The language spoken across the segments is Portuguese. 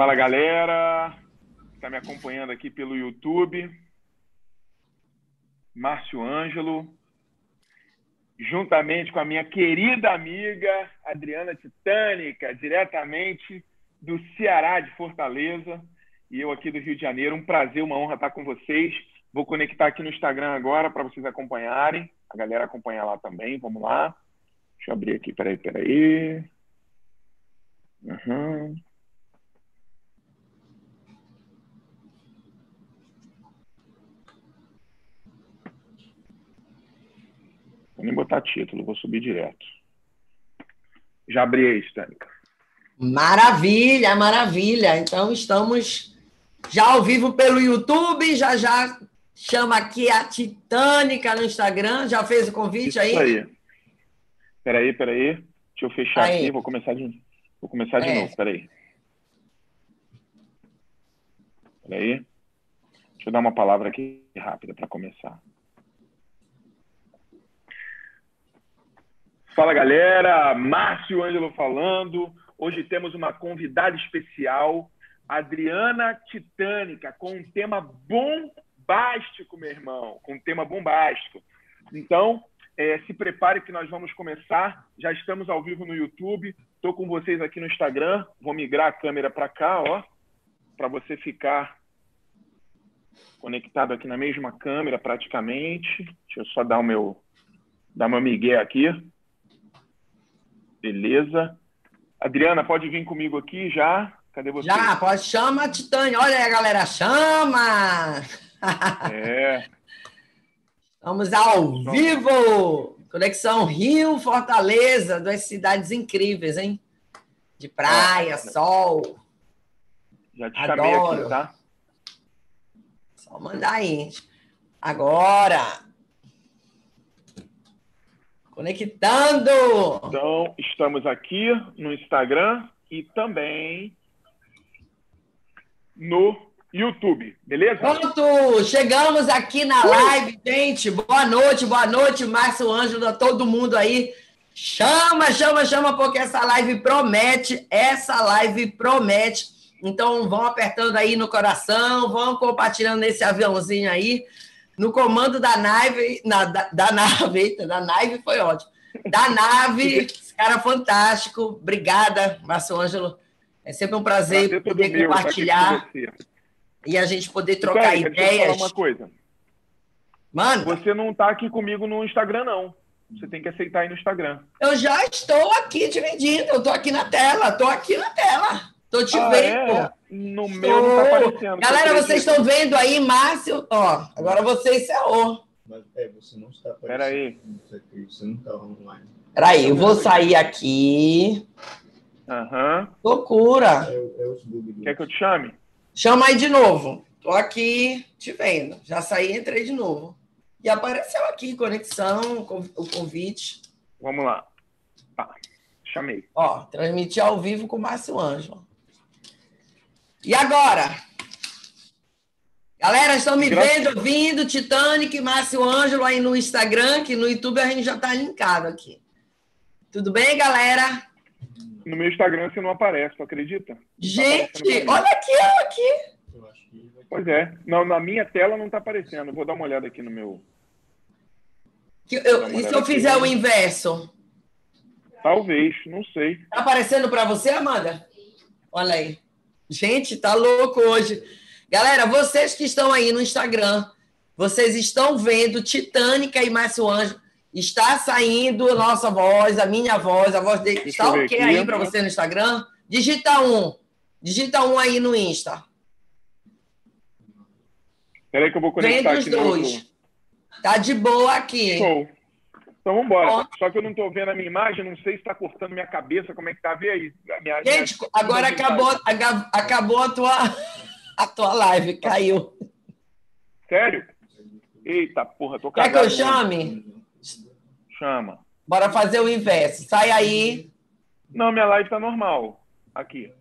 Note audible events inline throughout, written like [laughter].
Fala galera, está me acompanhando aqui pelo YouTube. Márcio Ângelo, juntamente com a minha querida amiga Adriana Titânica, diretamente do Ceará de Fortaleza, e eu aqui do Rio de Janeiro. Um prazer, uma honra estar com vocês. Vou conectar aqui no Instagram agora para vocês acompanharem. A galera acompanhar lá também. Vamos lá. Deixa eu abrir aqui. Peraí, peraí. Uhum. Vou nem botar título, vou subir direto. Já abri aí, Stânica. Maravilha, maravilha. Então estamos já ao vivo pelo YouTube, já já chama aqui a Titânica no Instagram. Já fez o convite Isso aí? aí. Peraí, peraí. Deixa eu fechar aí. aqui, vou começar de, vou começar de é. novo, peraí. Peraí. Deixa eu dar uma palavra aqui rápida para começar. Fala galera, Márcio Ângelo falando. Hoje temos uma convidada especial, Adriana Titânica, com um tema bombástico, meu irmão, com um tema bombástico. Então, é, se prepare que nós vamos começar. Já estamos ao vivo no YouTube. Estou com vocês aqui no Instagram. Vou migrar a câmera para cá, ó, para você ficar conectado aqui na mesma câmera praticamente. Deixa eu só dar o meu dar meu migué aqui. Beleza. Adriana, pode vir comigo aqui já? Cadê você? Já, pode. Chama, Titânia. Olha aí, galera. Chama! É. [laughs] Estamos ao vivo! Conexão Rio, Fortaleza, duas cidades incríveis, hein? De praia, sol. Já te chamei Adoro. aqui, tá? Só mandar aí. Agora, Conectando! Então, estamos aqui no Instagram e também no YouTube, beleza? Pronto! Chegamos aqui na live, gente. Boa noite, boa noite, Márcio Ângelo, a todo mundo aí. Chama, chama, chama, porque essa live promete, essa live promete. Então, vão apertando aí no coração, vão compartilhando nesse aviãozinho aí no comando da nave, na, da, da nave, da nave foi ótimo. Da nave, cara fantástico. Obrigada, Márcio Ângelo. É sempre um prazer, prazer poder meu, compartilhar e a gente poder trocar aí, ideias. Deixa eu falar uma coisa. Mano. Você não está aqui comigo no Instagram, não. Você tem que aceitar aí no Instagram. Eu já estou aqui dividindo. Eu estou aqui na tela. Estou aqui na tela. Tô te ah, vendo. É? No meu não tá aparecendo. Galera, vocês estão vendo aí, Márcio? Ó, agora você encerrou. Mas é, você não está aparecendo. Peraí. Você não está online. Peraí, eu vou sair aqui. Aham. Uhum. Loucura. É, é Quer que eu te chame? Chama aí de novo. Tô aqui te vendo. Já saí, entrei de novo. E apareceu aqui, conexão, o convite. Vamos lá. Tá. Chamei. Ó, transmitir ao vivo com o Márcio Ângelo. E agora? Galera, estão me vendo, ouvindo, Titanic, Márcio Ângelo aí no Instagram, que no YouTube a gente já está linkado aqui. Tudo bem, galera? No meu Instagram você não aparece, tu acredita? Gente, tá olha aqui, olha aqui. Pois é. Não, na minha tela não está aparecendo. Vou dar uma olhada aqui no meu. Eu, e se eu fizer aqui. o inverso? Talvez, não sei. Tá aparecendo para você, Amanda? Olha aí. Gente, tá louco hoje. Galera, vocês que estão aí no Instagram, vocês estão vendo Titânica e Márcio Anjo. Está saindo a nossa voz, a minha voz, a voz dele. Está o que aí para você no Instagram? Digita um. Digita um aí no Insta. Peraí que eu vou conectar Vem dos dois. No... Tá de boa aqui. Show. Então vamos embora. Só que eu não estou vendo a minha imagem, não sei se está cortando minha cabeça, como é que tá. Vê aí. Minha, Gente, minha... agora acabou, acabou a tua, a tua live, caiu. Sério? Eita porra, tô cagado. Quer que eu chame? Chama. Bora fazer o inverso. Sai aí. Não, minha live tá normal. Aqui.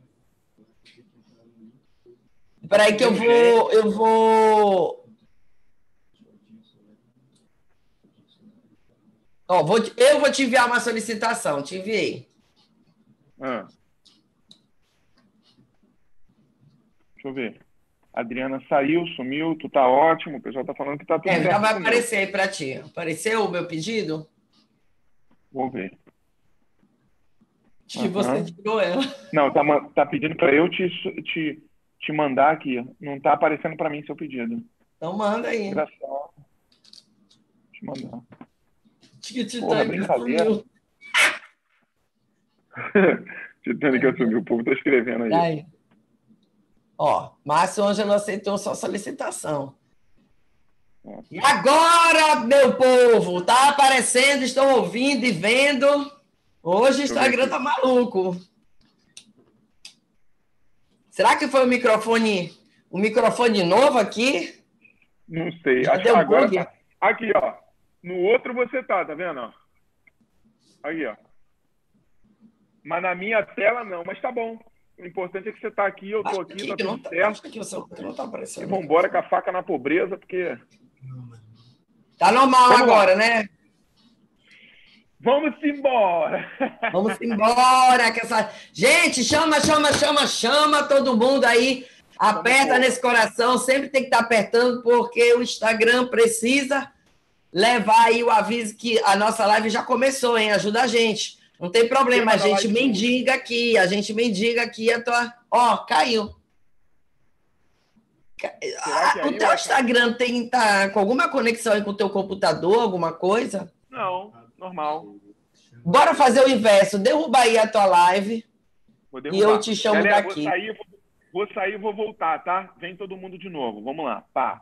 Peraí que eu vou, eu vou Ó, vou, eu vou te enviar uma solicitação, te enviei. Ah. Deixa eu ver. A Adriana saiu, sumiu, tu tá ótimo. O pessoal tá falando que tá tudo É, já vai aparecer aí para ti. Apareceu o meu pedido? Vou ver. Que Aham. você tirou ela. Não, tá, tá pedindo para eu te, te, te mandar aqui. Não tá aparecendo para mim seu pedido. Então manda aí. Engraçado. Deixa eu mandar. Tiquitita Porra, brincadeira. sumiu. [laughs] Titânica sumiu. O povo tá escrevendo aí. Aí. Ó, Márcio Ângelo aceitou sua solicitação. E agora, meu povo, tá aparecendo, estão ouvindo e vendo. Hoje o Instagram tá maluco. Será que foi o microfone, o microfone novo aqui? Não sei. Já Acho que agora tá. Aqui, ó. No outro você tá, tá vendo? Aqui, ó. Mas na minha tela não, mas tá bom. O importante é que você tá aqui, eu tô aqui, que, tá que não tudo tá, certo. seu não tá E aparecendo. vambora com a faca na pobreza, porque. Tá normal Vamos lá. agora, né? Vamos embora! [laughs] Vamos embora. Que essa... Gente, chama, chama, chama, chama todo mundo aí. Aperta nesse coração. Sempre tem que estar apertando, porque o Instagram precisa levar aí o aviso que a nossa live já começou, hein? Ajuda a gente. Não tem problema, a gente mendiga aqui, a gente mendiga aqui a tua. Ó, caiu. Ca- Será que Ah, o teu Instagram tem tá com alguma conexão aí com o teu computador, alguma coisa? Não, normal. Bora fazer o inverso. Derruba aí a tua live. E eu te chamo Galera, daqui. Vou sair, vou, vou sair e vou voltar, tá? Vem todo mundo de novo. Vamos lá. Pá.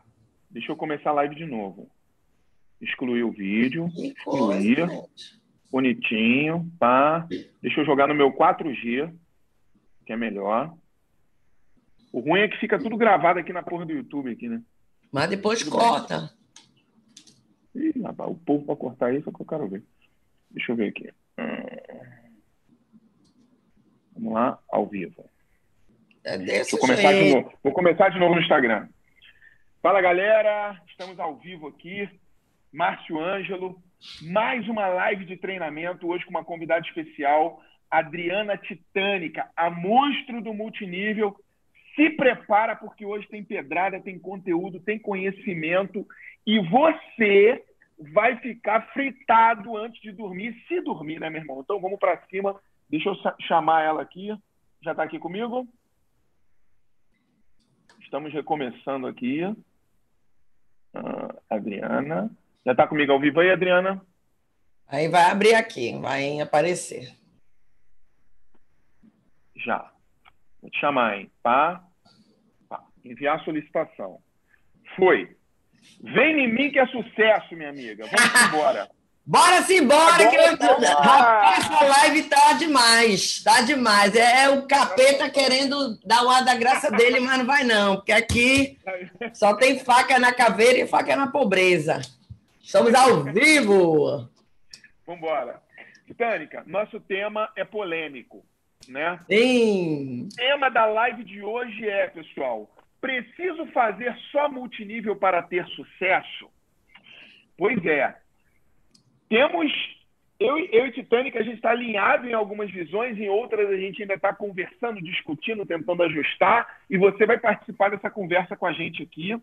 Deixa eu começar a live de novo. Excluir o vídeo. Excluir. Bonitinho. Pá. Deixa eu jogar no meu 4G, que é melhor. O ruim é que fica tudo gravado aqui na porra do YouTube, aqui, né? Mas depois corta. Ih, rapaz, o povo pra cortar isso é o que eu quero ver. Deixa eu ver aqui. Hum. Vamos lá, ao vivo. É Deixa eu começar de novo. Vou começar de novo no Instagram. Fala, galera. Estamos ao vivo aqui. Márcio Ângelo. Mais uma live de treinamento, hoje com uma convidada especial, Adriana Titânica, a monstro do multinível. Se prepara, porque hoje tem pedrada, tem conteúdo, tem conhecimento. E você vai ficar fritado antes de dormir, se dormir, né, meu irmão? Então vamos para cima. Deixa eu chamar ela aqui. Já está aqui comigo? Estamos recomeçando aqui. Ah, Adriana. Já está comigo ao vivo aí, Adriana? Aí vai abrir aqui, vai aparecer. Já. Vou te chamar, hein? Pá. Pá. Enviar solicitação. Foi. Vem em mim que é sucesso, minha amiga. Vamos [laughs] embora. Bora se embora, que eu... Tá. Rapaz, essa live tá demais, tá demais. É, é o capeta querendo dar uma da graça dele, mas não vai não, porque aqui [laughs] só tem faca na caveira e faca na pobreza. Estamos ao vivo. Vamos embora. Titânica, nosso tema é polêmico, né? Sim. O tema da live de hoje é, pessoal, preciso fazer só multinível para ter sucesso? Pois é. Temos. Eu, eu e Titânica, a gente está alinhado em algumas visões, em outras a gente ainda está conversando, discutindo, tentando ajustar, e você vai participar dessa conversa com a gente aqui,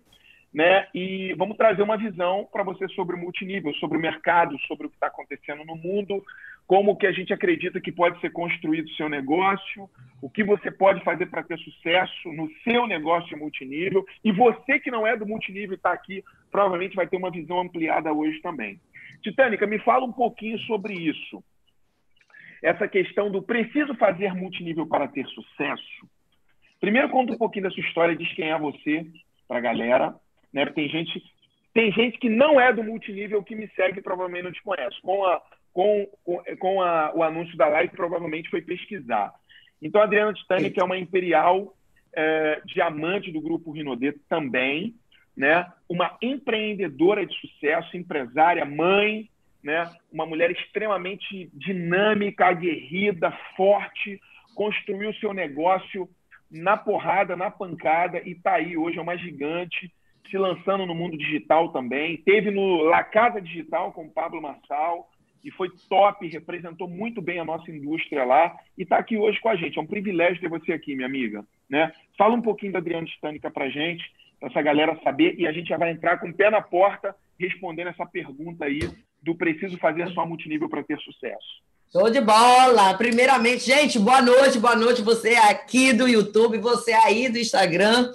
né? E vamos trazer uma visão para você sobre o multinível, sobre o mercado, sobre o que está acontecendo no mundo, como que a gente acredita que pode ser construído o seu negócio, o que você pode fazer para ter sucesso no seu negócio multinível. E você que não é do multinível está aqui, provavelmente vai ter uma visão ampliada hoje também. Titânica, me fala um pouquinho sobre isso. Essa questão do preciso fazer multinível para ter sucesso. Primeiro, conta um pouquinho da sua história, diz quem é você para a galera. Né? Tem, gente, tem gente que não é do multinível que me segue e provavelmente não te conhece. Com, a, com, com, a, o anúncio da live, provavelmente foi pesquisar. Então, a Adriana Titânica é uma imperial é, diamante do grupo Rinodê também, né? uma empreendedora de sucesso, empresária, mãe, né? uma mulher extremamente dinâmica, aguerrida, forte, construiu seu negócio na porrada, na pancada, e está aí hoje, é uma gigante, se lançando no mundo digital também. Teve no La Casa Digital com o Pablo Massal, e foi top, representou muito bem a nossa indústria lá, e está aqui hoje com a gente. É um privilégio ter você aqui, minha amiga. né? Fala um pouquinho da Adriana Stânica para gente, para essa galera saber, e a gente já vai entrar com o pé na porta respondendo essa pergunta aí do preciso fazer só multinível para ter sucesso. Show de bola! Primeiramente, gente, boa noite, boa noite. Você aqui do YouTube, você aí do Instagram.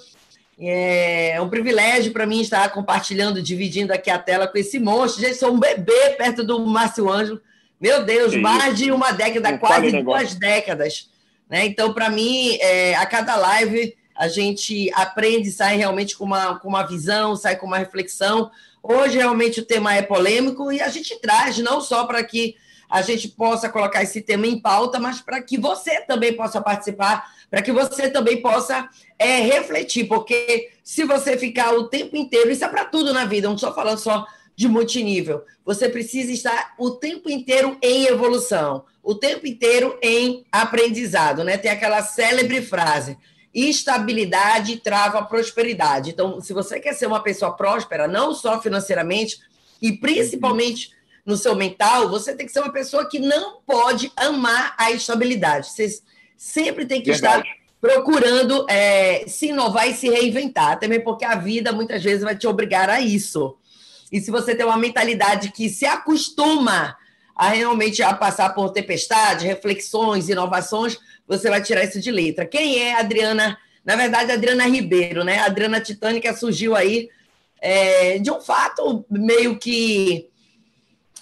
É um privilégio para mim estar compartilhando, dividindo aqui a tela com esse monstro. Gente, sou um bebê perto do Márcio Ângelo. Meu Deus, que mais isso? de uma década, Não quase duas décadas. Né? Então, para mim, é, a cada live a gente aprende, sai realmente com uma, com uma visão, sai com uma reflexão. Hoje, realmente, o tema é polêmico e a gente traz não só para que a gente possa colocar esse tema em pauta, mas para que você também possa participar, para que você também possa é, refletir, porque se você ficar o tempo inteiro, isso é para tudo na vida, não estou falando só de multinível, você precisa estar o tempo inteiro em evolução, o tempo inteiro em aprendizado, né? Tem aquela célebre frase: estabilidade trava prosperidade. Então, se você quer ser uma pessoa próspera, não só financeiramente, e principalmente no seu mental, você tem que ser uma pessoa que não pode amar a estabilidade. Você sempre tem que Verdade. estar procurando é, se inovar e se reinventar, também porque a vida muitas vezes vai te obrigar a isso. E se você tem uma mentalidade que se acostuma a realmente a passar por tempestade, reflexões, inovações, você vai tirar isso de letra. Quem é a Adriana? Na verdade, a Adriana Ribeiro, né? A Adriana Titânica surgiu aí é, de um fato meio que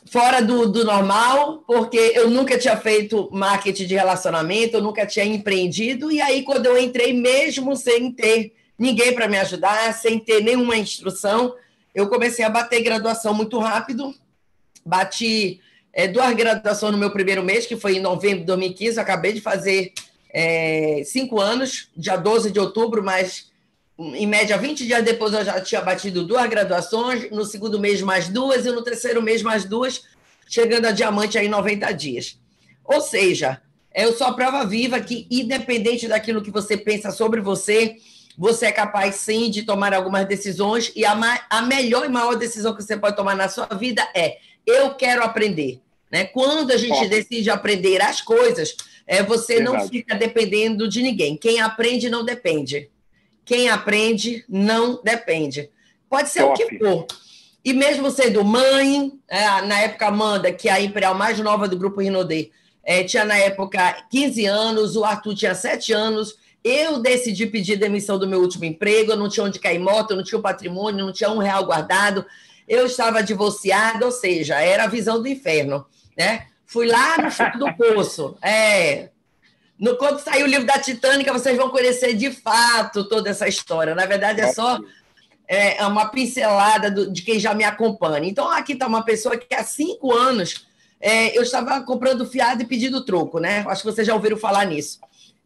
fora do, do normal, porque eu nunca tinha feito marketing de relacionamento, eu nunca tinha empreendido, e aí quando eu entrei, mesmo sem ter ninguém para me ajudar, sem ter nenhuma instrução, eu comecei a bater graduação muito rápido, bati é, duas graduações no meu primeiro mês, que foi em novembro de 2015, eu acabei de fazer é, cinco anos, dia 12 de outubro, mas em média 20 dias depois eu já tinha batido duas graduações, no segundo mês mais duas e no terceiro mês mais duas, chegando a diamante aí em 90 dias. Ou seja, eu sou a prova viva que, independente daquilo que você pensa sobre você, você é capaz sim de tomar algumas decisões e a, a melhor e maior decisão que você pode tomar na sua vida é eu quero aprender. Né? Quando a gente decide aprender as coisas, é, você Verdade. não fica dependendo de ninguém. Quem aprende não depende. Quem aprende não depende. Pode ser Top. o que for. E mesmo sendo mãe, é, na época Amanda, que é a Imperial mais nova do grupo Rinodê, é, tinha na época 15 anos, o Arthur tinha 7 anos, eu decidi pedir demissão do meu último emprego, eu não tinha onde cair moto, eu não tinha um patrimônio, não tinha um real guardado, eu estava divorciada, ou seja, era a visão do inferno, né? Fui lá no fundo do poço. É. No, quando sair o livro da Titânica, vocês vão conhecer de fato toda essa história. Na verdade, é só é, uma pincelada do, de quem já me acompanha. Então, aqui está uma pessoa que há cinco anos é, eu estava comprando fiado e pedindo troco, né? Acho que vocês já ouviram falar nisso.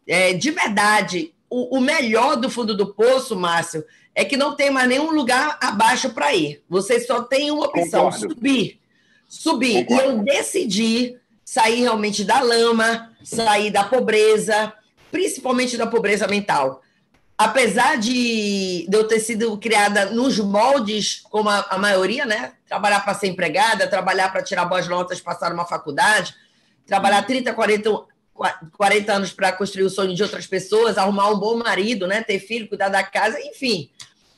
É, de verdade, o, o melhor do fundo do poço, Márcio, é que não tem mais nenhum lugar abaixo para ir. Você só tem uma opção: Concordo. subir. Subir. Concordo. E eu decidi sair realmente da lama, sair da pobreza, principalmente da pobreza mental. Apesar de, eu ter sido criada nos moldes, como a, a maioria, né? Trabalhar para ser empregada, trabalhar para tirar boas notas, passar uma faculdade, trabalhar 30, 40, 40 anos para construir o sonho de outras pessoas, arrumar um bom marido, né? ter filho, cuidar da casa, enfim.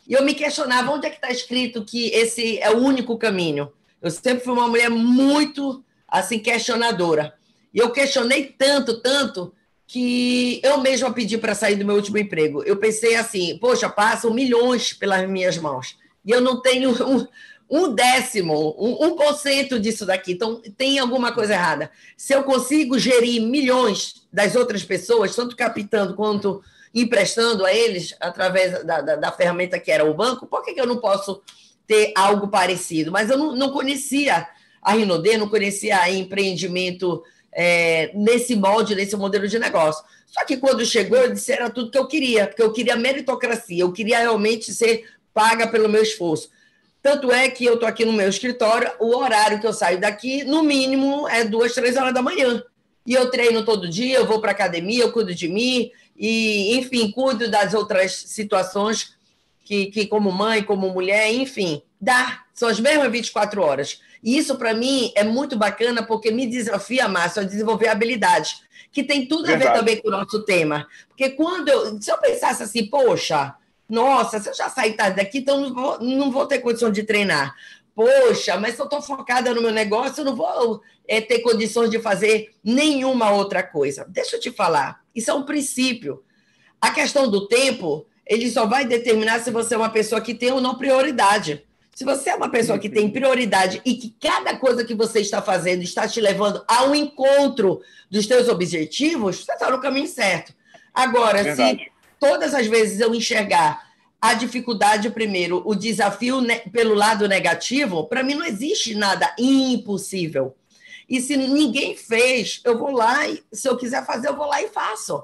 E eu me questionava onde é que está escrito que esse é o único caminho. Eu sempre fui uma mulher muito assim questionadora. E eu questionei tanto, tanto, que eu mesma pedi para sair do meu último emprego. Eu pensei assim, poxa, passam milhões pelas minhas mãos. E eu não tenho [laughs] um, um décimo, um, um por cento disso daqui. Então, tem alguma coisa errada. Se eu consigo gerir milhões das outras pessoas, tanto captando quanto emprestando a eles, através da, da, da ferramenta que era o banco, por que, que eu não posso ter algo parecido? Mas eu não, não conhecia a Rinodê, não conhecia a empreendimento é, nesse molde, nesse modelo de negócio. Só que quando chegou, eu disse era tudo que eu queria, porque eu queria meritocracia, eu queria realmente ser paga pelo meu esforço. Tanto é que eu estou aqui no meu escritório, o horário que eu saio daqui, no mínimo, é duas, três horas da manhã. E eu treino todo dia, eu vou para academia, eu cuido de mim, e, enfim, cuido das outras situações que, que, como mãe, como mulher, enfim, dá. São as mesmas 24 horas. E isso, para mim, é muito bacana, porque me desafia, Márcio, a desenvolver habilidades, que tem tudo a ver também com o nosso tema. Porque quando eu, se eu pensasse assim, poxa, nossa, se eu já sair tarde daqui, então não vou, não vou ter condição de treinar. Poxa, mas se eu estou focada no meu negócio, eu não vou é, ter condições de fazer nenhuma outra coisa. Deixa eu te falar, isso é um princípio. A questão do tempo, ele só vai determinar se você é uma pessoa que tem ou não prioridade. Se você é uma pessoa que tem prioridade e que cada coisa que você está fazendo está te levando ao encontro dos seus objetivos, você está no caminho certo. Agora, Verdade. se todas as vezes eu enxergar a dificuldade primeiro, o desafio pelo lado negativo, para mim não existe nada impossível. E se ninguém fez, eu vou lá e se eu quiser fazer, eu vou lá e faço.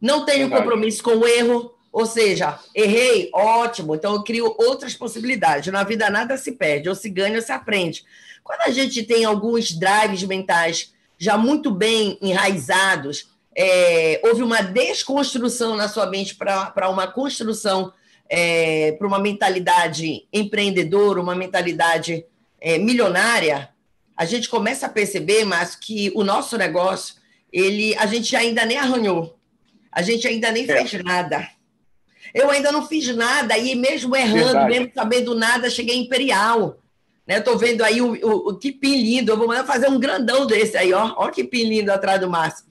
Não tenho Verdade. compromisso com o erro, ou seja, errei, ótimo, então eu crio outras possibilidades. Na vida nada se perde, ou se ganha ou se aprende. Quando a gente tem alguns drives mentais já muito bem enraizados, é, houve uma desconstrução na sua mente para uma construção, é, para uma mentalidade empreendedora, uma mentalidade é, milionária, a gente começa a perceber, mas que o nosso negócio, ele, a gente ainda nem arranhou, a gente ainda nem é. fez nada. Eu ainda não fiz nada, e mesmo errando, Verdade. mesmo sabendo nada, cheguei imperial. Né? Estou vendo aí o, o, o pin lindo, eu vou mandar fazer um grandão desse aí, ó. Olha que pin lindo atrás do Márcio.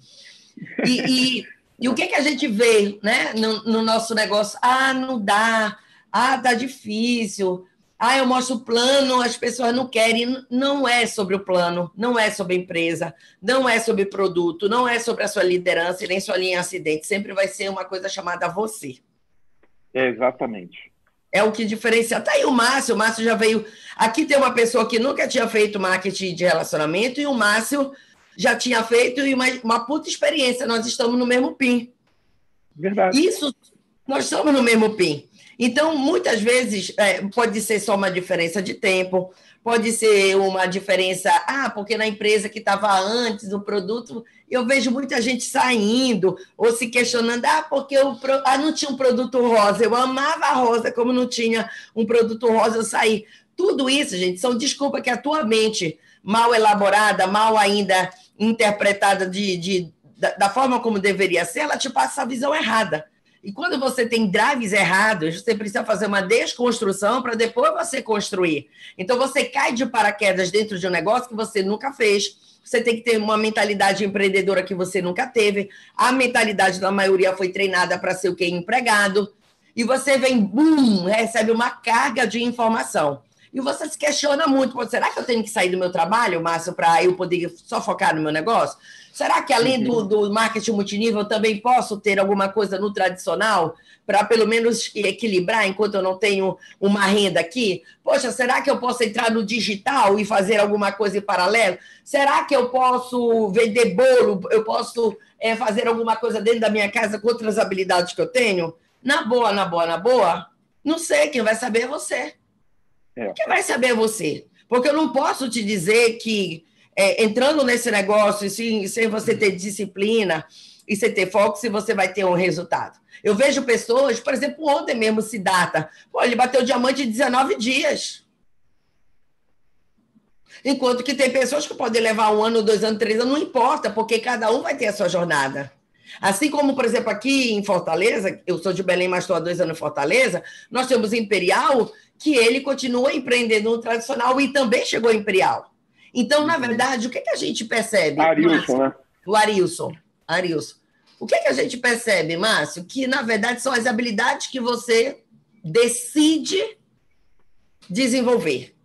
E, e, e, o que, que a gente vê né, no, no nosso negócio? Ah, não dá, ah, tá difícil, ah, eu mostro o plano, as pessoas não querem. Não é sobre o plano, não é sobre a empresa, não é sobre produto, não é sobre a sua liderança e nem sua linha acidente. Sempre vai ser uma coisa chamada você. É, exatamente. É o que diferencia. Tá aí o Márcio, o Márcio já veio. Aqui tem uma pessoa que nunca tinha feito marketing de relacionamento e o Márcio já tinha feito e uma, uma puta experiência. Nós estamos no mesmo PIN. Verdade. Isso, nós estamos no mesmo PIN. Então, muitas vezes, é, pode ser só uma diferença de tempo, pode ser uma diferença, ah, porque na empresa que estava antes, o produto, eu vejo muita gente saindo ou se questionando, ah, porque o, ah, não tinha um produto rosa, eu amava a rosa, como não tinha um produto rosa, eu saí. Tudo isso, gente, são desculpas que a tua mente, mal elaborada, mal ainda interpretada de, de da, da forma como deveria ser, ela te passa a visão errada. E quando você tem drives errados, você precisa fazer uma desconstrução para depois você construir. Então você cai de paraquedas dentro de um negócio que você nunca fez. Você tem que ter uma mentalidade empreendedora que você nunca teve. A mentalidade da maioria foi treinada para ser o que? Empregado. E você vem, bum, recebe uma carga de informação. E você se questiona muito: será que eu tenho que sair do meu trabalho, Márcio, para eu poder só focar no meu negócio? Será que além do, do marketing multinível também posso ter alguma coisa no tradicional para pelo menos equilibrar enquanto eu não tenho uma renda aqui? Poxa, será que eu posso entrar no digital e fazer alguma coisa em paralelo? Será que eu posso vender bolo? Eu posso é, fazer alguma coisa dentro da minha casa com outras habilidades que eu tenho? Na boa, na boa, na boa? Não sei, quem vai saber é você. É. Quem vai saber é você. Porque eu não posso te dizer que é, entrando nesse negócio, sem, sem você ter disciplina e sem ter foco, se você vai ter um resultado. Eu vejo pessoas, por exemplo, ontem mesmo, se data, pô, ele bateu diamante em 19 dias. Enquanto que tem pessoas que podem levar um ano, dois anos, três anos, não importa, porque cada um vai ter a sua jornada. Assim como, por exemplo, aqui em Fortaleza, eu sou de Belém, mas estou há dois anos em Fortaleza, nós temos Imperial, que ele continua empreendendo no tradicional e também chegou Imperial. Então, na uhum. verdade, o que, que a gente percebe? Arilson, né? O Arilson. Arilson. O que, que a gente percebe, Márcio? Que, na verdade, são as habilidades que você decide desenvolver.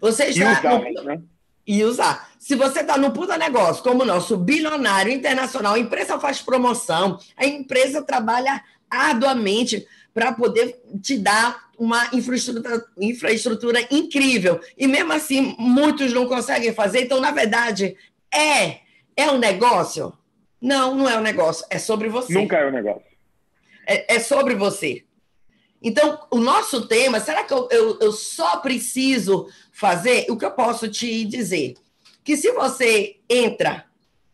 Você está. E usar, no... né? E usar. Se você está no puta negócio, como o nosso bilionário internacional, a empresa faz promoção, a empresa trabalha arduamente para poder te dar uma infraestrutura, infraestrutura incrível. E mesmo assim, muitos não conseguem fazer. Então, na verdade, é, é um negócio? Não, não é um negócio. É sobre você. Nunca é um negócio. É, é sobre você. Então, o nosso tema, será que eu, eu, eu só preciso fazer? O que eu posso te dizer? Que se você entra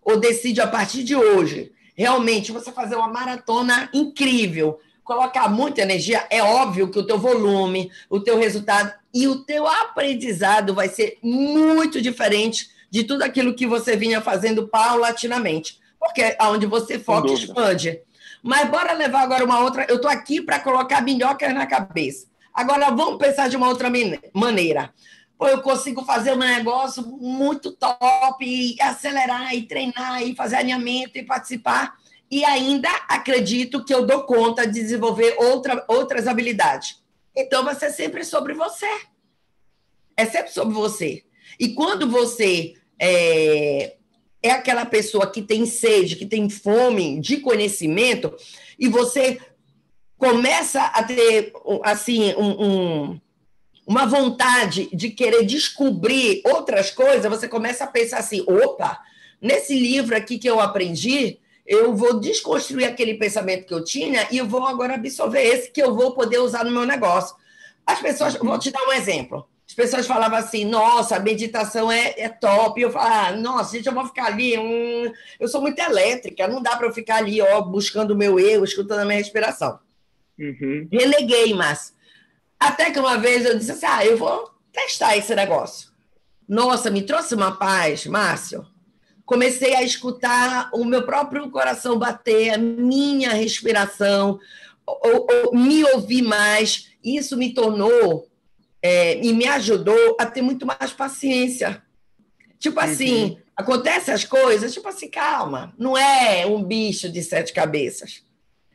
ou decide a partir de hoje, realmente você fazer uma maratona incrível, colocar muita energia, é óbvio que o teu volume, o teu resultado e o teu aprendizado vai ser muito diferente de tudo aquilo que você vinha fazendo paulatinamente. Porque aonde você foca, expande. Mas bora levar agora uma outra. Eu estou aqui para colocar minhocas na cabeça. Agora vamos pensar de uma outra maneira. Pô, eu consigo fazer um negócio muito top, e acelerar, e treinar, e fazer alinhamento, e participar, e ainda acredito que eu dou conta de desenvolver outra, outras habilidades. Então, vai ser sempre sobre você. É sempre sobre você. E quando você é, é aquela pessoa que tem sede, que tem fome de conhecimento, e você começa a ter assim um, um, uma vontade de querer descobrir outras coisas, você começa a pensar assim: opa, nesse livro aqui que eu aprendi, eu vou desconstruir aquele pensamento que eu tinha e eu vou agora absorver esse que eu vou poder usar no meu negócio. As pessoas, vou te dar um exemplo. As pessoas falavam assim, nossa, a meditação é, é top. Eu falava, ah, nossa, gente, eu vou ficar ali. Hum, eu sou muito elétrica, não dá para eu ficar ali, ó, buscando o meu eu, escutando a minha respiração. Uhum. Releguei, mas até que uma vez eu disse assim: ah, eu vou testar esse negócio. Nossa, me trouxe uma paz, Márcio. Comecei a escutar o meu próprio coração bater, a minha respiração, ou, ou, me ouvir mais. Isso me tornou é, e me ajudou a ter muito mais paciência. Tipo assim, uhum. acontecem as coisas, tipo assim, calma, não é um bicho de sete cabeças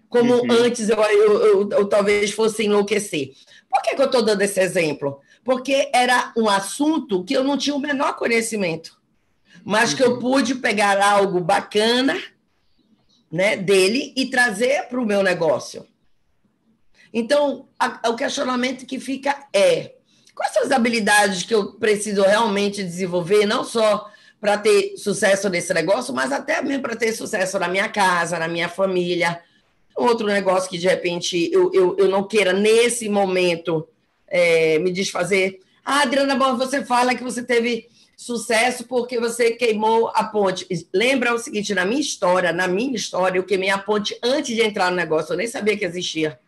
como uhum. antes eu, eu, eu, eu, talvez fosse enlouquecer. Por que, que eu estou dando esse exemplo? Porque era um assunto que eu não tinha o menor conhecimento, mas que eu uhum. pude pegar algo bacana né, dele e trazer para o meu negócio. Então, a, o questionamento que fica é: quais são as habilidades que eu preciso realmente desenvolver, não só para ter sucesso nesse negócio, mas até mesmo para ter sucesso na minha casa, na minha família, outro negócio que de repente eu, eu, eu não queira nesse momento é, me desfazer. Ah, Adriana, bom, você fala que você teve sucesso porque você queimou a ponte. Lembra o seguinte, na minha história, na minha história, eu queimei a ponte antes de entrar no negócio, eu nem sabia que existia.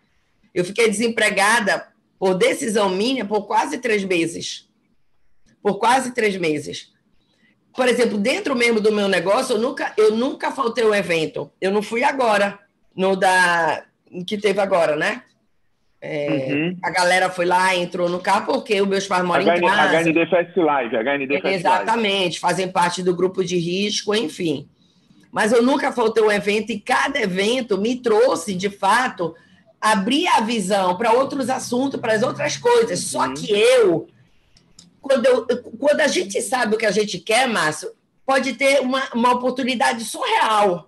Eu fiquei desempregada por decisão minha por quase três meses. Por quase três meses. Por exemplo, dentro mesmo do meu negócio, eu nunca, eu nunca faltei um evento. Eu não fui agora no da que teve agora, né? É, uhum. A galera foi lá, entrou no carro, porque os meus pais moram HN, em casa. HND Fest Live, HND Fest Exatamente, fazem parte do grupo de risco, enfim. Mas eu nunca faltei um evento e cada evento me trouxe, de fato, abrir a visão para outros assuntos, para as outras coisas. Uhum. Só que eu quando, eu, quando a gente sabe o que a gente quer, Márcio, pode ter uma, uma oportunidade surreal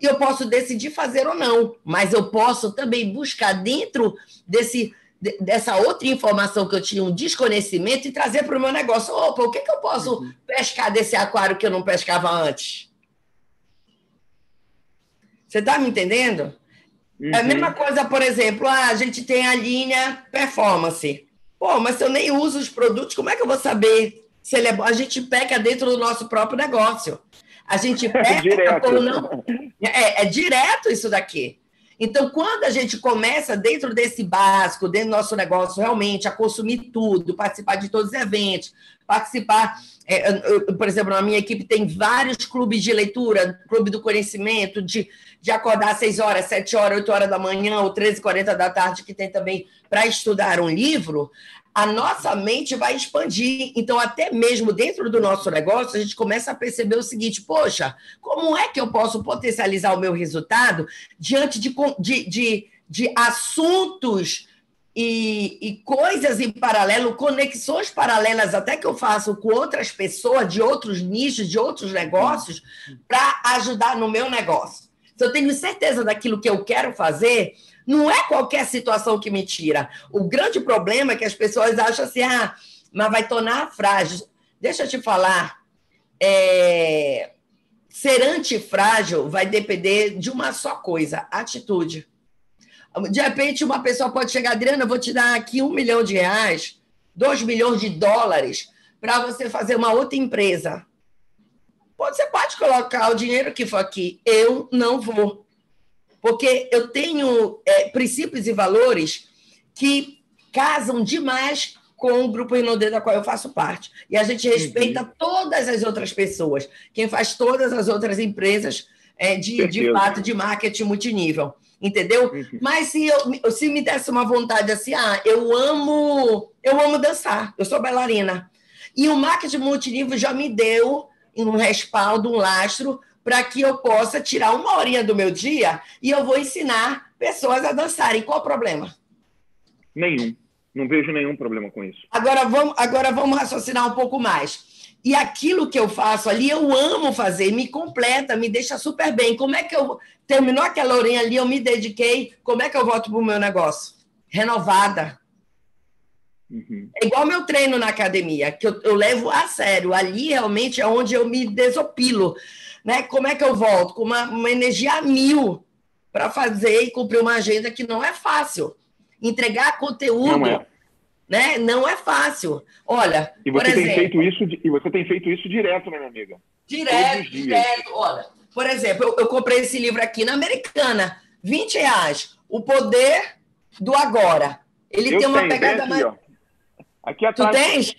e eu posso decidir fazer ou não, mas eu posso também buscar dentro desse dessa outra informação que eu tinha um desconhecimento e trazer para o meu negócio. Opa, o que, que eu posso uhum. pescar desse aquário que eu não pescava antes? Você está me entendendo? Uhum. É a mesma coisa, por exemplo, ah, a gente tem a linha performance. Pô, mas se eu nem uso os produtos, como é que eu vou saber se ele é bom? A gente peca dentro do nosso próprio negócio. A gente [laughs] pega direto. ou não. É, é direto isso daqui. Então, quando a gente começa dentro desse básico, dentro do nosso negócio, realmente a consumir tudo, participar de todos os eventos, participar, é, eu, por exemplo, na minha equipe tem vários clubes de leitura, clube do conhecimento, de, de acordar às 6 horas, 7 horas, 8 horas da manhã ou 13 40 da tarde, que tem também para estudar um livro, a nossa mente vai expandir. Então, até mesmo dentro do nosso negócio, a gente começa a perceber o seguinte: poxa, como é que eu posso potencializar o meu resultado diante de, de, de, de assuntos e, e, coisas em paralelo, conexões paralelas, até que eu faço com outras pessoas de outros nichos, de outros negócios, para ajudar no meu negócio. Se eu tenho certeza daquilo que eu quero fazer, não é qualquer situação que me tira. O grande problema é que as pessoas acham assim, ah, mas vai tornar frágil. Deixa eu te falar, é... ser antifrágil vai depender de uma só coisa, atitude. De repente, uma pessoa pode chegar, Adriana, eu vou te dar aqui um milhão de reais, dois milhões de dólares, para você fazer uma outra empresa. Você pode colocar o dinheiro que for aqui. Eu não vou Porque eu tenho é, princípios e valores que casam demais com o grupo Rinodê da qual eu faço parte. E a gente respeita uhum. todas as outras pessoas, quem faz todas as outras empresas é, de, de fato de marketing multinível. Entendeu? Uhum. Mas se, eu, se me desse uma vontade assim, ah, eu amo, eu amo dançar, eu sou bailarina. E o marketing multinível já me deu um respaldo, um lastro, para que eu possa tirar uma horinha do meu dia e eu vou ensinar pessoas a dançarem. Qual o problema? Nenhum. Não vejo nenhum problema com isso. Agora vamos, agora vamos raciocinar um pouco mais. E aquilo que eu faço ali, eu amo fazer, me completa, me deixa super bem. Como é que eu. Terminou aquela horinha ali, eu me dediquei, como é que eu volto para o meu negócio? Renovada. Uhum. É igual meu treino na academia, que eu, eu, levo a sério. Ali realmente é onde eu me desopilo. Né? Como é que eu volto? Com uma, uma energia mil para fazer e cumprir uma agenda que não é fácil entregar conteúdo. Não é. Né? Não é fácil. Olha, e você tem exemplo, feito isso e você tem feito isso direto, né, minha amiga? Direto, direto. Olha, por exemplo, eu, eu, comprei esse livro aqui na Americana, 20 reais. O poder do agora. Ele eu tem uma tenho, pegada aqui, mais. Ó. Aqui atrás. Tu tens?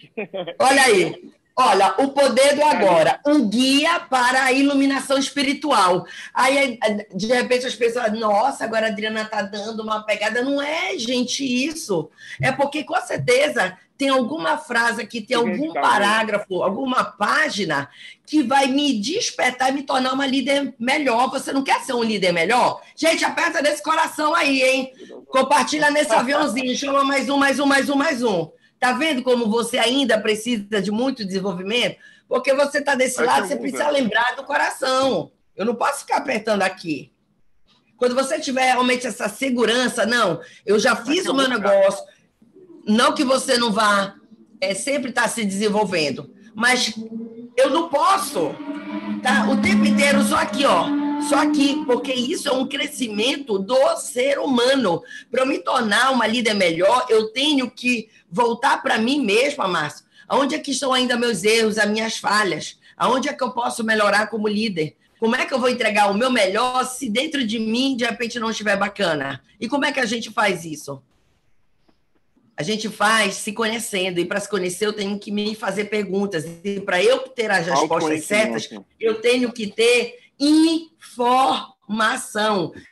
Olha aí. [laughs] Olha, o poder do agora, um guia para a iluminação espiritual. Aí, de repente, as pessoas, nossa, agora a Adriana está dando uma pegada. Não é, gente, isso. É porque, com certeza, tem alguma frase aqui, tem algum parágrafo, alguma página que vai me despertar e me tornar uma líder melhor. Você não quer ser um líder melhor? Gente, aperta nesse coração aí, hein? Compartilha nesse aviãozinho. Chama mais um, mais um, mais um, mais um. Está vendo como você ainda precisa de muito desenvolvimento? Porque você está desse lado, você precisa lembrar do coração. Eu não posso ficar apertando aqui. Quando você tiver realmente essa segurança, não, eu já fiz o meu negócio, não que você não vá é, sempre estar tá se desenvolvendo, mas eu não posso tá o tempo inteiro só aqui, ó, só aqui, porque isso é um crescimento do ser humano. Para eu me tornar uma líder melhor, eu tenho que voltar para mim mesma, Márcio. Aonde é que estão ainda meus erros, as minhas falhas? Aonde é que eu posso melhorar como líder? Como é que eu vou entregar o meu melhor se dentro de mim de repente não estiver bacana? E como é que a gente faz isso? A gente faz se conhecendo, e para se conhecer eu tenho que me fazer perguntas. E para eu ter as respostas certas, eu tenho que ter informação.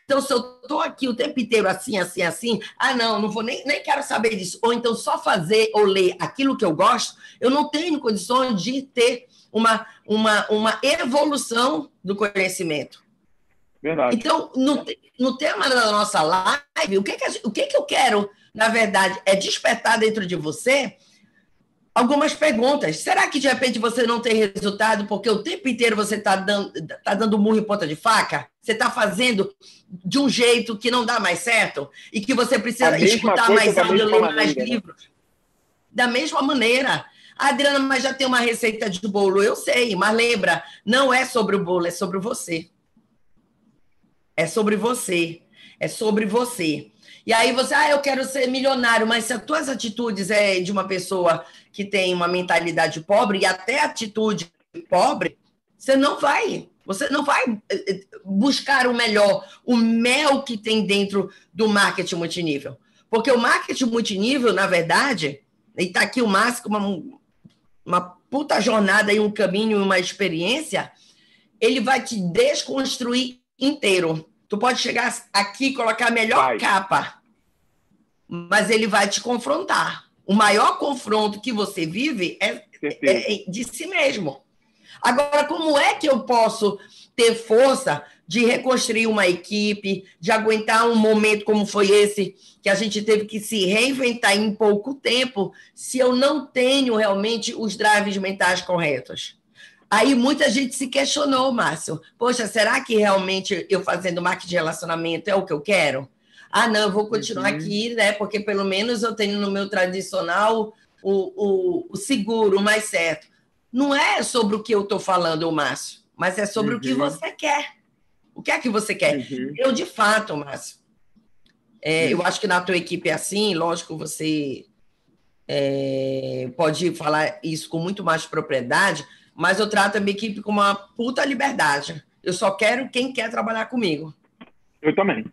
Então, se eu estou aqui o tempo inteiro assim, assim, assim, ah, não, não vou nem, nem quero saber disso. Ou então só fazer ou ler aquilo que eu gosto, eu não tenho condições de ter uma, uma, uma evolução do conhecimento. Verdade. Então, no, no tema da nossa live, o que, que, o que, que eu quero, na verdade, é despertar dentro de você algumas perguntas. Será que de repente você não tem resultado porque o tempo inteiro você está dando, tá dando murro em ponta de faca? Você está fazendo de um jeito que não dá mais certo e que você precisa escutar mais áudio, ler mais né? livros? Da mesma maneira. Adriana, mas já tem uma receita de bolo. Eu sei, mas lembra, não é sobre o bolo, é sobre você. É sobre você. É sobre você. E aí você, ah, eu quero ser milionário, mas se as tuas atitudes é de uma pessoa que tem uma mentalidade pobre e até atitude pobre, você não vai, você não vai eh, eh, buscar o melhor, o mel que tem dentro do marketing multinível. Porque o marketing multinível, na verdade, e está aqui o Márcio uma, uma puta jornada e um caminho, uma experiência, ele vai te desconstruir inteiro. Tu pode chegar aqui e colocar a melhor vai. capa, mas ele vai te confrontar o maior confronto que você vive é, é, é, de si mesmo. Agora, como é que eu posso ter força de reconstruir uma equipe, de aguentar um momento como foi esse, que a gente teve que se reinventar em pouco tempo, se eu não tenho realmente os drives mentais corretos? Aí muita gente se questionou, Márcio. Poxa, será que realmente eu fazendo marketing de relacionamento é o que eu quero? Ah, não, eu vou continuar uhum. aqui, né? Porque pelo menos eu tenho no meu tradicional o, o, o seguro, o mais certo. Não é sobre o que eu estou falando, Márcio, mas é sobre uhum. o que uhum. você quer. O que é que você quer? Uhum. Eu, de fato, Márcio, é, eu acho que na tua equipe é assim, lógico, você é, pode falar isso com muito mais propriedade, mas eu trato a minha equipe com uma puta liberdade. Eu só quero quem quer trabalhar comigo. Eu também.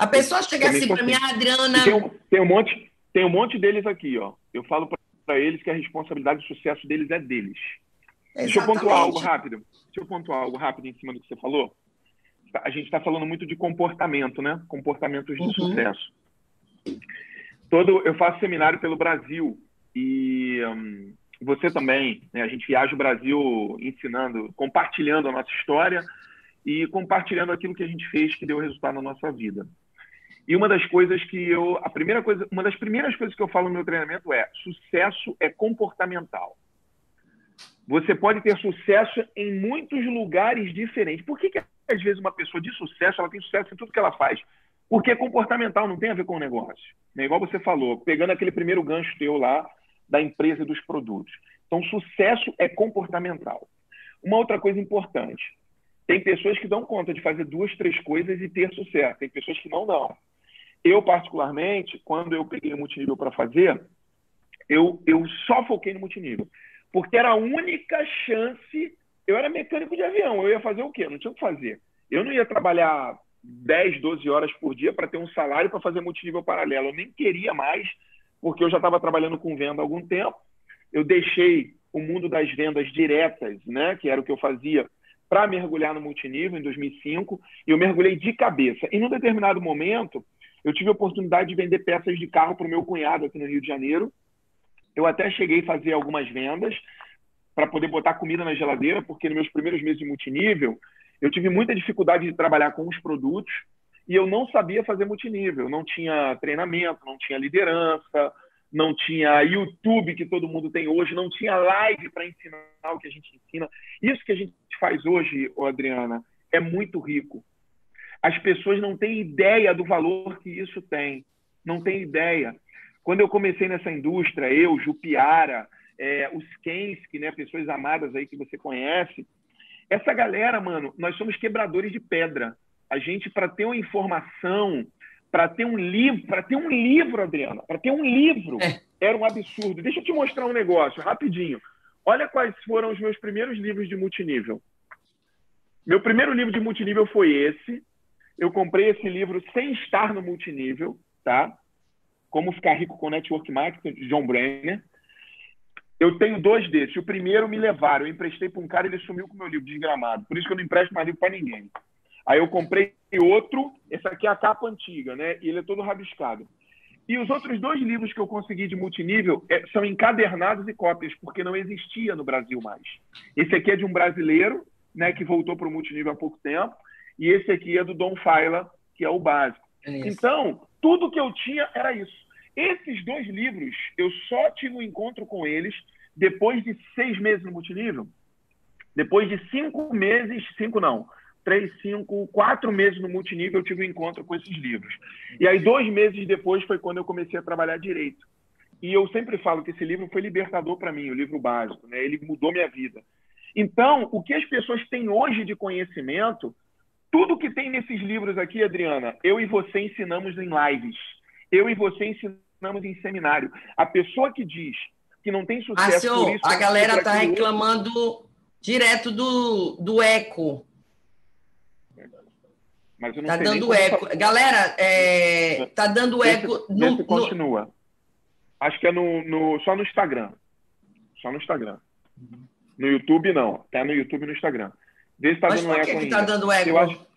A pessoa chega Também assim para mim, assim. "Ah, Adriana, tem, um, tem, um monte, tem um monte deles aqui, ó. Eu falo para eles que a responsabilidade do sucesso deles é deles. Deixa eu pontuar algo Exatamente. rápido. Deixa eu pontuar algo rápido em cima do que você falou. A gente está falando muito de comportamento, né? Comportamentos de Uhum. sucesso. Todo, eu faço seminário pelo Brasil e hum, você também. Né? A gente viaja o Brasil ensinando, compartilhando a nossa história e compartilhando aquilo que a gente fez que deu resultado na nossa vida. E uma das coisas que eu, a primeira coisa, uma das primeiras coisas que eu falo no meu treinamento é: sucesso é comportamental. Você pode ter sucesso em muitos lugares diferentes. Por que, que às vezes uma pessoa de sucesso ela tem sucesso em tudo que ela faz? Porque é comportamental, não tem a ver com o negócio. É igual você falou, pegando aquele primeiro gancho teu lá da empresa e dos produtos. Então, sucesso é comportamental. Uma outra coisa importante: tem pessoas que dão conta de fazer duas, três coisas e ter sucesso. Tem pessoas que não dão. Eu, particularmente, quando eu peguei o multinível para fazer, eu, eu só foquei no multinível. Porque era a única chance. Eu era mecânico de avião. Eu ia fazer o quê? Não tinha o que fazer. Eu não ia trabalhar 10, 12 horas por dia para ter um salário para fazer multinível paralelo. Eu nem queria mais, porque eu já estava trabalhando com venda há algum tempo. Eu deixei o mundo das vendas diretas, né, que era o que eu fazia, para mergulhar no multinível em 2005. E eu mergulhei de cabeça. E num determinado momento, eu tive a oportunidade de vender peças de carro para o meu cunhado aqui no Rio de Janeiro. Eu até cheguei a fazer algumas vendas para poder botar comida na geladeira, porque nos meus primeiros meses de multinível, eu tive muita dificuldade de trabalhar com os produtos e eu não sabia fazer multinível. Não tinha treinamento, não tinha liderança, não tinha YouTube que todo mundo tem hoje, não tinha live para ensinar o que a gente ensina. Isso que a gente faz hoje, Adriana, é muito rico. As pessoas não têm ideia do valor que isso tem. Não têm ideia. Quando eu comecei nessa indústria, eu, Jupiara, é, os Kensky, né, pessoas amadas aí que você conhece, essa galera, mano, nós somos quebradores de pedra. A gente, para ter uma informação, para ter um livro, para ter um livro, Adriana, para ter um livro, É. era um absurdo. Deixa eu te mostrar um negócio, rapidinho. Olha quais foram os meus primeiros livros de multinível. Meu primeiro livro de multinível foi esse. Eu comprei esse livro sem estar no multinível, tá? Como Ficar Rico com Network Marketing, de John Brenner. Eu tenho dois desses. O primeiro me levaram, eu emprestei para um cara e ele sumiu com meu livro, desgramado. Por isso que eu não empresto mais livro para ninguém. Aí eu comprei outro, esse aqui é a capa antiga, né? E ele é todo rabiscado. E os outros dois livros que eu consegui de multinível é, são encadernados e cópias, porque não existia no Brasil mais. Esse aqui é de um brasileiro, né, que voltou para o multinível há pouco tempo, e esse aqui é do Don Faila, que é o básico. É. Então, tudo que eu tinha era isso. Esses dois livros, eu só tive um encontro com eles depois de seis meses no multinível. Depois de cinco meses, cinco não, três, cinco, quatro meses no multinível, eu tive um encontro com esses livros. E aí, dois meses depois, foi quando eu comecei a trabalhar direito. E eu sempre falo que esse livro foi libertador para mim, o livro básico, né? Ele mudou minha vida. Então, o que as pessoas têm hoje de conhecimento, tudo que tem nesses livros aqui, Adriana, eu e você ensinamos em lives. Eu e você ensinamos em seminário. A pessoa que diz que não tem sucesso Márcio, por isso, a galera por tá aquilo outro, reclamando direto do, do eco. Mas eu não Tá sei dando eco. fa- Galera, é, tá dando Vê eco se- no, se no- continua. Acho que é no, no- só no Instagram. Só no Instagram. No YouTube, não. Tá no YouTube e no Instagram. Vê se tá Mas dando por eco que, que ainda. tá dando eco? Eu acho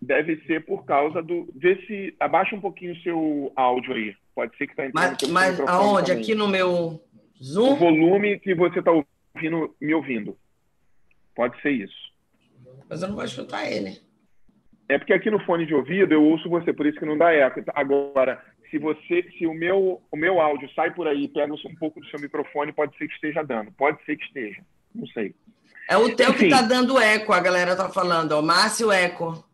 deve ser por causa do. Vê se. Abaixa um pouquinho o seu áudio aí. Pode ser que tá entrando Mas, mas aonde? também. Aqui no meu O Zoom? volume que você tá ouvindo, me ouvindo. Pode ser isso. Mas eu não vou escutar ele. É porque aqui no fone de ouvido eu ouço você, por isso que não dá eco. Agora, se você, se o meu, o meu áudio sai por aí e pega um pouco do seu microfone, pode ser que esteja dando. Pode ser que esteja. Não sei. É o teu que Enfim. tá dando eco, a galera tá falando, ó. Márcio Eco.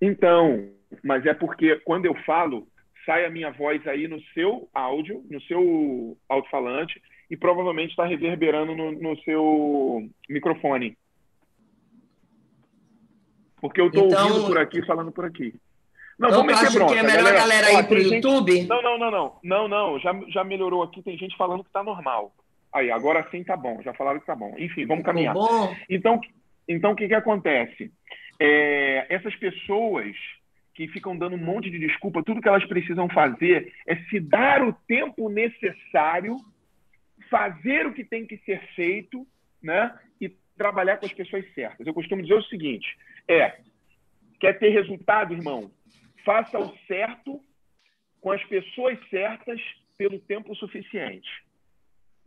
Então, mas é porque quando eu falo, sai a minha voz aí no seu áudio, no seu alto-falante, e provavelmente está reverberando no, no seu microfone. Porque eu estou Então- ouvindo por aqui, falando por aqui. Não, Então, vamos meter bronca. que é melhor a galera ir pro tem gente- YouTube? Não, não, não, não. Não, não. Já, já melhorou aqui. Tem gente falando que tá normal. Aí, agora sim tá bom. Já falaram que tá bom. Enfim, vamos caminhar. Bom? Então, então o que, que acontece? é, essas pessoas que ficam dando um monte de desculpa, tudo que elas precisam fazer é se dar o tempo necessário, fazer o que tem que ser feito, né? E trabalhar com as pessoas certas. Eu costumo dizer o seguinte: é, quer ter resultado, irmão? Faça o certo com as pessoas certas pelo tempo suficiente.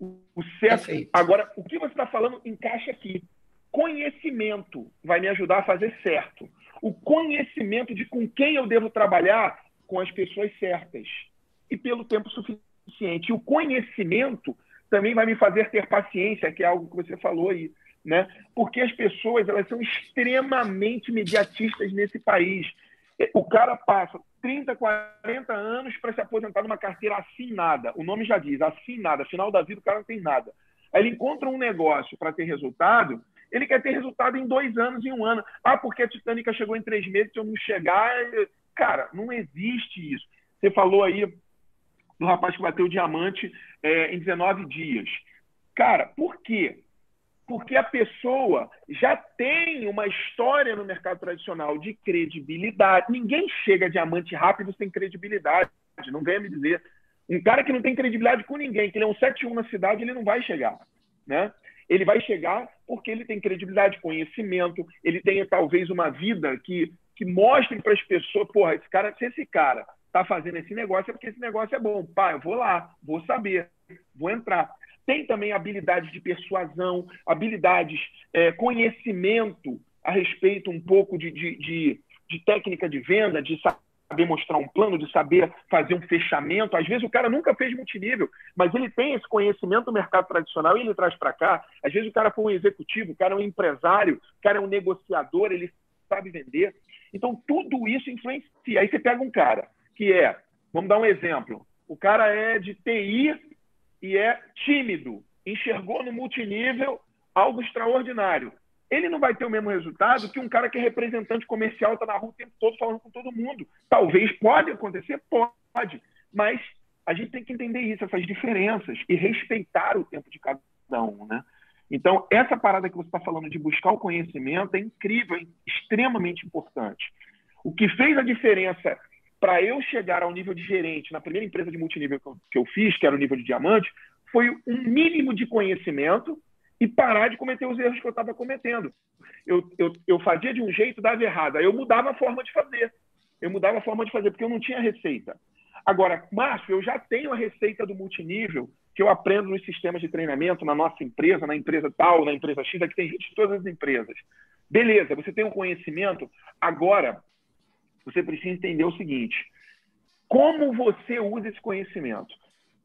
O certo. Perfeito. Agora, o que você está falando encaixa aqui. Conhecimento vai me ajudar a fazer certo. O conhecimento de com quem eu devo trabalhar com as pessoas certas e pelo tempo suficiente. E o conhecimento também vai me fazer ter paciência, que é algo que você falou aí, né? Porque as pessoas elas são extremamente mediatistas nesse país. O cara passa 30, 40 anos para se aposentar numa carteira assinada. O nome já diz, assinada. Final da vida, o cara não tem nada. Aí ele encontra um negócio para ter resultado, ele quer ter resultado em dois anos, em um ano. Ah, porque a Titânica chegou em três meses, se eu não chegar. Cara, não existe isso. Você falou aí do rapaz que bateu o diamante é, em 19 dias. Cara, por quê? Porque a pessoa já tem uma história no mercado tradicional de credibilidade. Ninguém chega diamante rápido sem credibilidade, não venha me dizer. Um cara que não tem credibilidade com ninguém, que ele é um 7-1 na cidade, ele não vai chegar. Né? Ele vai chegar porque ele tem credibilidade, conhecimento, ele tem talvez uma vida que, que mostre para as pessoas, porra, esse cara, se esse cara está fazendo esse negócio é porque esse negócio é bom. Pá, eu vou lá, vou saber, vou entrar. Tem também habilidades de persuasão, habilidades, é, conhecimento a respeito um pouco de, de, de, de técnica de venda, de saber mostrar um plano, de saber fazer um fechamento. Às vezes o cara nunca fez multinível, mas ele tem esse conhecimento do mercado tradicional e ele traz para cá. Às vezes o cara foi um executivo, o cara é um empresário, o cara é um negociador, ele sabe vender. Então tudo isso influencia. Aí você pega um cara que é, vamos dar um exemplo, o cara é de TI e é tímido, enxergou no multinível algo extraordinário. Ele não vai ter o mesmo resultado que um cara que é representante comercial, está na rua o tempo todo falando com todo mundo. Talvez pode acontecer, pode, mas a gente tem que entender isso, essas diferenças e respeitar o tempo de cada um, né? Então, essa parada que você está falando de buscar o conhecimento é incrível, é extremamente importante. O que fez a diferença para eu chegar ao nível de gerente na primeira empresa de multinível que eu, que eu fiz, que era o nível de diamante, foi um mínimo de conhecimento e parar de cometer os erros que eu estava cometendo. Eu, eu, eu fazia de um jeito, dava errado. Aí eu mudava a forma de fazer. Eu mudava a forma de fazer, porque eu não tinha receita. Agora, Márcio, eu já tenho a receita do multinível que eu aprendo nos sistemas de treinamento, na nossa empresa, na empresa tal, na empresa X, aqui tem gente de todas as empresas. Beleza, você tem um conhecimento. Agora, você precisa entender o seguinte: como você usa esse conhecimento?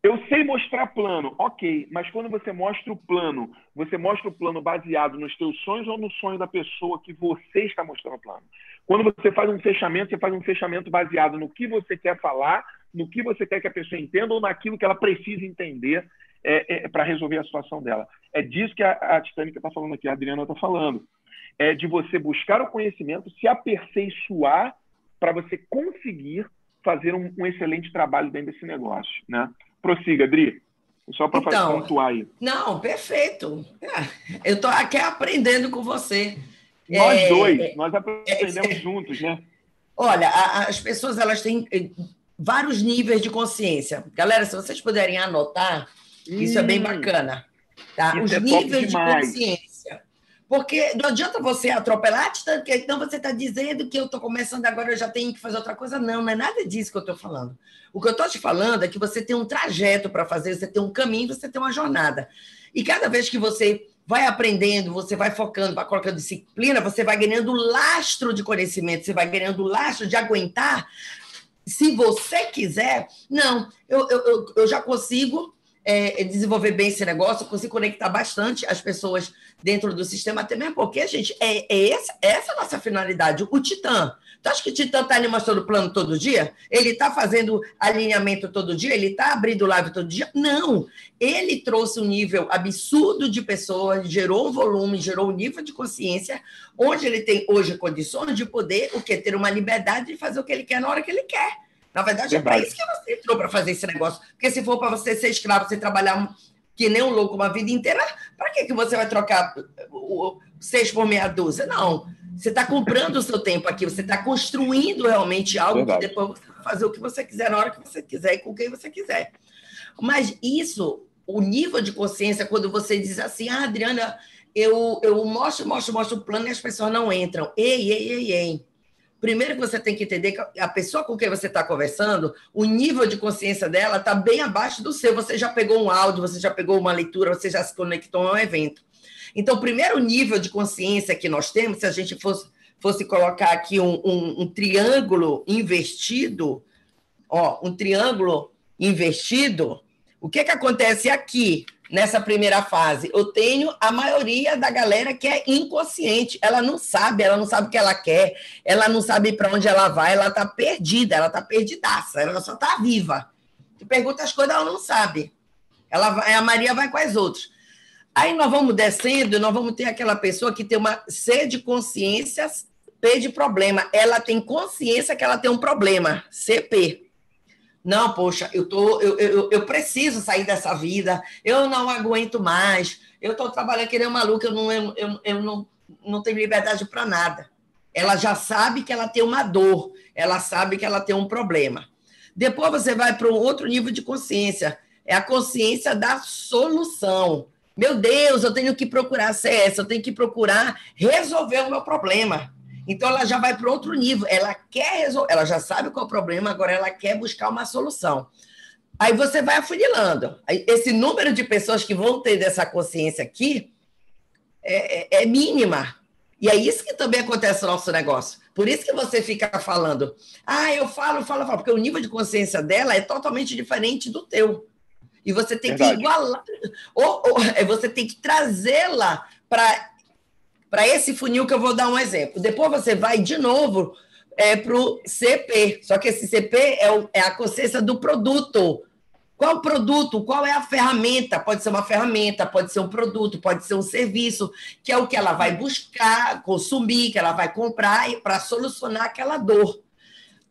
Eu sei mostrar plano, ok, mas quando você mostra o plano, você mostra o plano baseado nos teus sonhos ou no sonho da pessoa que você está mostrando o plano? Quando você faz um fechamento, você faz um fechamento baseado no que você quer falar, no que você quer que a pessoa entenda ou naquilo que ela precisa entender é, é, para resolver a situação dela. É disso que a, a Titânica está falando aqui, a Adriana está falando. É de você buscar o conhecimento, se aperfeiçoar para você conseguir fazer um, um, excelente trabalho dentro desse negócio, né? Prossiga, Adri. Só para então, pontuar aí. Não, perfeito. É, eu estou aqui aprendendo com você. Nós é, dois, é, nós aprendemos é, juntos, né? Olha, a, as pessoas elas têm eh, vários níveis de consciência. Galera, se vocês puderem anotar, hum, isso é bem bacana. Tá? Os é níveis de consciência. Porque não adianta você atropelar, porque então você está dizendo que eu estou começando agora, eu já tenho que fazer outra coisa. Não, não é nada disso que eu estou falando. O que eu estou te falando é que você tem um trajeto para fazer, você tem um caminho, você tem uma jornada. E cada vez que você vai aprendendo, você vai focando, vai colocando disciplina, você vai ganhando lastro de conhecimento, você vai ganhando lastro de aguentar. Se você quiser, não, eu, eu, eu já consigo é, desenvolver bem esse negócio, consigo conectar bastante as pessoas dentro do sistema, até mesmo porque, gente, é, é essa, essa a nossa finalidade. O Titã. Tu acha que o Titã está ali mostrando o plano todo dia? Ele está fazendo alinhamento todo dia? Ele está abrindo live todo dia? Não. Ele trouxe um nível absurdo de pessoas, gerou um volume, gerou um nível de consciência, onde ele tem hoje condições de poder o quê? ter uma liberdade de fazer o que ele quer na hora que ele quer. Na verdade, é para isso que você entrou para fazer esse negócio. Porque se for para você ser escravo, você trabalhar que nem um louco uma vida inteira, para que, que você vai trocar o seis por meia dúzia? Não. Você está comprando o seu tempo aqui, você está construindo realmente algo Verdade. que depois você vai fazer o que você quiser, na hora que você quiser e com quem você quiser. Mas isso, o nível de consciência, quando você diz assim, ah, Adriana, eu, eu mostro, mostro, mostro o plano e as pessoas não entram. Ei, ei, ei, ei. Primeiro que você tem que entender que a pessoa com quem você está conversando, o nível de consciência dela está bem abaixo do seu. Você já pegou um áudio, você já pegou uma leitura, você já se conectou a um evento. Então, o primeiro nível de consciência que nós temos, se a gente fosse, fosse colocar aqui um, um, um triângulo invertido, ó, um triângulo invertido, o que, que acontece aqui? Nessa primeira fase. Eu tenho a maioria da galera que é inconsciente, ela não sabe, ela não sabe o que ela quer, ela não sabe para onde ela vai, ela está perdida, ela está perdidaça, ela só está viva. Tu pergunta as coisas, ela não sabe. Ela vai, a Maria vai com as outras. Aí nós vamos descendo, nós vamos ter aquela pessoa que tem uma C de consciência, P de problema. Ela tem consciência que ela tem um problema, CP. Não, poxa, eu, tô, eu, eu, eu preciso sair dessa vida, eu não aguento mais, eu estou trabalhando que nem maluco, eu não, eu, eu, eu não, não tenho liberdade para nada. Ela já sabe que ela tem uma dor, ela sabe que ela tem um problema. Depois você vai para um outro nível de consciência, é a consciência da solução. Meu Deus, eu tenho que procurar CS, eu tenho que procurar resolver o meu problema. Então ela já vai para outro nível. Ela quer resolver, ela já sabe qual é o problema, agora ela quer buscar uma solução. Aí você vai afunilando. Esse número de pessoas que vão ter dessa consciência aqui é, é, é mínima. E é isso que também acontece no nosso negócio. Por isso que você fica falando, ah, eu falo, falo, falo, porque o nível de consciência dela é totalmente diferente do teu. E você tem Verdade. que igualar, ou, ou é, você tem que trazê-la para para esse funil que eu vou dar um exemplo. Depois você vai de novo é, para o CP, só que esse CP é, o, é a consciência do produto. Qual produto? Qual é a ferramenta? Pode ser uma ferramenta, pode ser um produto, pode ser um serviço, que é o que ela vai buscar, consumir, que ela vai comprar para solucionar aquela dor.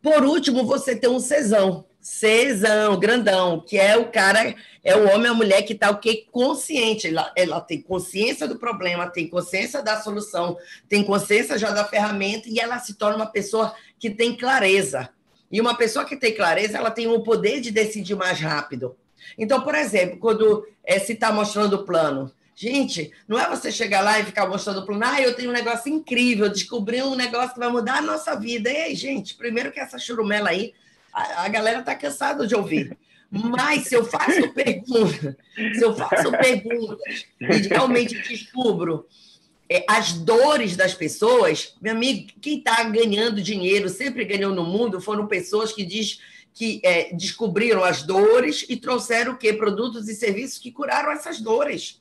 Por último, você tem um cesão. Cesão, grandão, que é o cara, é o homem ou a mulher que está o quê? Consciente. Ela, ela tem consciência do problema, tem consciência da solução, tem consciência já da ferramenta e ela se torna uma pessoa que tem clareza. E uma pessoa que tem clareza, ela tem o poder de decidir mais rápido. Então, por exemplo, quando é, se está mostrando o plano, Gente, não é você chegar lá e ficar mostrando o plano, ah, eu tenho um negócio incrível, descobri um negócio que vai mudar a nossa vida. Ei, gente, primeiro que essa churumela aí a, galera está cansada de ouvir. Mas se eu faço perguntas, se eu faço perguntas e realmente descubro é, as dores das pessoas, meu amigo, quem está ganhando dinheiro, sempre ganhou no mundo, foram pessoas que diz que é, descobriram as dores e trouxeram o quê? Produtos e serviços que curaram essas dores.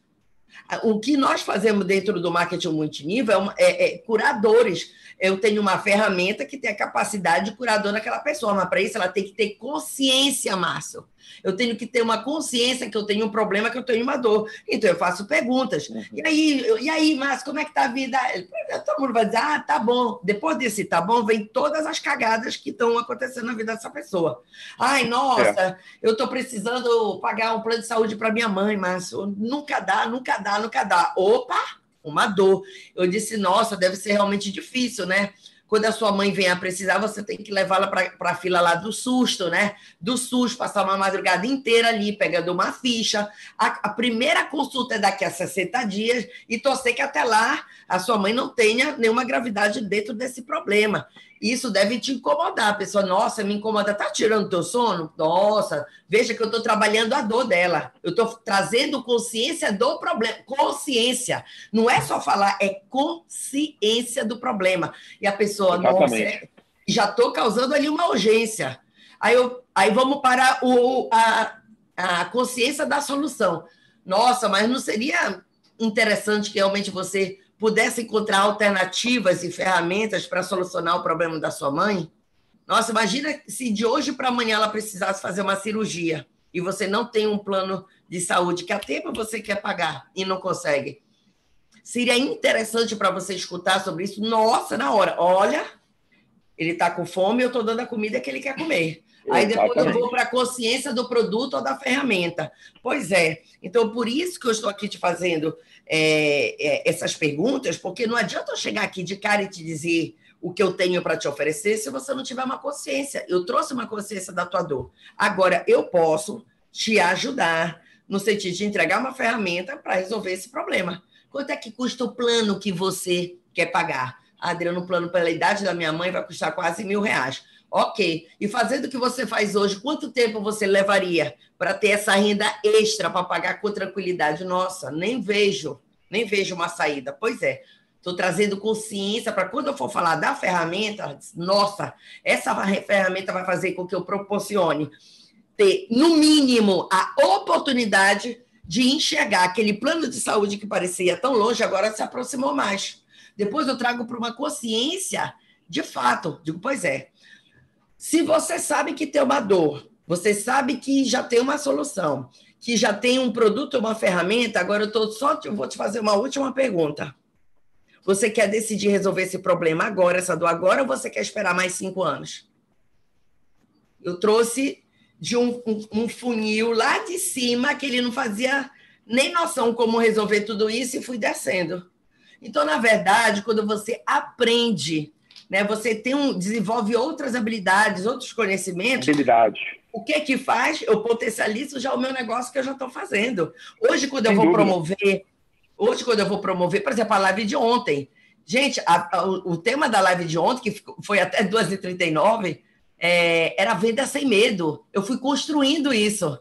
O que nós fazemos dentro do marketing multinível é, é, é curar dores eu tenho uma ferramenta que tem a capacidade de curar a dor daquela pessoa, mas para isso ela tem que ter consciência, Márcio. Eu tenho que ter uma consciência que eu tenho um problema, que eu tenho uma dor. Então eu faço perguntas. Uhum. E aí, eu, e aí, Márcio, como é que tá a vida? Todo mundo vai dizer, ah, tá bom. Depois desse tá bom, vem todas as cagadas que estão acontecendo na vida dessa pessoa. Ai, nossa, é. eu estou precisando pagar um plano de saúde para minha mãe, Márcio. Nunca dá, nunca dá, nunca dá. Opa! uma dor. Eu disse, nossa, deve ser realmente difícil, né? Quando a sua mãe vem a precisar, você tem que levá-la para a fila lá do susto, né? Do SUS, passar uma madrugada inteira ali, pegando uma ficha. A, a, primeira consulta é daqui a 60 dias e torcer que até lá a sua mãe não tenha nenhuma gravidade dentro desse problema. Isso deve te incomodar. A pessoa, nossa, me incomoda. Tá tirando teu sono? Nossa, veja que eu estou trabalhando a dor dela. Eu estou trazendo consciência do problema. Consciência. Não é só falar, é consciência do problema. E a pessoa, Exatamente. nossa, já estou causando ali uma urgência. Aí, eu, aí vamos para o, a, a consciência da solução. Nossa, mas não seria interessante que realmente você pudesse encontrar alternativas e ferramentas para solucionar o problema da sua mãe? Nossa, imagina se de hoje para amanhã ela precisasse fazer uma cirurgia e você não tem um plano de saúde que a tempo você quer pagar e não consegue. Seria interessante para você escutar sobre isso. Nossa, na hora, olha, ele está com fome, eu estou dando a comida que ele quer comer. Aí depois eu vou para a consciência do produto ou da ferramenta. Pois é. Então, por isso que eu estou aqui te fazendo é, é, essas perguntas, porque não adianta eu chegar aqui de cara e te dizer o que eu tenho para te oferecer se você não tiver uma consciência. Eu trouxe uma consciência da tua dor. Agora, eu posso te ajudar no sentido de entregar uma ferramenta para resolver esse problema. Quanto é que custa o plano que você quer pagar? Adriano, o plano pela idade da minha mãe vai custar quase mil reais. Ok. E fazendo o que você faz hoje, quanto tempo você levaria para ter essa renda extra para pagar com tranquilidade? Nossa, nem vejo, nem vejo uma saída. Pois é. Estou trazendo consciência para quando eu for falar da ferramenta, nossa, essa ferramenta vai fazer com que eu proporcione ter, no mínimo, a oportunidade de enxergar aquele plano de saúde que parecia tão longe, agora se aproximou mais. Depois eu trago para uma consciência de fato. Digo, pois é. Se você sabe que tem uma dor, você sabe que já tem uma solução, que já tem um produto, uma ferramenta, agora eu tô só eu vou te fazer uma última pergunta. Você quer decidir resolver esse problema agora, essa dor agora, ou você quer esperar mais cinco anos? Eu trouxe de um, um, um funil lá de cima que ele não fazia nem noção como resolver tudo isso e fui descendo. Então, na verdade, quando você aprende, né, você tem um, desenvolve outras habilidades, outros conhecimentos. Habilidades. O que é que faz? Eu potencializo já o meu negócio que eu já estou fazendo. Hoje, quando Sem eu vou dúvida. promover, hoje, quando eu vou promover, por exemplo, a live de ontem. Gente, a, a, o, tema da live de ontem, que foi até 2h39, é, era venda sem medo. Eu fui construindo isso.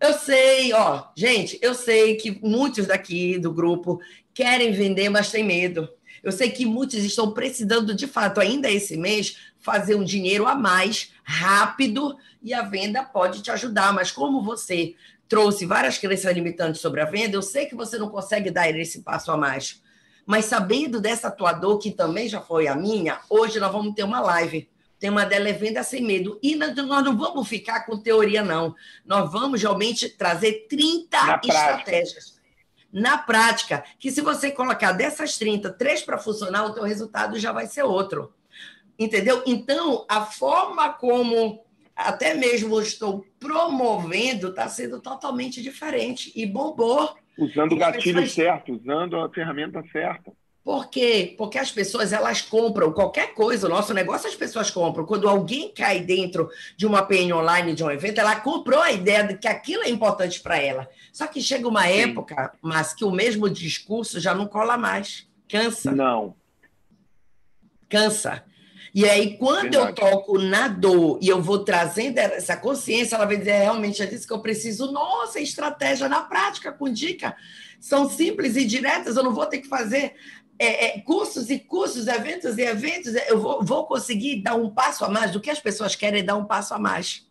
Eu sei, ó, gente, eu sei que muitos daqui do grupo querem vender, mas têm medo. Eu sei que muitos estão precisando, de fato, ainda esse mês, fazer um dinheiro a mais, rápido, e a venda pode te ajudar. Mas como você trouxe várias crenças limitantes sobre a venda, eu sei que você não consegue dar esse passo a mais. Mas sabendo dessa tua dor, que também já foi a minha, hoje nós vamos ter uma live tema dela é venda sem medo. E nós não vamos ficar com teoria, não. Nós vamos realmente trazer 30 Na estratégias. Prática. Na prática, que se você colocar dessas 30, três para funcionar, o teu resultado já vai ser outro. Entendeu? Então, a forma como até mesmo estou promovendo está sendo totalmente diferente. E bombou. Usando o gatilho pessoas... certo, usando a ferramenta certa. Por quê? Porque as pessoas elas compram qualquer coisa, o nosso negócio as pessoas compram. Quando alguém cai dentro de uma PN online, de um evento, ela comprou a ideia de que aquilo é importante para ela. Só que chega uma Sim. época, mas que o mesmo discurso já não cola mais. Cansa. Não. Cansa. E aí, quando Verdade. eu toco na dor e eu vou trazendo essa consciência, ela vai dizer, é, realmente é disso que eu preciso. Nossa, estratégia na prática, com dica. São simples e diretas, eu não vou ter que fazer é, é, cursos e cursos, eventos e eventos, eu vou, vou, conseguir dar um passo a mais do que as pessoas querem dar um passo a mais.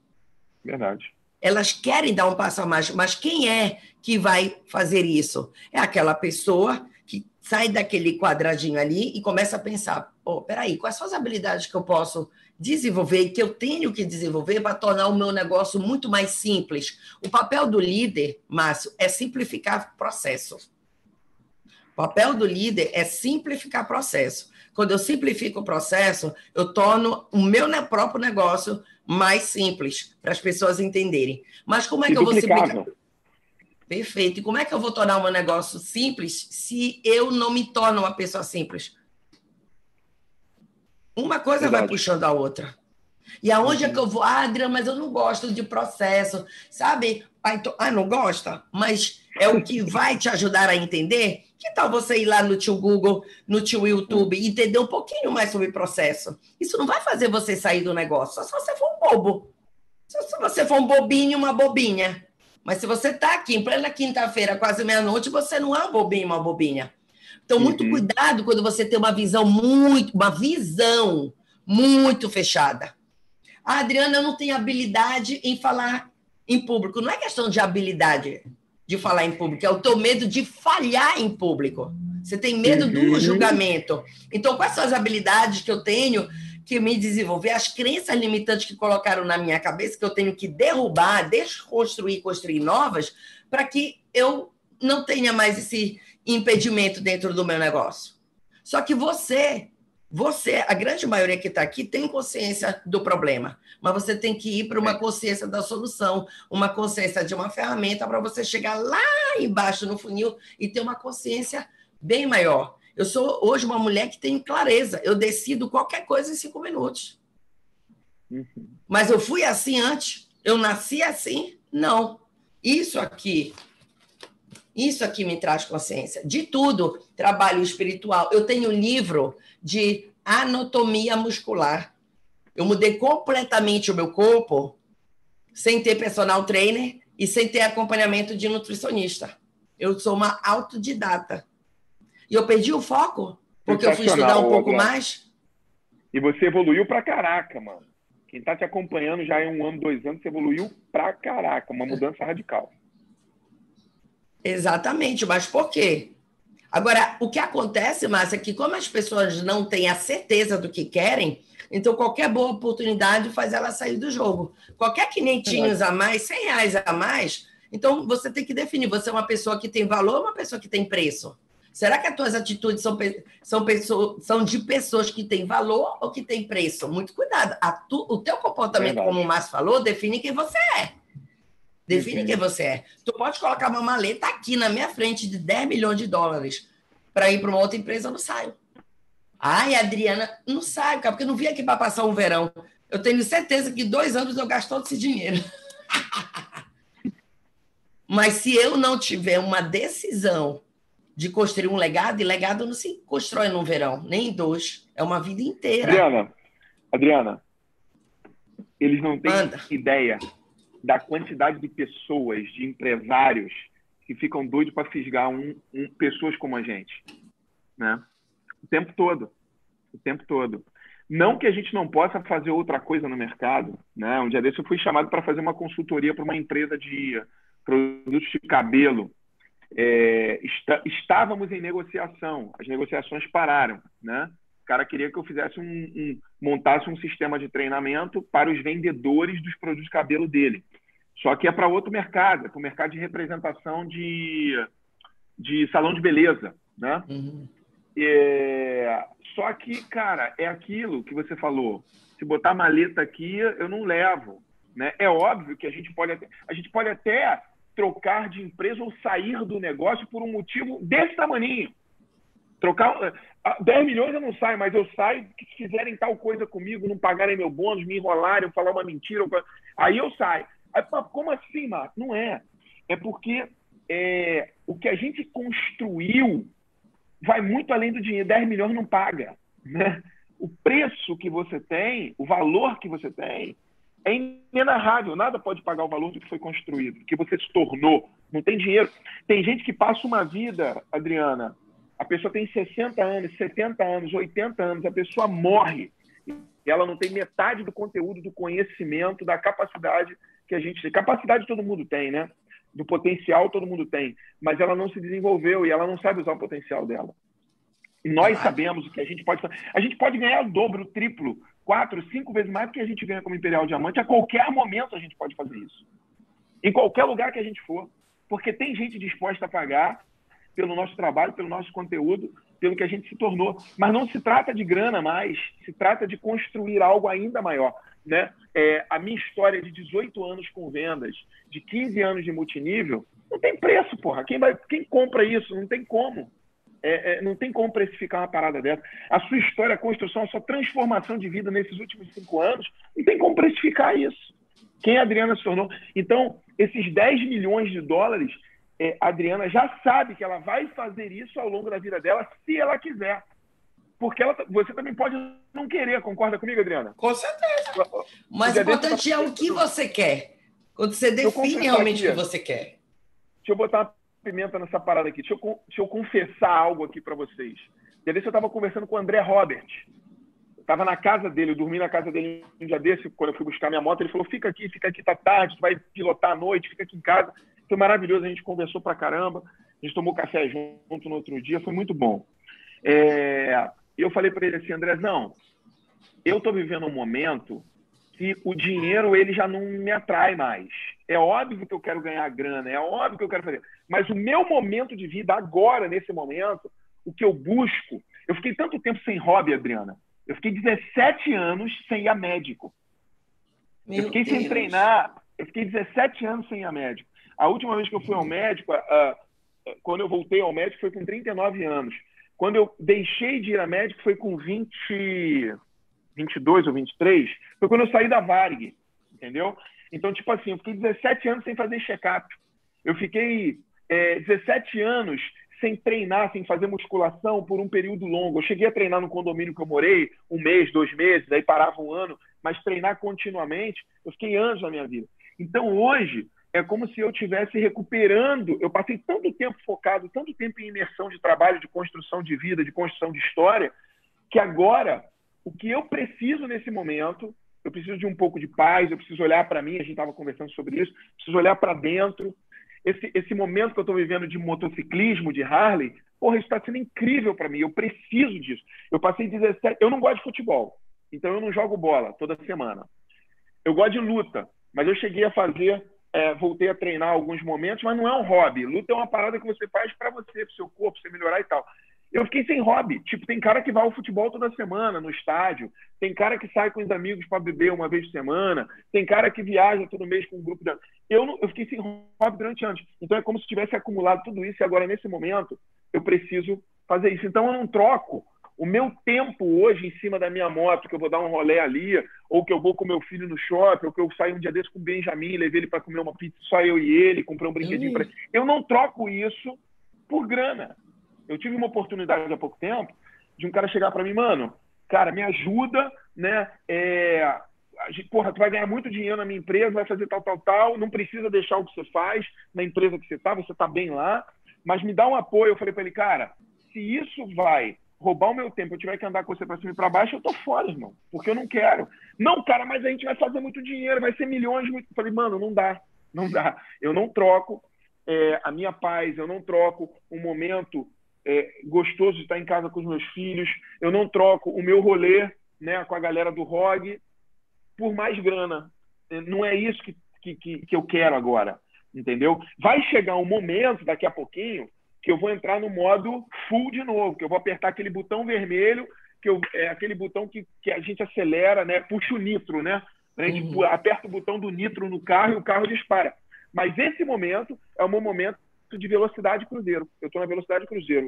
Verdade. Elas querem dar um passo a mais, mas quem é que vai fazer isso? É aquela pessoa que sai daquele quadradinho ali e começa a pensar: oh, peraí, quais são as habilidades que eu posso desenvolver e que eu tenho que desenvolver para tornar o meu negócio muito mais simples? O papel do líder, Márcio, é simplificar o processo. O papel do líder é simplificar processo. Quando eu simplifico o processo, eu torno o meu próprio negócio mais simples para as pessoas entenderem. Mas como é que eu vou simplificar? Perfeito. E como é que eu vou tornar o meu negócio simples se eu não me torno uma pessoa simples? Uma coisa Verdade. vai puxando a outra. E aonde uhum. é que eu vou? Ah, Adriana, mas eu não gosto de processo, sabe? Ah, então, ah, não gosta? Mas é o que vai te ajudar a entender? Que tal você ir lá no tio Google, no tio YouTube e entender um pouquinho mais sobre processo? Isso não vai fazer você sair do negócio, só se você for um bobo. Só se você for um bobinho, uma bobinha. Mas se você está aqui em plena quinta-feira, quase meia-noite, você não é um bobinho, uma bobinha. Então, muito uhum. cuidado quando você tem uma visão muito, uma visão muito fechada. Ah, Adriana, eu não tenho habilidade em falar em público. Não é questão de habilidade de falar em público, é o teu medo de falhar em público. Você tem medo do uhum. julgamento. Então, quais são as habilidades que eu tenho que me desenvolver, as crenças limitantes que colocaram na minha cabeça, que eu tenho que derrubar, desconstruir, construir novas, para que eu não tenha mais esse impedimento dentro do meu negócio. Só que você Você, a grande maioria que está aqui, tem consciência do problema, mas você tem que ir para uma consciência da solução, uma consciência de uma ferramenta para você chegar lá embaixo no funil e ter uma consciência bem maior. Eu sou hoje uma mulher que tem clareza, eu decido qualquer coisa em cinco minutos. Uhum. Mas eu fui assim antes? Eu nasci assim? Não. Isso aqui isso aqui me traz consciência. De tudo, trabalho espiritual. Eu tenho um livro de anatomia muscular. Eu mudei completamente o meu corpo sem ter personal trainer e sem ter acompanhamento de nutricionista. Eu sou uma autodidata. E eu perdi o foco porque eu fui estudar um pouco mais. E você evoluiu pra caraca, mano. Quem tá te acompanhando já em um ano, dois anos, você evoluiu pra caraca. Uma mudança radical. Exatamente, mas por quê? Agora, o que acontece, Márcia, é que como as pessoas não têm a certeza do que querem, então qualquer boa oportunidade faz ela sair do jogo. Qualquer quinhentinhos a mais, cem reais a mais, então você tem que definir, você é uma pessoa que tem valor ou uma pessoa que tem preço? Será que as tuas atitudes são, são, pessoas, são de pessoas que têm valor ou que têm preço? Muito cuidado. Tu, o teu comportamento, Verdade. como o Márcio falou, define quem você é. Define quem você é. Tu pode colocar uma maleta aqui na minha frente de 10 milhões de dólares para ir para uma outra empresa, eu não saio. Ai, Adriana, não saio, cara, porque eu não vim aqui para passar um verão. Eu tenho certeza que dois anos eu gasto todo esse dinheiro. [laughs] Mas se eu não tiver uma decisão de construir um legado, e legado não se constrói num verão, nem em dois, é uma vida inteira. Adriana, Adriana, eles não têm Anda. ideia da quantidade de pessoas, de empresários que ficam doidos para fisgar um, um, pessoas como a gente, né? O tempo todo, o tempo todo. Não que a gente não possa fazer outra coisa no mercado, né? Um dia desse eu fui chamado para fazer uma consultoria para uma empresa de produtos de cabelo. É, está, estávamos em negociação, as negociações pararam, né? O cara queria que eu fizesse um, um, montasse um sistema de treinamento para os vendedores dos produtos de cabelo dele. Só que é para outro mercado, é para o mercado de representação de, de salão de beleza, né? Uhum. É, só que, cara, é aquilo que você falou. Se botar maleta aqui, eu não levo. Né? É óbvio que a gente pode até, a gente pode até trocar de empresa ou sair do negócio por um motivo desse tamanho. Trocar 10 milhões eu não saio, mas eu saio se fizerem tal coisa comigo, não pagarem meu bônus, me enrolarem, falar uma mentira. Aí eu saio. Aí, como assim, Marco? Não é. É porque é, o que a gente construiu vai muito além do dinheiro. 10 milhões não paga. Né? O preço que você tem, o valor que você tem, é inenarrável. Nada pode pagar o valor do que foi construído, que você se tornou. Não tem dinheiro. Tem gente que passa uma vida, Adriana, a pessoa tem 60 anos, 70 anos, 80 anos, a pessoa morre. Ela não tem metade do conteúdo, do conhecimento, da capacidade que a gente. Capacidade todo mundo tem, né? Do potencial todo mundo tem. Mas ela não se desenvolveu e ela não sabe usar o potencial dela. E nós sabemos o que a gente pode. A gente pode ganhar o dobro, o triplo, quatro, cinco vezes mais do que a gente ganha como Imperial Diamante. A qualquer momento a gente pode fazer isso. Em qualquer lugar que a gente for. Porque tem gente disposta a pagar pelo nosso trabalho, pelo nosso conteúdo, pelo que a gente se tornou. Mas não se trata de grana mais, se trata de construir algo ainda maior. Né? É, a minha história de 18 anos com vendas, de 15 anos de multinível, não tem preço, porra. Quem, vai, quem compra isso? Não tem como. É, é, não tem como precificar uma parada dessa. A sua história, a construção, a sua transformação de vida nesses últimos cinco anos, não tem como precificar isso. Quem a Adriana se tornou. Então, esses 10 milhões de dólares é, a Adriana já sabe que ela vai fazer isso ao longo da vida dela, se ela quiser. Porque ela, você também pode não querer, concorda comigo, Adriana? Com certeza. Mas o importante é o que você quer. Quando você define realmente o que você quer. Deixa eu botar uma pimenta nessa parada aqui. Deixa eu, deixa eu confessar algo aqui para vocês. Já desse eu estava conversando com o André Robert. Estava na casa dele, eu dormi na casa dele um dia desse, quando eu fui buscar minha moto. Ele falou: fica aqui, fica aqui, tá tarde, tu vai pilotar à noite, fica aqui em casa. Foi maravilhoso, a gente conversou pra caramba, a gente tomou café junto no outro dia, foi muito bom. É, eu falei para ele assim, André, não, eu estou vivendo um momento que o dinheiro ele já não me atrai mais. É óbvio que eu quero ganhar grana, é óbvio que eu quero fazer, mas o meu momento de vida agora, nesse momento, o que eu busco, eu fiquei tanto tempo sem hobby, Adriana. Eu fiquei 17 anos sem ir a médico. Meu eu fiquei Deus. sem treinar. Eu fiquei 17 anos sem ir a médico. A última vez que eu fui ao médico, quando eu voltei ao médico, foi com 39 anos. Quando eu deixei de ir a médico, foi com 20, 22 ou 23. Foi quando eu saí da Varig, entendeu? Então, tipo assim, eu fiquei 17 anos sem fazer check-up. Eu fiquei é, 17 anos sem treinar, sem fazer musculação por um período longo. Eu cheguei a treinar no condomínio que eu morei, um mês, dois meses, aí parava um ano, mas treinar continuamente, eu fiquei anos na minha vida. Então, hoje, é como se eu estivesse recuperando. Eu passei tanto tempo focado, tanto tempo em imersão de trabalho, de construção de vida, de construção de história, que agora, o que eu preciso nesse momento, eu preciso de um pouco de paz, eu preciso olhar para mim, a gente estava conversando sobre isso, preciso olhar para dentro, esse, esse momento que eu estou vivendo de motociclismo, de Harley, porra, isso está sendo incrível para mim. Eu preciso disso. Eu passei 17. Eu não gosto de futebol, então eu não jogo bola toda semana. Eu gosto de luta, mas eu cheguei a fazer, é, voltei a treinar alguns momentos, mas não é um hobby. Luta é uma parada que você faz para você, para seu corpo, para você melhorar e tal. Eu fiquei sem hobby. Tipo, tem cara que vai ao futebol toda semana, no estádio. Tem cara que sai com os amigos para beber uma vez por semana. Tem cara que viaja todo mês com um grupo de. Eu, não, eu fiquei sem hobby durante anos. Então é como se tivesse acumulado tudo isso e agora, nesse momento, eu preciso fazer isso. Então eu não troco o meu tempo hoje em cima da minha moto, que eu vou dar um rolê ali, ou que eu vou com meu filho no shopping, ou que eu saio um dia desse com o Benjamin, levei ele para comer uma pizza, só eu e ele, comprei um brinquedinho para ele. Eu não troco isso por grana. Eu tive uma oportunidade há pouco tempo de um cara chegar para mim, mano, cara, me ajuda, né? É, porra, tu vai ganhar muito dinheiro na minha empresa, vai fazer tal, tal, tal, não precisa deixar o que você faz na empresa que você tá, você tá bem lá, mas me dá um apoio. Eu falei para ele, cara, se isso vai roubar o meu tempo, eu tiver que andar com você para cima e para baixo, eu tô fora, irmão, porque eu não quero. Não, cara, mas a gente vai fazer muito dinheiro, vai ser milhões. Muito... Eu falei, mano, não dá, não dá. Eu não troco é, a minha paz, eu não troco um momento é, gostoso de estar em casa com os meus filhos, eu não troco o meu rolê né, com a galera do ROG por mais grana. Não é isso que, que, que eu quero agora, entendeu? Vai chegar um momento, daqui a pouquinho, que eu vou entrar no modo full de novo, que eu vou apertar aquele botão vermelho, que eu, é aquele botão que, que a gente acelera, né? Puxa o nitro, né? A gente uhum. aperta o botão do nitro no carro e o carro dispara. Mas esse momento é o meu momento de velocidade cruzeiro. Eu estou na velocidade cruzeiro.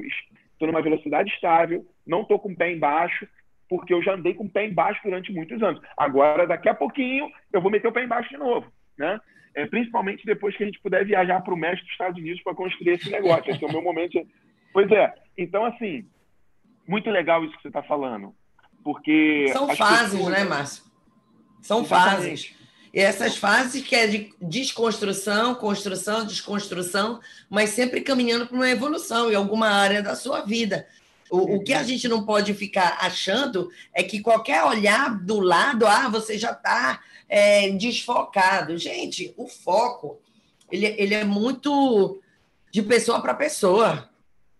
Estou numa velocidade estável, não estou com o pé embaixo, porque eu já andei com o pé embaixo durante muitos anos. Agora, daqui a pouquinho, eu vou meter o pé embaixo de novo. Né? É, principalmente depois que a gente puder viajar para o México dos Estados Unidos para construir esse negócio. Esse é o meu momento. Pois é. Então, assim, muito legal isso que você está falando. Porque. São fases, pessoas... né, Márcio? São Exatamente. fases. E essas fases que é de desconstrução, construção, desconstrução, mas sempre caminhando para uma evolução em alguma área da sua vida. O, o, que a gente não pode ficar achando é que qualquer olhar do lado, ah, você já está é, desfocado. Gente, o foco ele, ele é muito de pessoa para pessoa.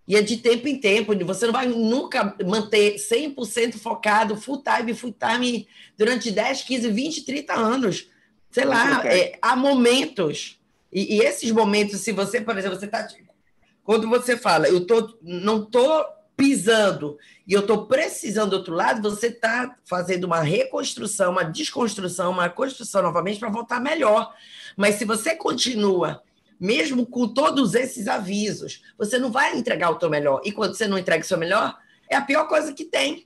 E é de tempo em tempo. Você não vai nunca manter 100% focado, full time, full time, durante 10, 15, 20, 30 anos. Sei lá, é, há momentos. E, e, esses momentos, se você, por exemplo, você está. Quando você fala, eu tô, não estou pisando e eu estou precisando do outro lado, você está fazendo uma reconstrução, uma desconstrução, uma construção novamente para voltar melhor. Mas se você continua, mesmo com todos esses avisos, você não vai entregar o seu melhor. E quando você não entrega o seu melhor, é a pior coisa que tem.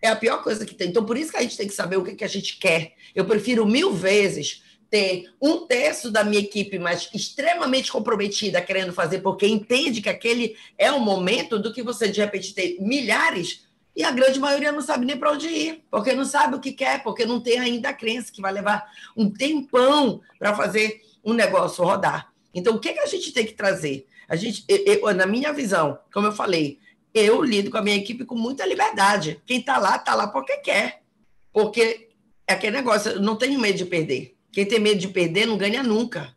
É a pior coisa que tem. Então, por isso que a gente tem que saber o que, que a gente quer. Eu prefiro mil vezes ter um terço da minha equipe, mas extremamente comprometida, querendo fazer, porque entende que aquele é o momento, do que você, de repente, ter milhares e a grande maioria não sabe nem para onde ir, porque não sabe o que quer, porque não tem ainda a crença que vai levar um tempão para fazer um negócio rodar. Então, o que, que a gente tem que trazer? A gente, eu, na minha visão, como eu falei, eu lido com a minha equipe com muita liberdade. Quem está lá, está lá porque quer. Porque é aquele negócio, eu não tenho medo de perder. Quem tem medo de perder não ganha nunca.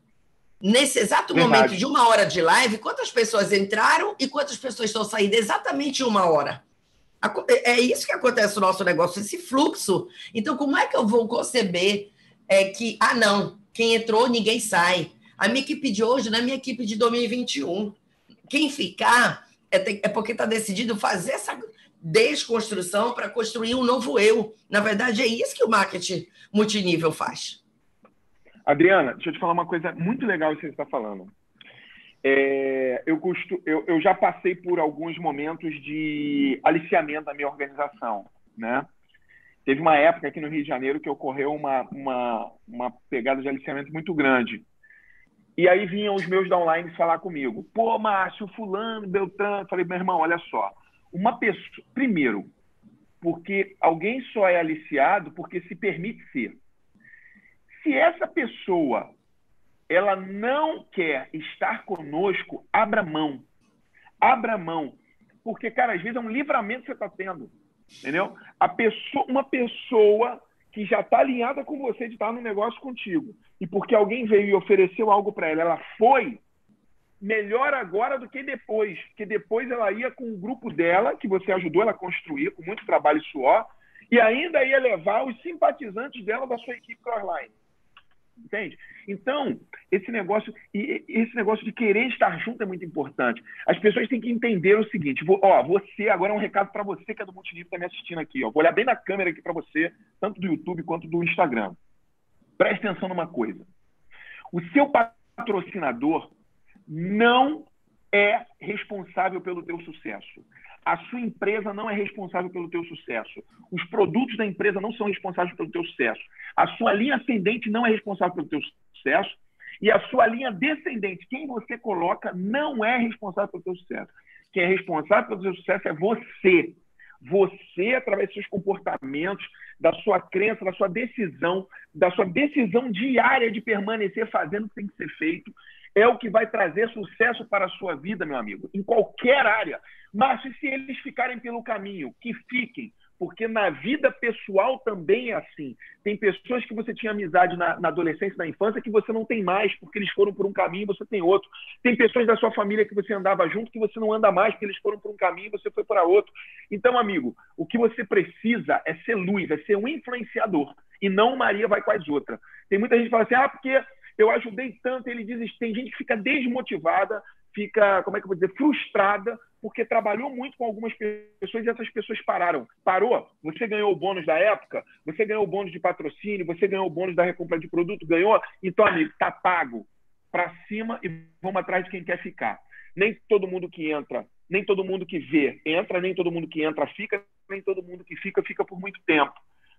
Nesse exato Verdade. momento de uma hora de live, quantas pessoas entraram e quantas pessoas estão saindo? Exatamente uma hora. É, é isso que acontece no nosso negócio, esse fluxo. Então, como é que eu vou conceber é, que, ah, não, quem entrou, ninguém sai. A minha equipe de hoje não é minha equipe de 2021. Quem ficar é, é porque está decidido fazer essa, desconstrução para construir um novo eu. Na verdade, é isso que o marketing multinível faz. Adriana, deixa eu te falar uma coisa muito legal que você está falando. É, eu, eu, eu, já passei por alguns momentos de aliciamento da minha organização, né? Teve uma época aqui no Rio de Janeiro que ocorreu uma, uma, uma pegada de aliciamento muito grande. E aí vinham os meus downlines falar comigo. Pô, Márcio, fulano, Beltrano. Falei, meu irmão, olha só. Uma pessoa... Primeiro, porque alguém só é aliciado porque se permite ser. Se essa pessoa ela não quer estar conosco, abra mão. Abra mão. Porque, cara, às vezes é um livramento que você está tendo. Entendeu? A pessoa, uma pessoa que já está alinhada com você de estar no negócio contigo, e porque alguém veio e ofereceu algo para ela, ela foi, melhor agora do que depois. Porque depois ela ia com o grupo dela, que você ajudou ela a construir, com muito trabalho e suor, e ainda ia levar os simpatizantes dela da sua equipe crossline. Entende? Então, esse negócio, e esse negócio de querer estar junto é muito importante. As pessoas têm que entender o seguinte: vou, ó, você, agora é um recado para você que é do multinível está me assistindo aqui. Ó. Vou olhar bem na câmera aqui para você, tanto do YouTube quanto do Instagram. Preste atenção numa coisa. O seu patrocinador não é responsável pelo teu sucesso. A sua empresa não é responsável pelo teu sucesso. Os produtos da empresa não são responsáveis pelo teu sucesso. A sua linha ascendente não é responsável pelo teu sucesso. E a sua linha descendente, quem você coloca, não é responsável pelo teu sucesso. Quem é responsável pelo teu sucesso é você. Você, através dos seus comportamentos, da sua crença, da sua decisão, da sua decisão diária de permanecer fazendo o que tem que ser feito, é o que vai trazer sucesso para a sua vida, meu amigo, em qualquer área. Mas se eles ficarem pelo caminho, que fiquem, porque na vida pessoal também é assim. Tem pessoas que você tinha amizade na, na, adolescência, na infância, que você não tem mais, porque eles foram por um caminho e você tem outro. Tem pessoas da sua família que você andava junto, que você não anda mais, porque eles foram por um caminho e você foi para outro. Então, amigo, o que você precisa é ser luz, é ser um influenciador, e não Maria vai com as outras. Tem muita gente que fala assim, ah, porque eu ajudei tanto, ele diz, tem gente que fica desmotivada, fica, como é que eu vou dizer, frustrada, porque trabalhou muito com algumas pessoas e essas pessoas pararam. Parou? Você ganhou o bônus da época, você ganhou o bônus de patrocínio, você ganhou o bônus da recompra de produto, ganhou? Então, amigo, tá pago. Para cima e vamos atrás de quem quer ficar. Nem todo mundo que entra, nem todo mundo que vê entra, nem todo mundo que entra fica, nem todo mundo que fica fica por muito tempo.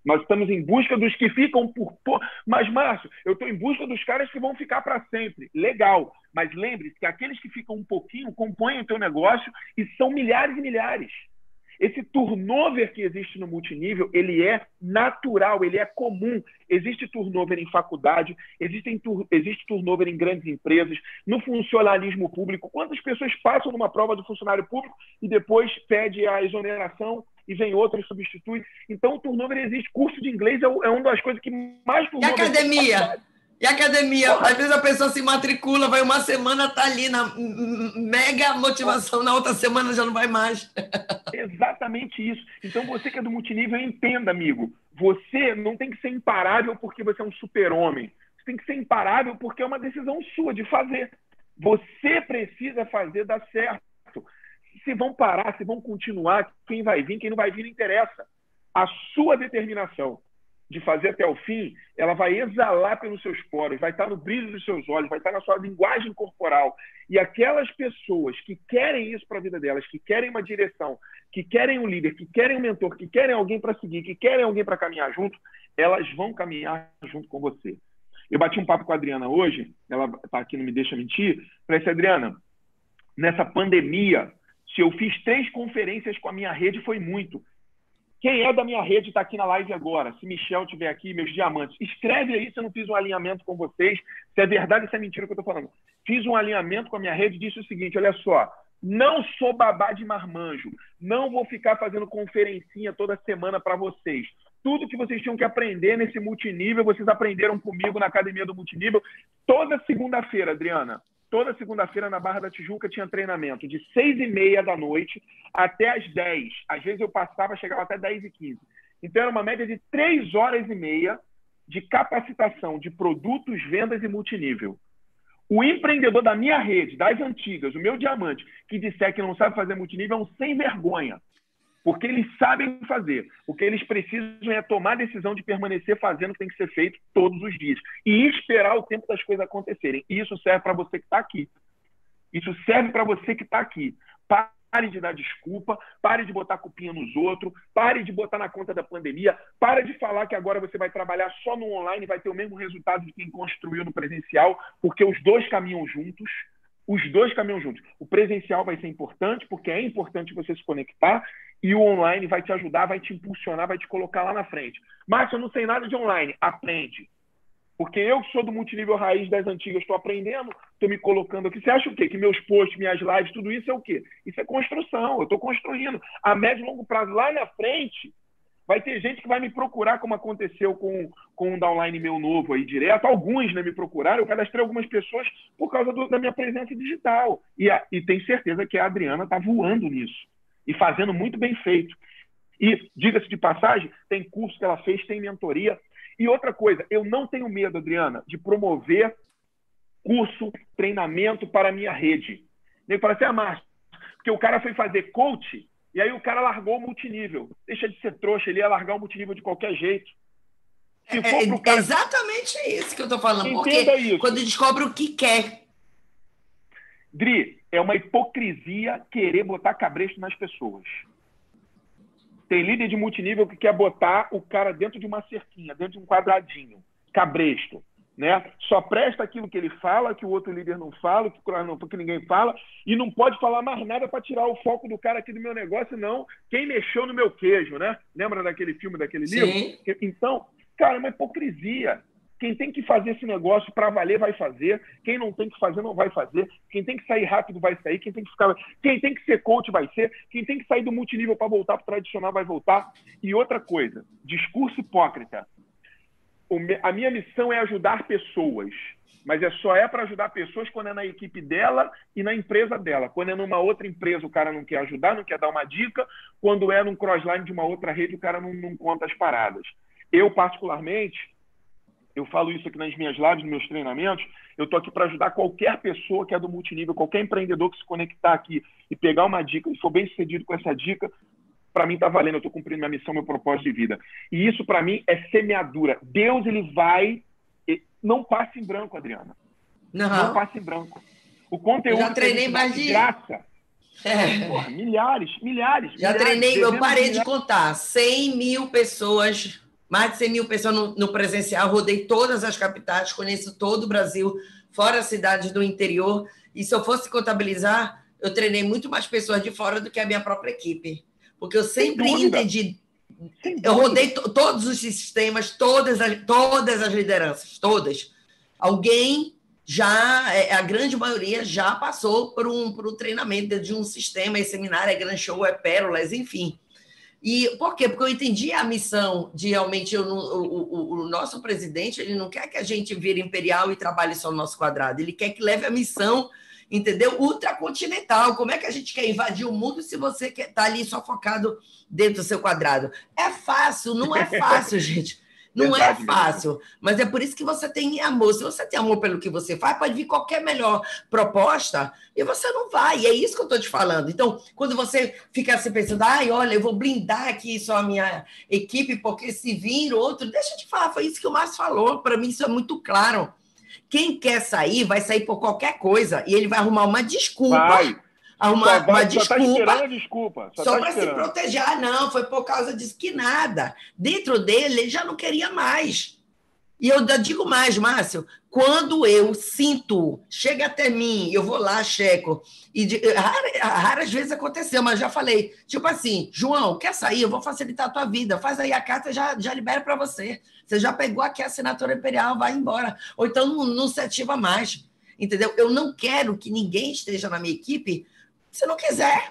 Nós estamos em busca dos que ficam por. Mas, Márcio, eu estou em busca dos caras que vão ficar para sempre. Legal. Mas lembre-se que aqueles que ficam um pouquinho compõem o teu negócio e são milhares e milhares. Esse turnover que existe no multinível, ele é natural, ele é comum. Existe turnover em faculdade, existe, existe turnover em grandes empresas, no funcionalismo público. Quantas pessoas passam numa prova do funcionário público e depois pede a exoneração e vem outro e substitui? Então, o turnover existe. Curso de inglês é, é uma das coisas que mais turnover... E academia? E academia, às vezes a pessoa se matricula, vai uma semana, tá ali na mega motivação, na outra semana já não vai mais. [laughs] Exatamente isso. Então você que é do multinível, entenda, amigo. Você não tem que ser imparável porque você é um super-homem. Você tem que ser imparável porque é uma decisão sua de fazer. Você precisa fazer dar certo. Se vão parar, se vão continuar, quem vai vir, quem não vai vir, não interessa. A sua determinação de fazer até o fim, ela vai exalar pelos seus poros, vai estar no brilho dos seus olhos, vai estar na sua linguagem corporal. E aquelas pessoas que querem isso para a vida delas, que querem uma direção, que querem um líder, que querem um mentor, que querem alguém para seguir, que querem alguém para caminhar junto, elas vão caminhar junto com você. Eu bati um papo com a Adriana hoje, ela está aqui, não me deixa mentir. Falei assim, Adriana, nessa pandemia, se eu fiz três conferências com a minha rede, foi muito. Quem é da minha rede está aqui na live agora. Se Michel estiver aqui, meus diamantes, escreve aí se eu não fiz um alinhamento com vocês, se é verdade ou se é mentira que eu estou falando. Fiz um alinhamento com a minha rede e disse o seguinte: olha só, não sou babá de marmanjo, não vou ficar fazendo conferencinha toda semana para vocês. Tudo que vocês tinham que aprender nesse multinível, vocês aprenderam comigo na academia do multinível. Toda segunda-feira, Adriana, toda segunda-feira na Barra da Tijuca tinha treinamento de seis e meia da noite até as dez. Às vezes eu passava, chegava até dez e quinze. Então era uma média de três horas e meia de capacitação de produtos, vendas e multinível. O empreendedor da minha rede, das antigas, o meu diamante, que disser que não sabe fazer multinível é um sem vergonha. Porque eles sabem fazer. O que eles precisam é tomar a decisão de permanecer fazendo o que tem que ser feito todos os dias. E esperar o tempo das coisas acontecerem. E isso serve para você que está aqui. Isso serve para você que está aqui. Pare de dar desculpa, pare de botar culpinha nos outros, pare de botar na conta da pandemia, pare de falar que agora você vai trabalhar só no online e vai ter o mesmo resultado de quem construiu no presencial, porque os dois caminham juntos. Os dois caminham juntos. O presencial vai ser importante, porque é importante você se conectar, e o online vai te ajudar, vai te impulsionar, vai te colocar lá na frente. Márcio, eu não sei nada de online. Aprende. Porque eu que sou do multinível raiz das antigas, estou aprendendo, estou me colocando aqui. Você acha o quê? Que meus posts, minhas lives, tudo isso é o quê? Isso é construção. Eu estou construindo. A médio e longo prazo, lá na frente, vai ter gente que vai me procurar, como aconteceu com, com um downline meu novo aí direto. Alguns né, me procuraram, eu cadastrei algumas pessoas por causa do, da minha presença digital. E, a, e tenho certeza que a Adriana está voando nisso e fazendo muito bem feito. E, diga-se de passagem, tem curso que ela fez, tem mentoria. E outra coisa, eu não tenho medo, Adriana, de promover curso, treinamento para a minha rede. Nem para ser a Márcio, porque o cara foi fazer coach e aí o cara largou o multinível. Deixa de ser trouxa, ele ia largar o multinível de qualquer jeito. É, pro cara... exatamente isso que eu estou falando. Entenda porque isso. quando descobre o que quer. Dri, é uma hipocrisia querer botar cabresto nas pessoas. Tem líder de multinível que quer botar o cara dentro de uma cerquinha, dentro de um quadradinho, cabresto. Né? Só presta aquilo que ele fala, que o outro líder não fala, que, não, que ninguém fala, e não pode falar mais nada para tirar o foco do cara aqui do meu negócio, não. Quem mexeu no meu queijo, né? Lembra daquele filme, daquele Sim. livro? Então, cara, é uma hipocrisia. Quem tem que fazer esse negócio para valer vai fazer. Quem não tem que fazer não vai fazer. Quem tem que sair rápido vai sair. Quem tem que ficar, quem tem que ser coach vai ser. Quem tem que sair do multinível para voltar para tradicional vai voltar. E outra coisa, discurso hipócrita. A minha missão é ajudar pessoas, mas é só é para ajudar pessoas quando é na equipe dela e na empresa dela. Quando é numa outra empresa, o cara não quer ajudar, não quer dar uma dica. Quando é num crossline de uma outra rede, o cara não, não conta as paradas. Eu, particularmente, eu falo isso aqui nas minhas lives, nos meus treinamentos, eu estou aqui para ajudar qualquer pessoa que é do multinível, qualquer empreendedor que se conectar aqui e pegar uma dica e for bem sucedido com essa dica, para mim está valendo, eu estou cumprindo minha missão, meu propósito de vida. E isso para mim é semeadura. Deus ele vai, não passa em branco, Adriana. Não, não passa em branco. O conteúdo eu já treinei mais de graça. É. Porra, milhares, milhares. Já milhares, treinei, eu parei milhares. de contar, 100 mil pessoas mais de 100 mil pessoas no, no, presencial, rodei todas as capitais, conheço todo o Brasil, fora as cidades do interior. E se eu fosse contabilizar, eu treinei muito mais pessoas de fora do que a minha própria equipe. Porque eu sempre entendi. Eu rodei todos os sistemas, todas as, todas as lideranças, todas. Alguém já, é, a grande maioria já passou por um, por um treinamento de um sistema, é seminário, é Gran Show, é Pérolas, enfim. E por quê? Porque eu entendi a missão de realmente eu, o, o, o, nosso presidente ele não quer que a gente vire imperial e trabalhe só no nosso quadrado, ele quer que leve a missão, entendeu? Ultracontinental. Como é que a gente quer invadir o mundo se você está ali só focado dentro do seu quadrado? É fácil, não é fácil, [laughs] gente. Não é fácil, mas é por isso que você tem amor. Se você tem amor pelo que você faz, pode vir qualquer melhor proposta e você não vai. E é isso que eu estou te falando. Então, quando você fica assim pensando, ai, olha, eu vou blindar aqui só a minha equipe, porque se vir outro, deixa eu te falar, foi isso que o Márcio falou. Para mim, isso é muito claro. Quem quer sair, vai sair por qualquer coisa e ele vai arrumar uma desculpa. Vai vai, uma desculpa. Só, tá desculpa, só, só tá para se proteger. Ah, não, foi por causa disso que nada. Dentro dele, ele já não queria mais. E eu digo mais, Márcio, quando eu sinto, chega até mim, eu vou lá, checo, e de, raras, raras vezes aconteceu, mas já falei, tipo assim, João, quer sair? Eu vou facilitar a tua vida, faz aí a carta, já, já libera para você. Você já pegou aqui a assinatura imperial, vai embora. Ou então não, não se ativa mais, entendeu? Eu não quero que ninguém esteja na minha equipe se não quiser.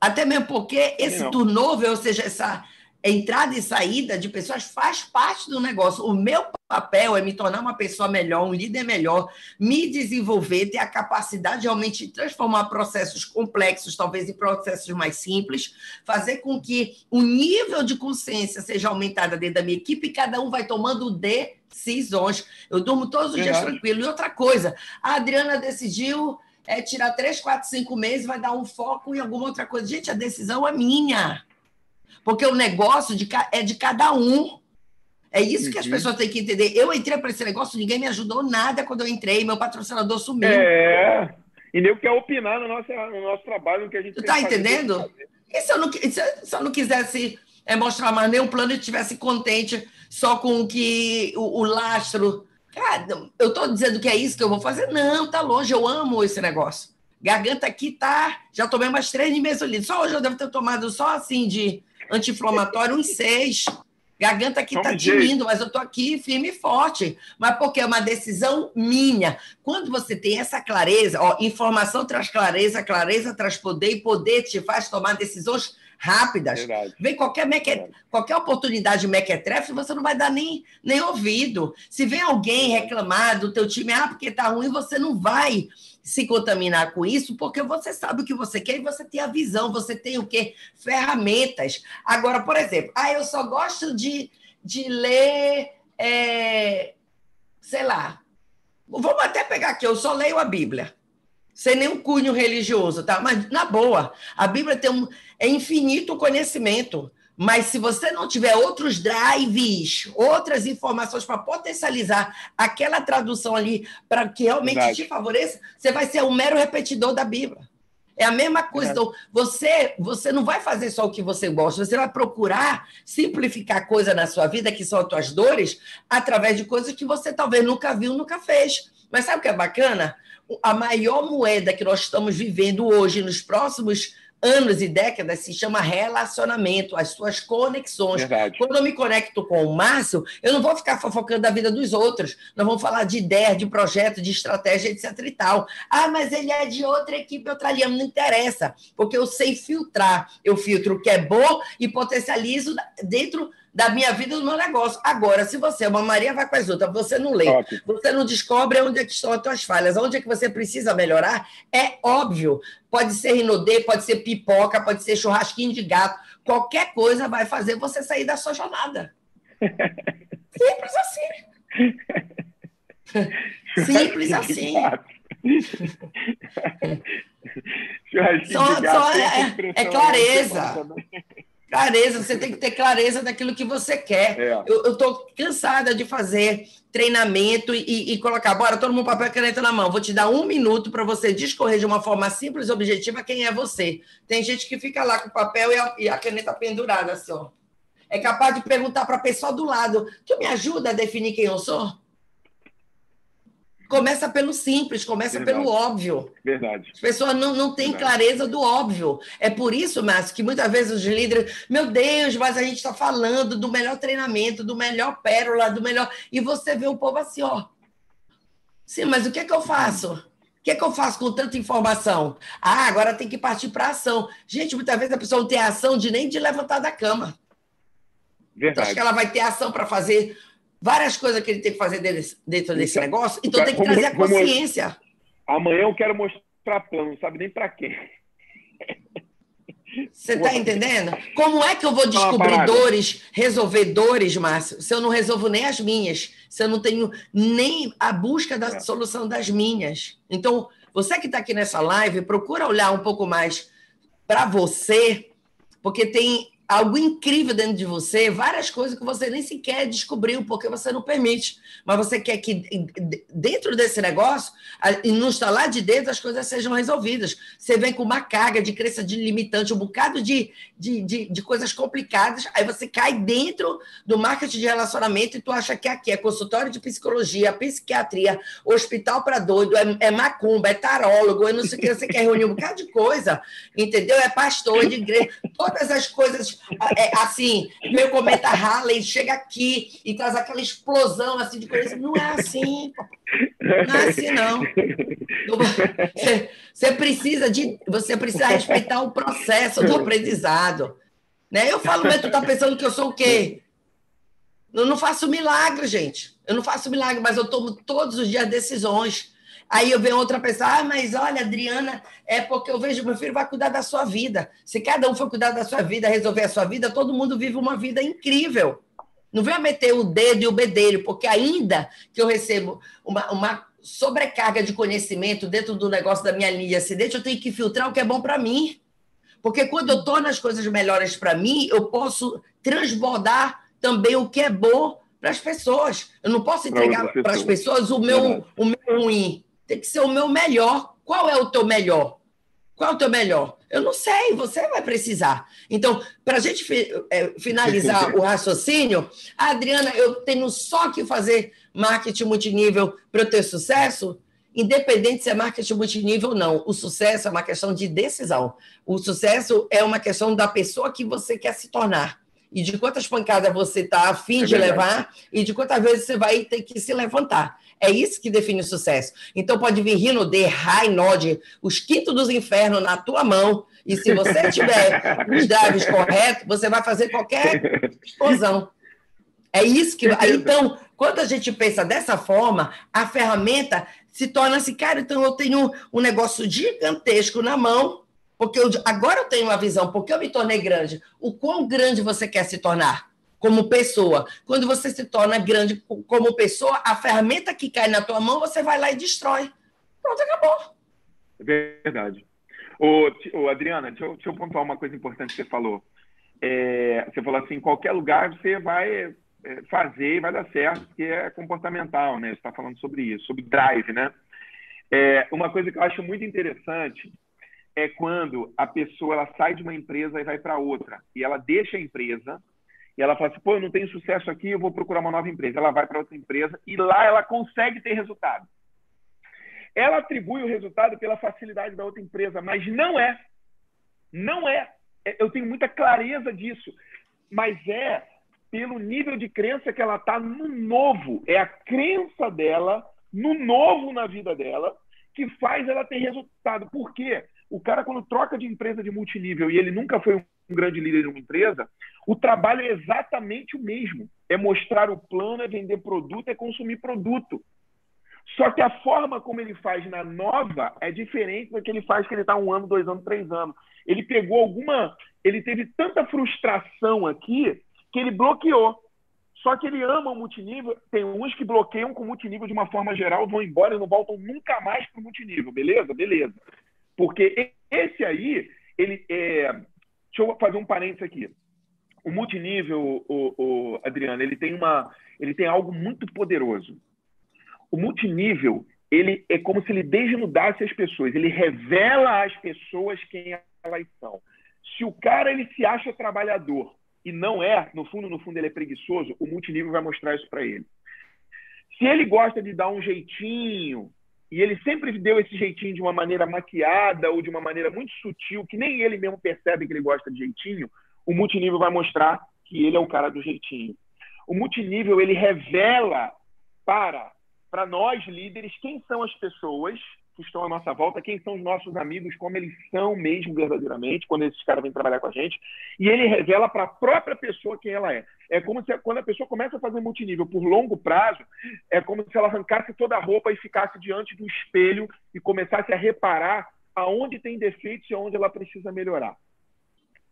Até mesmo porque esse turnover, ou seja, essa entrada e saída de pessoas faz parte do negócio. O meu papel é me tornar uma pessoa melhor, um líder melhor, me desenvolver, ter a capacidade de realmente transformar processos complexos, talvez em processos mais simples, fazer com que o nível de consciência seja aumentado dentro da minha equipe e cada um vai tomando decisões. Eu durmo todos os dias tranquilo. E outra coisa, a Adriana decidiu é tirar três, quatro, cinco meses, vai dar um foco em alguma outra coisa. Gente, a decisão é minha. Porque o negócio de, é de cada um. É isso que as pessoas têm que entender. Eu entrei para esse negócio, ninguém me ajudou nada quando eu entrei, meu patrocinador sumiu. É. E nem quer opinar no nosso, no nosso trabalho, no que a gente Está entendendo? E se eu não, se eu não quisesse é, mostrar mais nenhum plano e estivesse contente só com o que o, o lastro. Cara, eu estou dizendo que é isso que eu vou fazer? Não, tá longe, eu amo esse negócio. Garganta aqui tá. Já tomei umas três de mesolina. Só hoje eu devo ter tomado só assim de anti-inflamatório, uns seis. Garganta aqui está tinindo, mas eu estou aqui firme e forte. Mas porque é uma decisão minha. Quando você tem essa clareza, ó, informação traz clareza, clareza traz poder, e poder te faz tomar decisões rápidas. Verdade. Vem qualquer, meque... qualquer oportunidade de mequetrefe, você não vai dar nem, nem ouvido. Se vem alguém reclamar do teu time, ah, porque está ruim, você não vai se contaminar com isso, porque você sabe o que você quer e você tem a visão, você tem o quê? Ferramentas. Agora, por exemplo, ah, eu só gosto de, de ler, é, sei lá, vamos até pegar aqui, eu só leio a Bíblia, sem nenhum cunho religioso, tá? Mas, na boa, a Bíblia tem um, é infinito conhecimento. Mas se você não tiver outros drives, outras informações para potencializar aquela tradução ali para que realmente Verdade. te favoreça, você vai ser um mero repetidor da Bíblia. É a mesma coisa. Então, você, você não vai fazer só o que você gosta, você vai procurar simplificar coisas na sua vida, que são as tuas dores, através de coisas que você talvez nunca viu, nunca fez. Mas sabe o que é bacana? A maior moeda que nós estamos vivendo hoje, nos próximos anos e décadas se chama relacionamento, as suas conexões. Verdade. Quando eu me conecto com o Márcio, eu não vou ficar fofocando da vida dos outros. Nós vamos falar de ideia, de projeto, de estratégia, etc e tal. Ah, mas ele é de outra equipe australiana, não interessa, porque eu sei filtrar. Eu filtro o que é bom e potencializo dentro da minha vida e do meu negócio. Agora, se você é uma Maria vai com as outras, você não lê, óbvio. você não descobre onde é que estão as suas falhas, onde é que você precisa melhorar, é óbvio. Pode ser rinodê, pode ser pipoca, pode ser churrasquinho de gato, qualquer coisa vai fazer você sair da sua jornada. [laughs] Simples assim. Simples [laughs] assim. só, só é, é clareza clareza, você tem que ter clareza daquilo que você quer. É. Eu estou cansada de fazer treinamento e, e, colocar, bora, todo mundo papel e caneta na mão. Vou te dar um minuto para você discorrer de uma forma simples e objetiva quem é você. Tem gente que fica lá com o papel e a, e a caneta pendurada assim, ó. É capaz de perguntar para a pessoa do lado: tu me ajuda a definir quem eu sou? Começa pelo simples, começa Verdade. pelo óbvio. Verdade. As pessoas não, não têm Verdade. clareza do óbvio. É por isso, Márcio, que muitas vezes os líderes, meu Deus, mas a gente está falando do melhor treinamento, do melhor pérola, do melhor. E você vê o povo assim, ó. Sim, mas o que é que eu faço? O que é que eu faço com tanta informação? Ah, agora tem que partir para ação. Gente, muitas vezes a pessoa não tem ação de nem de levantar da cama. Verdade. Então, acho que ela vai ter ação para fazer várias coisas que ele tem que fazer dentro desse então, negócio, então tem que trazer a consciência. amanhã eu quero mostrar plano, não sabe nem para quê. Você está entendendo? Como é que eu vou descobrir dores, resolver dores, Márcio, se eu não resolvo nem as minhas, se eu não tenho nem a busca da é. solução das minhas? Então, você que está aqui nessa live, procura olhar um pouco mais para você, porque tem algo incrível dentro de você, várias coisas que você nem sequer descobriu porque você não permite. Mas você quer que dentro desse negócio, e no instalar de dentro, as coisas sejam resolvidas. Você vem com uma carga de crença de limitante, um bocado de, de, de, de, coisas complicadas, aí você cai dentro do marketing de relacionamento e tu acha que aqui é consultório de psicologia, psiquiatria, hospital para doido, é, é, macumba, é tarólogo, é não sei o que, você quer reunir um bocado de coisa, entendeu? É pastor de igreja, todas as coisas é, assim, meu cometa Halley chega aqui e traz aquela explosão assim de coisa. Não é assim, não é assim, não. Você precisa de. Você precisa respeitar o processo do aprendizado. Né? Eu falo, mas tu tá pensando que eu sou o quê? Eu não faço milagre, gente. Eu não faço milagre, mas eu tomo todos os dias decisões. Aí eu venho outra pessoa, ah, mas olha, Adriana, é porque eu vejo meu filho vai cuidar da sua vida. Se cada um for cuidar da sua vida, resolver a sua vida, todo mundo vive uma vida incrível. Não venha meter o dedo e o bedelho, porque ainda que eu recebo uma, uma sobrecarga de conhecimento dentro do negócio da minha linha acidente, eu tenho que filtrar o que é bom para mim. Porque quando eu torno as coisas melhores para mim, eu posso transbordar também o que é bom para as pessoas. Eu não posso entregar para as pessoas o meu, o meu ruim. Tem que ser o meu melhor. Qual é o teu melhor? Qual é o teu melhor? Eu não sei, você vai precisar. Então, para a gente é, finalizar [laughs] o raciocínio, Adriana, eu tenho só que fazer marketing multinível para eu ter sucesso? Independente se é marketing multinível ou não, o sucesso é uma questão de decisão. O sucesso é uma questão da pessoa que você quer se tornar. E de quantas pancadas você está afim é de levar e de quantas vezes você vai ter que se levantar. É isso que define o sucesso. Então pode vir Rino de High Nod, os quintos dos infernos na tua mão. E se você [laughs] tiver os drives corretos, você vai fazer qualquer explosão. É isso que. Então, quando a gente pensa dessa forma, a ferramenta se torna assim, cara, então eu tenho um negócio gigantesco na mão, porque eu, agora eu tenho uma visão, porque eu me tornei grande. O quão grande você quer se tornar como pessoa? Quando você se torna grande como pessoa, a ferramenta que cai na tua mão, você vai lá e destrói. Pronto, acabou. É verdade. Ô, Adriana, deixa eu, deixa eu pontuar uma coisa importante que você falou. É, você falou assim, em qualquer lugar você vai é, fazer e vai dar certo, porque é comportamental, né? Você está falando sobre isso, sobre drive, né? É, uma coisa que eu acho muito interessante é quando a pessoa ela sai de uma empresa e vai para outra, e ela deixa a empresa, e ela fala assim, pô, eu não tenho sucesso aqui, eu vou procurar uma nova empresa. Ela vai para outra empresa e lá ela consegue ter resultado. Ela atribui o resultado pela facilidade da outra empresa, mas não é. Não é. é eu tenho muita clareza disso. Mas é pelo nível de crença que ela está no novo. É a crença dela no novo na vida dela que faz ela ter resultado. Por quê? O cara, quando troca de empresa de multinível e ele nunca foi um grande líder de uma empresa, o trabalho é exatamente o mesmo. É mostrar o plano, é vender produto, é consumir produto. Só que a forma como ele faz na nova é diferente do que ele faz que ele está um ano, dois anos, três anos. Ele pegou alguma. Ele teve tanta frustração aqui que ele bloqueou. Só que ele ama o multinível. Tem uns que bloqueiam com o multinível de uma forma geral, vão embora e não voltam nunca mais para o multinível. Beleza? Beleza. Porque esse aí, ele é... Deixa eu fazer um parênteses aqui. O multinível, o, o Adriano, ele tem uma, ele tem algo muito poderoso. O multinível, ele é como se ele desnudasse as pessoas. Ele revela às pessoas quem elas são. Se o cara ele se acha trabalhador e não é, no fundo, no fundo ele é preguiçoso, o multinível vai mostrar isso para ele. Se ele gosta de dar um jeitinho, e ele sempre deu esse jeitinho de uma maneira maquiada ou de uma maneira muito sutil, que nem ele mesmo percebe que ele gosta de jeitinho, o multinível vai mostrar que ele é o cara do jeitinho. O multinível ele revela para para nós líderes quem são as pessoas que estão à nossa volta, quem são os nossos amigos, como eles são mesmo verdadeiramente, quando esses caras vêm trabalhar com a gente, e ele revela para a própria pessoa quem ela é. É como se quando a pessoa começa a fazer multinível por longo prazo, é como se ela arrancasse toda a roupa e ficasse diante do espelho e começasse a reparar aonde tem defeitos e aonde ela precisa melhorar.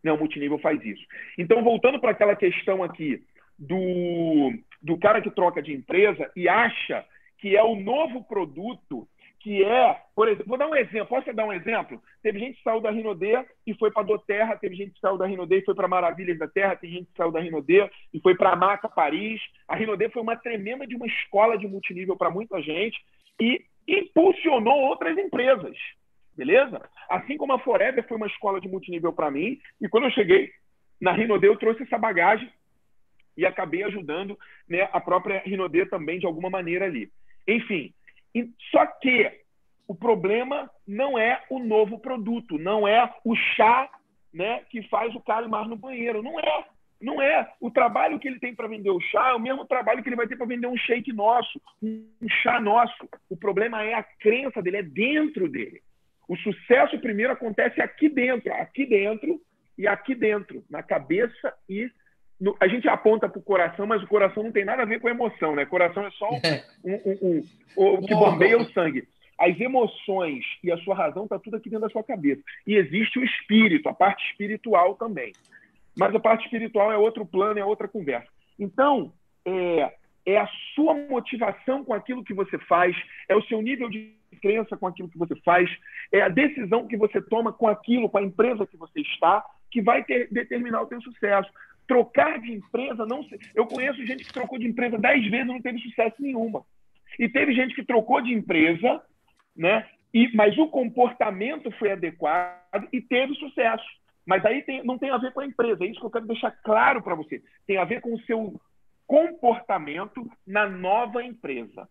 Não, o multinível faz isso. Então, voltando para aquela questão aqui do, do cara que troca de empresa e acha que é o novo produto que é, por exemplo, vou dar um exemplo, posso dar um exemplo? Teve gente que saiu da Rinodê e foi para Doterra, teve gente que saiu da Rinodê e foi para Maravilhas da Terra, tem gente que saiu da Rinodê e foi para Maca, Paris. A Rinodê foi uma tremenda de uma escola de multinível para muita gente e impulsionou outras empresas, beleza? Assim como a Forever foi uma escola de multinível para mim e quando eu cheguei na Rinodê eu trouxe essa bagagem e acabei ajudando né, a própria Rinodê também de alguma maneira ali. Enfim, só que o problema não é o novo produto, não é o chá né, que faz o cara ir mais no banheiro. Não é. Não é. O trabalho que ele tem para vender o chá é o mesmo trabalho que ele vai ter para vender um shake nosso, um chá nosso. O problema é a crença dele, é dentro dele. O sucesso primeiro acontece aqui dentro, aqui dentro e aqui dentro, na cabeça e a gente aponta para o coração, mas o coração não tem nada a ver com a emoção, né? O coração é só um, um, um, o que bombeia o sangue. As emoções e a sua razão está tudo aqui dentro da sua cabeça. E existe o espírito, a parte espiritual também. Mas a parte espiritual é outro plano, é outra conversa. Então, é, é a sua motivação com aquilo que você faz, é o seu nível de crença com aquilo que você faz, é a decisão que você toma com aquilo, com a empresa que você está, que vai ter, determinar o seu sucesso. Trocar de empresa, não eu conheço gente que trocou de empresa dez vezes e não teve sucesso nenhuma. E teve gente que trocou de empresa, né? E, mas o comportamento foi adequado e teve sucesso. Mas aí tem, não tem a ver com a empresa, é isso que eu quero deixar claro para você. Tem a ver com o seu comportamento na nova empresa.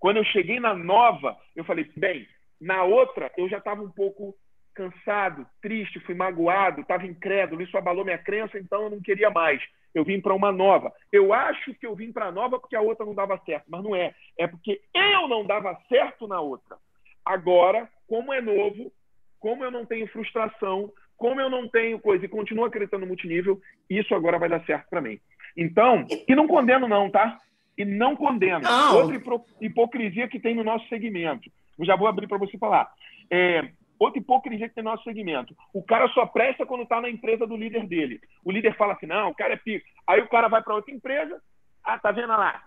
Quando eu cheguei na nova, eu falei, bem, na outra eu já estava um pouco cansado, triste, fui magoado, estava incrédulo, isso abalou minha crença, então eu não queria mais. Eu vim para uma nova. Eu acho que eu vim para a nova porque a outra não dava certo, mas não é. É porque eu não dava certo na outra. Agora, como é novo, como eu não tenho frustração, como eu não tenho coisa e continuo acreditando no multinível, isso agora vai dar certo para mim. Então, e não condeno não, tá? E não condeno. Não. Outra hipocrisia que tem no nosso segmento. Eu já vou abrir para você falar. É, outra hipocrisia que tem no nosso segmento. O cara só presta quando está na empresa do líder dele. O líder fala assim, não, o cara é pico. Aí o cara vai para outra empresa, ah, tá vendo lá?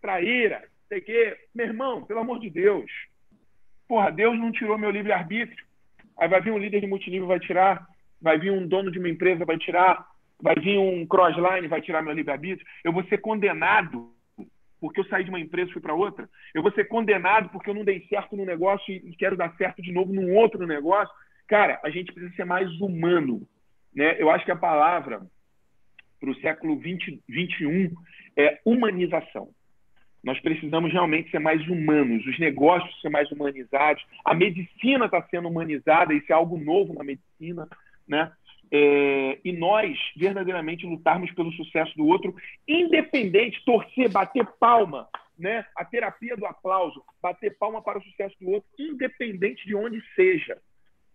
Traíra, sei que. Meu irmão, pelo amor de Deus. Porra, Deus não tirou meu livre-arbítrio. Aí vai vir um líder de multinível, vai tirar. Vai vir um dono de uma empresa, vai tirar. Vai vir um crossline, vai tirar meu livre-arbítrio. Eu vou ser condenado porque eu saí de uma empresa e fui para outra. Eu vou ser condenado porque eu não dei certo no negócio e quero dar certo de novo num outro negócio. Cara, a gente precisa ser mais humano. Né? Eu acho que a palavra para o século 20, 21 é humanização. Nós precisamos realmente ser mais humanos, os negócios ser mais humanizados, a medicina está sendo humanizada, isso é algo novo na medicina, né? É, e nós verdadeiramente lutarmos pelo sucesso do outro, independente, torcer, bater palma, né? A terapia do aplauso, bater palma para o sucesso do outro, independente de onde seja.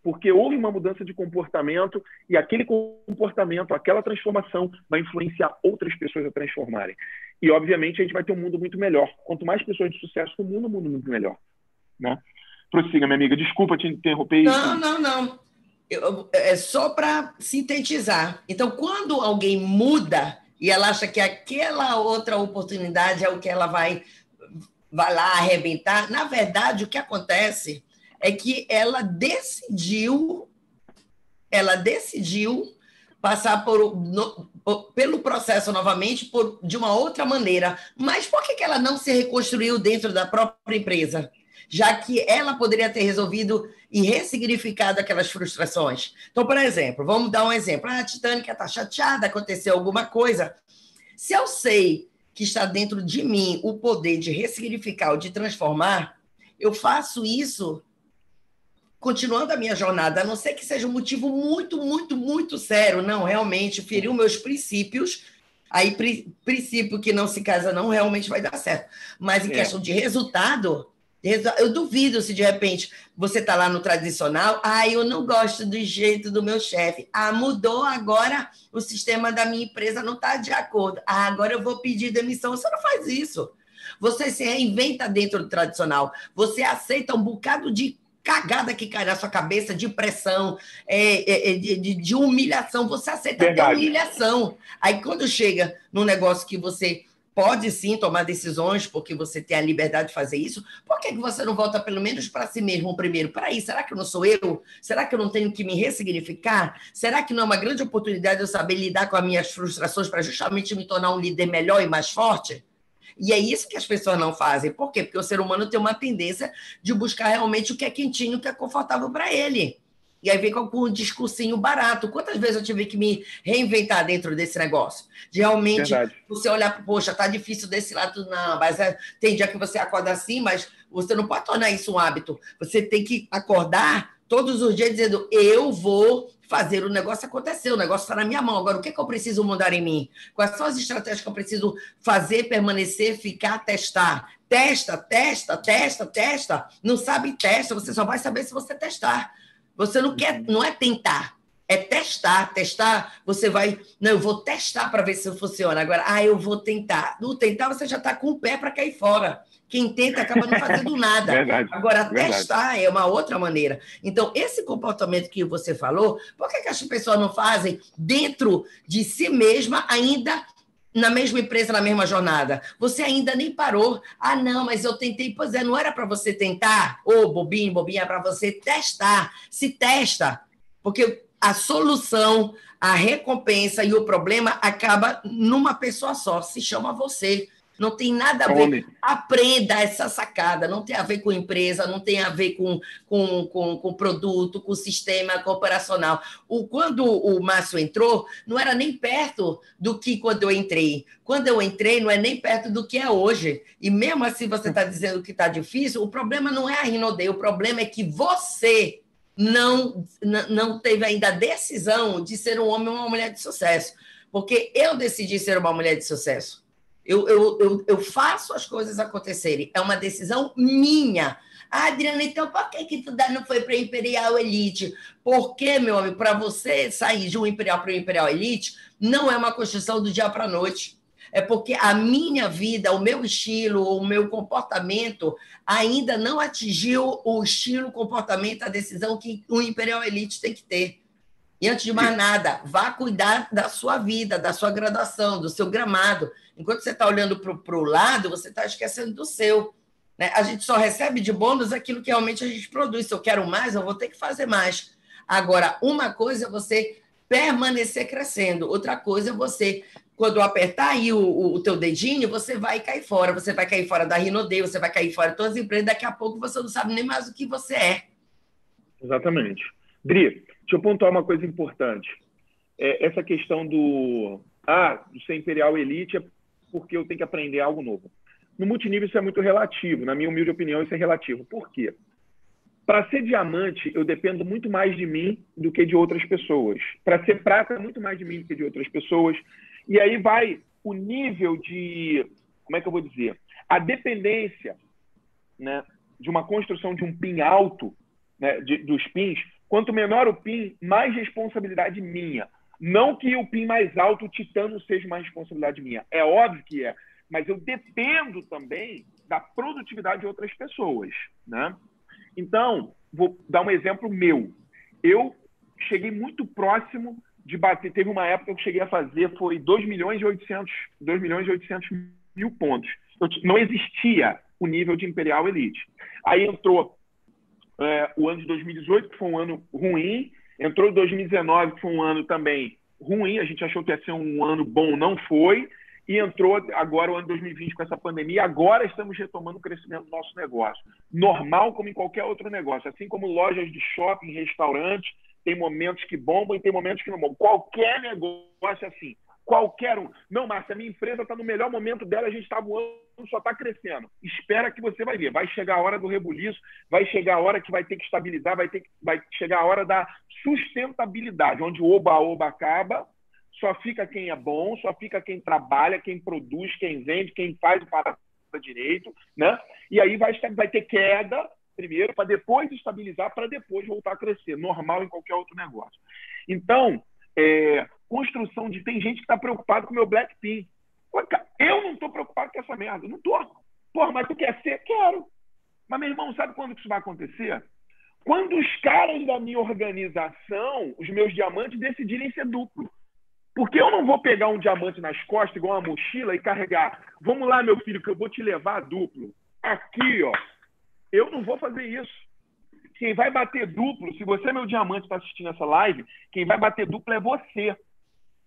Porque houve uma mudança de comportamento e aquele comportamento, aquela transformação vai influenciar outras pessoas a transformarem. E, obviamente, a gente vai ter um mundo muito melhor. Quanto mais pessoas de sucesso no mundo, o mundo muito melhor. Né? Prossiga, minha amiga. Desculpa te interromper. Não, não, não. Eu, é só para sintetizar. Então, quando alguém muda e ela acha que aquela outra oportunidade é o que ela vai, vai lá arrebentar, na verdade, o que acontece é que ela decidiu, ela decidiu passar por, no, por, pelo processo novamente por, de uma outra maneira. Mas por que, que ela não se reconstruiu dentro da própria empresa? Já que ela poderia ter resolvido e ressignificado aquelas frustrações. Então, por exemplo, vamos dar um exemplo. Ah, a Titânica está chateada, aconteceu alguma coisa. Se eu sei que está dentro de mim o poder de ressignificar ou de transformar, eu faço isso continuando a minha jornada, a não ser que seja um motivo muito, muito, muito sério, não, realmente, feriu meus princípios, aí pri, princípio que não se casa não realmente vai dar certo. Mas em é. questão de resultado, eu duvido se de repente você está lá no tradicional, ah, eu não gosto do jeito do meu chefe. Ah, mudou agora o sistema da minha empresa, não está de acordo. Ah, agora eu vou pedir demissão. Você não faz isso. Você se reinventa dentro do tradicional. Você aceita um bocado de cagada que cai na sua cabeça de pressão, é, é, é de, de, humilhação. Você aceita Verdade. até humilhação. Aí, quando chega num negócio que você pode sim tomar decisões, porque você tem a liberdade de fazer isso, por que você não volta pelo menos para si mesmo primeiro? Peraí, será que eu não sou eu? Será que eu não tenho que me ressignificar? Será que não é uma grande oportunidade eu saber lidar com as minhas frustrações para justamente me tornar um líder melhor e mais forte? E é isso que as pessoas não fazem. Por quê? Porque o ser humano tem uma tendência de buscar realmente o que é quentinho, o que é confortável para ele. E aí vem com um discursinho barato. Quantas vezes eu tive que me reinventar dentro desse negócio? De realmente Verdade. você olhar, poxa, tá difícil desse lado, não, mas é, tem dia que você acorda assim, mas você não pode tornar isso um hábito. Você tem que acordar todos os dias dizendo: eu vou fazer o negócio acontecer, o negócio está na minha mão. Agora, o que, é que eu preciso mudar em mim? Quais são as estratégias que eu preciso fazer, permanecer, ficar, testar? Testa, testa, testa, testa. Não sabe, testa. Você só vai saber se você testar. Você não quer, não é tentar, é testar. Testar, você vai. Não, eu vou testar para ver se funciona. Agora, ah, eu vou tentar. No tentar, você já está com o pé para cair fora. Quem tenta acaba não fazendo [laughs] nada. Verdade, Agora, verdade. testar é uma outra maneira. Então, esse comportamento que você falou, por que, que as pessoas não fazem dentro de si mesma, ainda na mesma empresa, na mesma jornada. Você ainda nem parou. Ah, não, mas eu tentei. Pois é, não era para você tentar? Ô, oh, bobinho, bobinha, é para você testar. Se testa. Porque a solução, a recompensa e o problema acaba numa pessoa só, se chama você. Não tem nada a ver. Aprenda essa sacada. Não tem a ver com empresa, não tem a ver com, com, com, com produto, com sistema operacional. O, quando o Márcio entrou, não era nem perto do que quando eu entrei. Quando eu entrei, não é nem perto do que é hoje. E mesmo assim você está dizendo que está difícil, o problema não é a Rinode, o problema é que você não, não teve ainda a decisão de ser um homem ou uma mulher de sucesso. Porque eu decidi ser uma mulher de sucesso. Eu, eu, eu, eu faço as coisas acontecerem. É uma decisão minha. Ah, Adriana, então por que, que tu não foi para Imperial Elite? Porque, meu amigo, para você sair de um Imperial para o Imperial Elite, não é uma construção do dia para a noite. É porque a minha vida, o meu estilo, o meu comportamento ainda não atingiu o estilo, o comportamento, a decisão que o Imperial Elite tem que ter. E antes de mais nada, vá cuidar da sua vida, da sua graduação, do seu gramado. Enquanto você está olhando para o lado, você está esquecendo do seu. Né? A gente só recebe de bônus aquilo que realmente a gente produz. Se eu quero mais, eu vou ter que fazer mais. Agora, uma coisa é você permanecer crescendo, outra coisa é você quando apertar aí o, o, o, teu dedinho, você vai cair fora. Você vai cair fora da Rinode, você vai cair fora de todas as empresas. Daqui a pouco você não sabe nem mais o que você é. Exatamente. Dri, deixa eu pontuar uma coisa importante. É, essa questão do, ah, do ser Imperial Elite é porque eu tenho que aprender algo novo. No multinível isso é muito relativo. Na minha humilde opinião, isso é relativo. Por quê? Para ser diamante, eu dependo muito mais de mim do que de outras pessoas. Para ser prata, muito mais de mim do que de outras pessoas. E aí vai o nível de, como é que eu vou dizer? A dependência né, de uma construção de um pin alto, né, de, dos pins. Quanto menor o pin, mais responsabilidade minha. Não que o pin mais alto, o titano, seja uma responsabilidade minha. É óbvio que é. Mas eu dependo também da produtividade de outras pessoas. Né? Então, vou dar um exemplo meu. Eu cheguei muito próximo de bater. Teve uma época que eu cheguei a fazer, foi 2 milhões e 800, 2 milhões e 800 mil pontos. Eu, não existia o nível de Imperial Elite. Aí entrou é, o ano de 2018, que foi um ano ruim. Entrou 2019, que foi um ano também ruim. A gente achou que ia ser um ano bom, não foi. E entrou agora o ano 2020 com essa pandemia. Agora estamos retomando o crescimento do nosso negócio. Normal como em qualquer outro negócio. Assim como lojas de shopping, restaurantes, tem momentos que bombam e tem momentos que não bombam. Qualquer negócio é assim. Qualquer um. Não, Márcia, minha empresa está no melhor momento dela, a gente está voando, só está crescendo. Espera que você vai ver. Vai chegar a hora do rebuliço, vai chegar a hora que vai ter que estabilizar, vai, ter que, vai chegar a hora da sustentabilidade, onde o oba-oba acaba, só fica quem é bom, só fica quem trabalha, quem produz, quem vende, quem faz o para direito, né? E aí vai, vai ter queda, primeiro, para depois estabilizar, para depois voltar a crescer, normal em qualquer outro negócio. Então, é, construção de. Tem gente que está preocupado com o meu Blackpink. Eu não estou preocupado com essa merda, não estou. Porra, mas tu quer ser? Quero. Mas, meu irmão, sabe quando isso vai acontecer? Quando os caras da minha organização, os meus diamantes, decidirem ser duplo. Porque eu não vou pegar um diamante nas costas, igual uma mochila, e carregar. Vamos lá, meu filho, que eu vou te levar duplo. Aqui, ó. Eu não vou fazer isso. Quem vai bater duplo, se você, meu diamante, está assistindo essa live, quem vai bater duplo é você.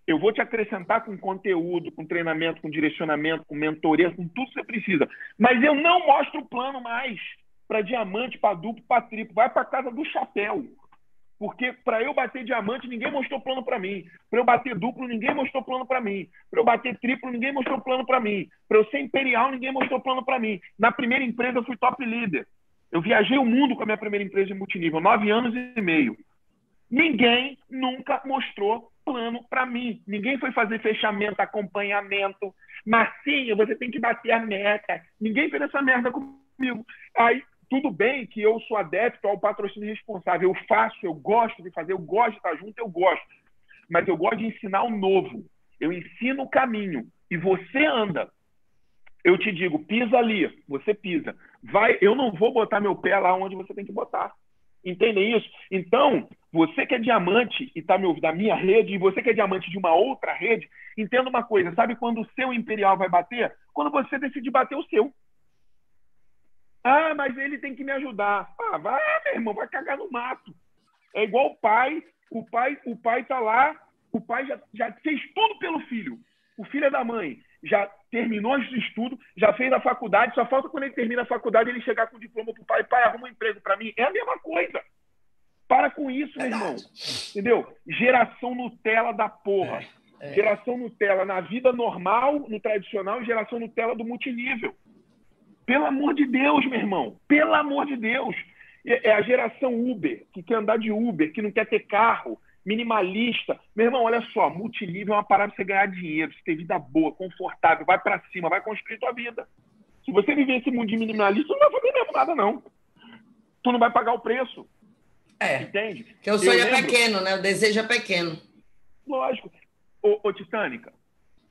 Eu vou te acrescentar com conteúdo, com treinamento, com direcionamento, com mentoria, com tudo que você precisa. Mas eu não mostro o plano mais para diamante, para duplo, para triplo. Vai para casa do chapéu. Porque para eu bater diamante, ninguém mostrou plano para mim. Para eu bater duplo, ninguém mostrou plano para mim. Para eu bater triplo, ninguém mostrou plano para mim. Para eu ser imperial, ninguém mostrou plano para mim. Na primeira empresa, eu fui top líder. Eu viajei o mundo com a minha primeira empresa de multinível, nove anos e meio. Ninguém nunca mostrou plano para mim. Ninguém foi fazer fechamento, acompanhamento. Marcinho, você tem que bater a meta. Ninguém fez essa merda comigo. Aí tudo bem que eu sou adepto ao patrocínio responsável. Eu faço, eu gosto de fazer, eu gosto de estar junto, eu gosto. Mas eu gosto de ensinar o novo. Eu ensino o caminho. E você anda. Eu te digo, pisa ali, você pisa. Vai, eu não vou botar meu pé lá onde você tem que botar. Entendem isso? Então, você que é diamante e está me ouvindo da minha rede, e você que é diamante de uma outra rede, entenda uma coisa: sabe quando o seu imperial vai bater? Quando você decide bater o seu. Ah, mas ele tem que me ajudar. Ah, vai, meu irmão, vai cagar no mato. É igual o pai. O pai, o pai tá lá, o pai já, já fez tudo pelo filho. O filho é da mãe já terminou os estudos, já fez a faculdade, só falta quando ele termina a faculdade ele chegar com o diploma pro pai, pai, arruma um emprego para mim. É a mesma coisa. Para com isso, meu irmão. Entendeu? Geração Nutella da porra. É, é. Geração Nutella na vida normal, no tradicional, e geração Nutella do multinível. Pelo amor de Deus, meu irmão. Pelo amor de Deus. É, é a geração Uber, que quer andar de Uber, que não quer ter carro, minimalista. Meu irmão, olha só, multinível é uma parada pra você ganhar dinheiro, você ter vida boa, confortável, vai para cima, vai construir tua vida. Se você viver esse mundo de minimalista, não vai fazer mesmo nada, não. Tu não vai pagar o preço. É. Entende? Que o sonho é pequeno, né? O desejo é pequeno. Lógico. Ô, ô Titânica,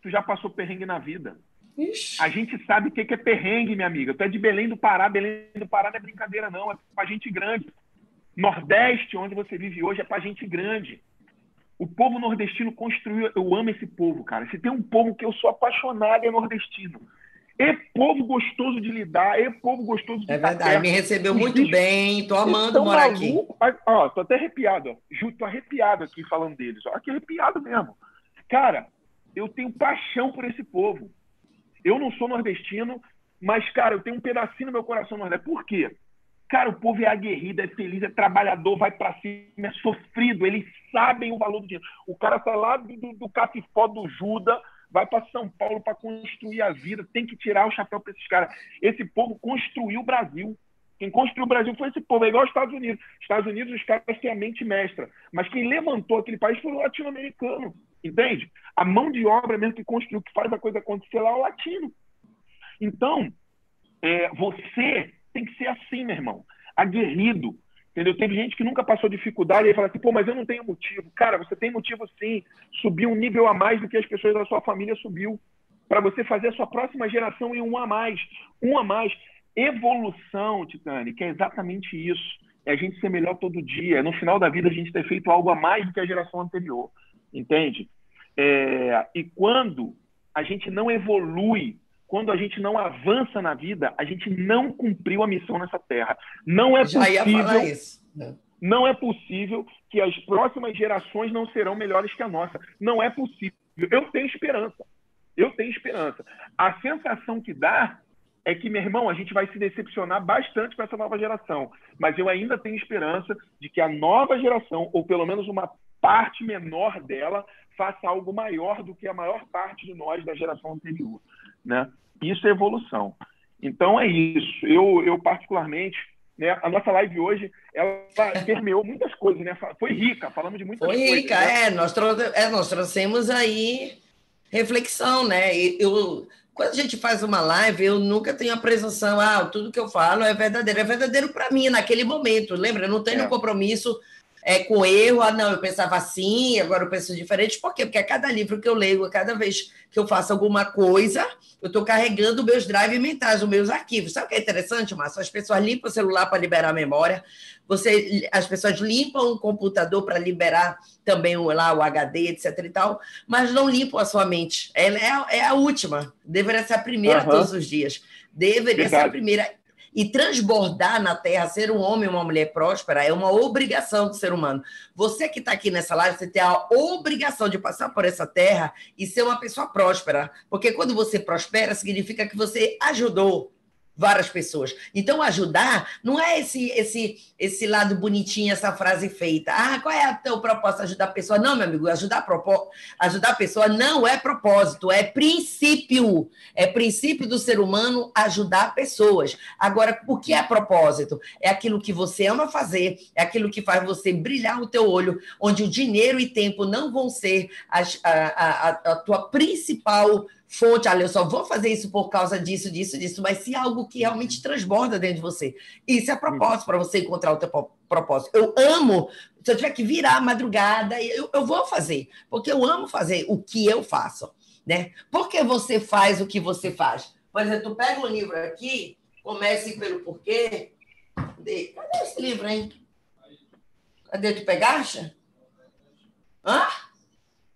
tu já passou perrengue na vida. Ixi. A gente sabe o que é perrengue, minha amiga. Tu é de Belém do Pará. Belém do Pará não é brincadeira, não. É pra gente grande. Nordeste, onde você vive hoje, é para gente grande. O povo nordestino construiu. Eu amo esse povo, cara. Se tem um povo que eu sou apaixonado, é nordestino. É povo gostoso de lidar, é povo gostoso de É verdade, me recebeu muito bichos, bem, tô amando morar maluco. aqui. Ó, tô até arrepiado, ó. Ju, tô arrepiado aqui falando deles. Ó, que arrepiado mesmo. Cara, eu tenho paixão por esse povo. Eu não sou nordestino, mas, cara, eu tenho um pedacinho no meu coração nordestino. Por quê? Cara, o povo é aguerrido, é feliz, é trabalhador, vai para cima, é sofrido, eles sabem o valor do dinheiro. O cara sai lá do, do, do Capifó do Juda, vai para São Paulo para construir a vida, tem que tirar o chapéu para esses caras. Esse povo construiu o Brasil. Quem construiu o Brasil foi esse povo, é igual aos Estados Unidos. Estados Unidos, os caras têm a mente mestra. Mas quem levantou aquele país foi o latino-americano. Entende? A mão de obra mesmo que construiu, que faz a coisa acontecer lá é o latino. Então, é, você tem que ser assim, meu irmão. Aguerrido. Entendeu? Teve gente que nunca passou dificuldade e fala assim, pô, mas eu não tenho motivo. Cara, você tem motivo sim. Subir um nível a mais do que as pessoas da sua família subiu. Para você fazer a sua próxima geração em um a mais. Um a mais. Evolução, Titani, que é exatamente isso. É a gente ser melhor todo dia. No final da vida a gente ter feito algo a mais do que a geração anterior. Entende? É... E quando a gente não evolui quando a gente não avança na vida, a gente não cumpriu a missão nessa terra. Não é possível. Né? Não é possível que as próximas gerações não serão melhores que a nossa. Não é possível. Eu tenho esperança. Eu tenho esperança. A sensação que dá é que, meu irmão, a gente vai se decepcionar bastante com essa nova geração. Mas eu ainda tenho esperança de que a nova geração, ou pelo menos uma parte menor dela, faça algo maior do que a maior parte de nós da geração anterior. Né? Isso é evolução. Então é isso. Eu, eu particularmente, né, a nossa live hoje, ela permeou muitas coisas, né? Foi rica, falamos de muitas Foi coisas. Foi rica, né? é, nós é, nós trouxemos aí reflexão, né? Eu, quando a gente faz uma live, eu nunca tenho a presunção, ah, tudo que eu falo é verdadeiro. É verdadeiro para mim, naquele momento, lembra? Eu não tenho é. compromisso é, com erro, ah, não, eu pensava assim, agora eu penso diferente. Por quê? Porque a cada livro que eu leio, a cada vez que eu faço alguma coisa, eu estou carregando meus drives mentais, os meus arquivos. Sabe o que é interessante, Márcio? As pessoas limpam o celular para liberar a memória, você, as pessoas limpam o computador para liberar também o, lá, o HD, etc. e tal, mas não limpam a sua mente. Ela é, é a última, deveria ser a primeira uhum. todos os dias. Deveria Verdade. ser a primeira. E transbordar na Terra, ser um homem uma mulher próspera, é uma obrigação do ser humano. Você que está aqui nessa live, você tem a obrigação de passar por essa Terra e ser uma pessoa próspera. Porque quando você prospera, significa que você ajudou várias pessoas. Então, ajudar não é esse esse esse lado bonitinho, essa frase feita. Ah, qual é o teu propósito? Ajudar a pessoa? Não, meu amigo, ajudar a, ajudar a pessoa não é propósito, é princípio. É princípio do ser humano ajudar pessoas. Agora, o que é propósito? É aquilo que você ama fazer, é aquilo que faz você brilhar o teu olho, onde o dinheiro e tempo não vão ser as, a, a, a tua principal fonte, olha, eu só vou fazer isso por causa disso, disso, disso, mas se algo que realmente transborda dentro de você. Isso é propósito para você encontrar o teu propósito. Eu amo, se eu tiver que virar a madrugada, eu, eu vou fazer, porque eu amo fazer o que eu faço, né? Por que você faz o que você faz? Por exemplo, tu pega um livro aqui, comece pelo porquê. Cadê esse livro, hein? Cadê? Tu pegaste? Hã?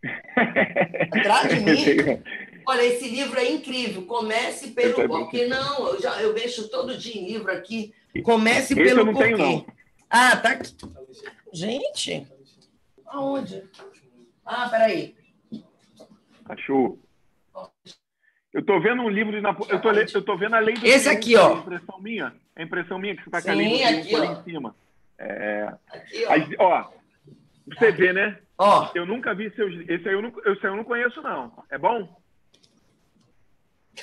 [laughs] Atrás de mim? [laughs] Olha, esse livro é incrível. Comece pelo porquê. Não, eu, já, eu mexo todo dia em livro aqui. Comece esse pelo porquê. Tenho, ah, tá aqui. Gente, aonde? Ah, peraí. Achou. Eu estou vendo um livro de Napo... eu, tô, eu tô vendo a lei do Esse aqui, ó. É impressão minha. É impressão minha que você está com a lei do aqui, em cima. É... Aqui, ó. Aí, ó. Você vê, né? Ó. Eu nunca vi seus. Esse aí eu não, esse aí eu não conheço, não. É bom?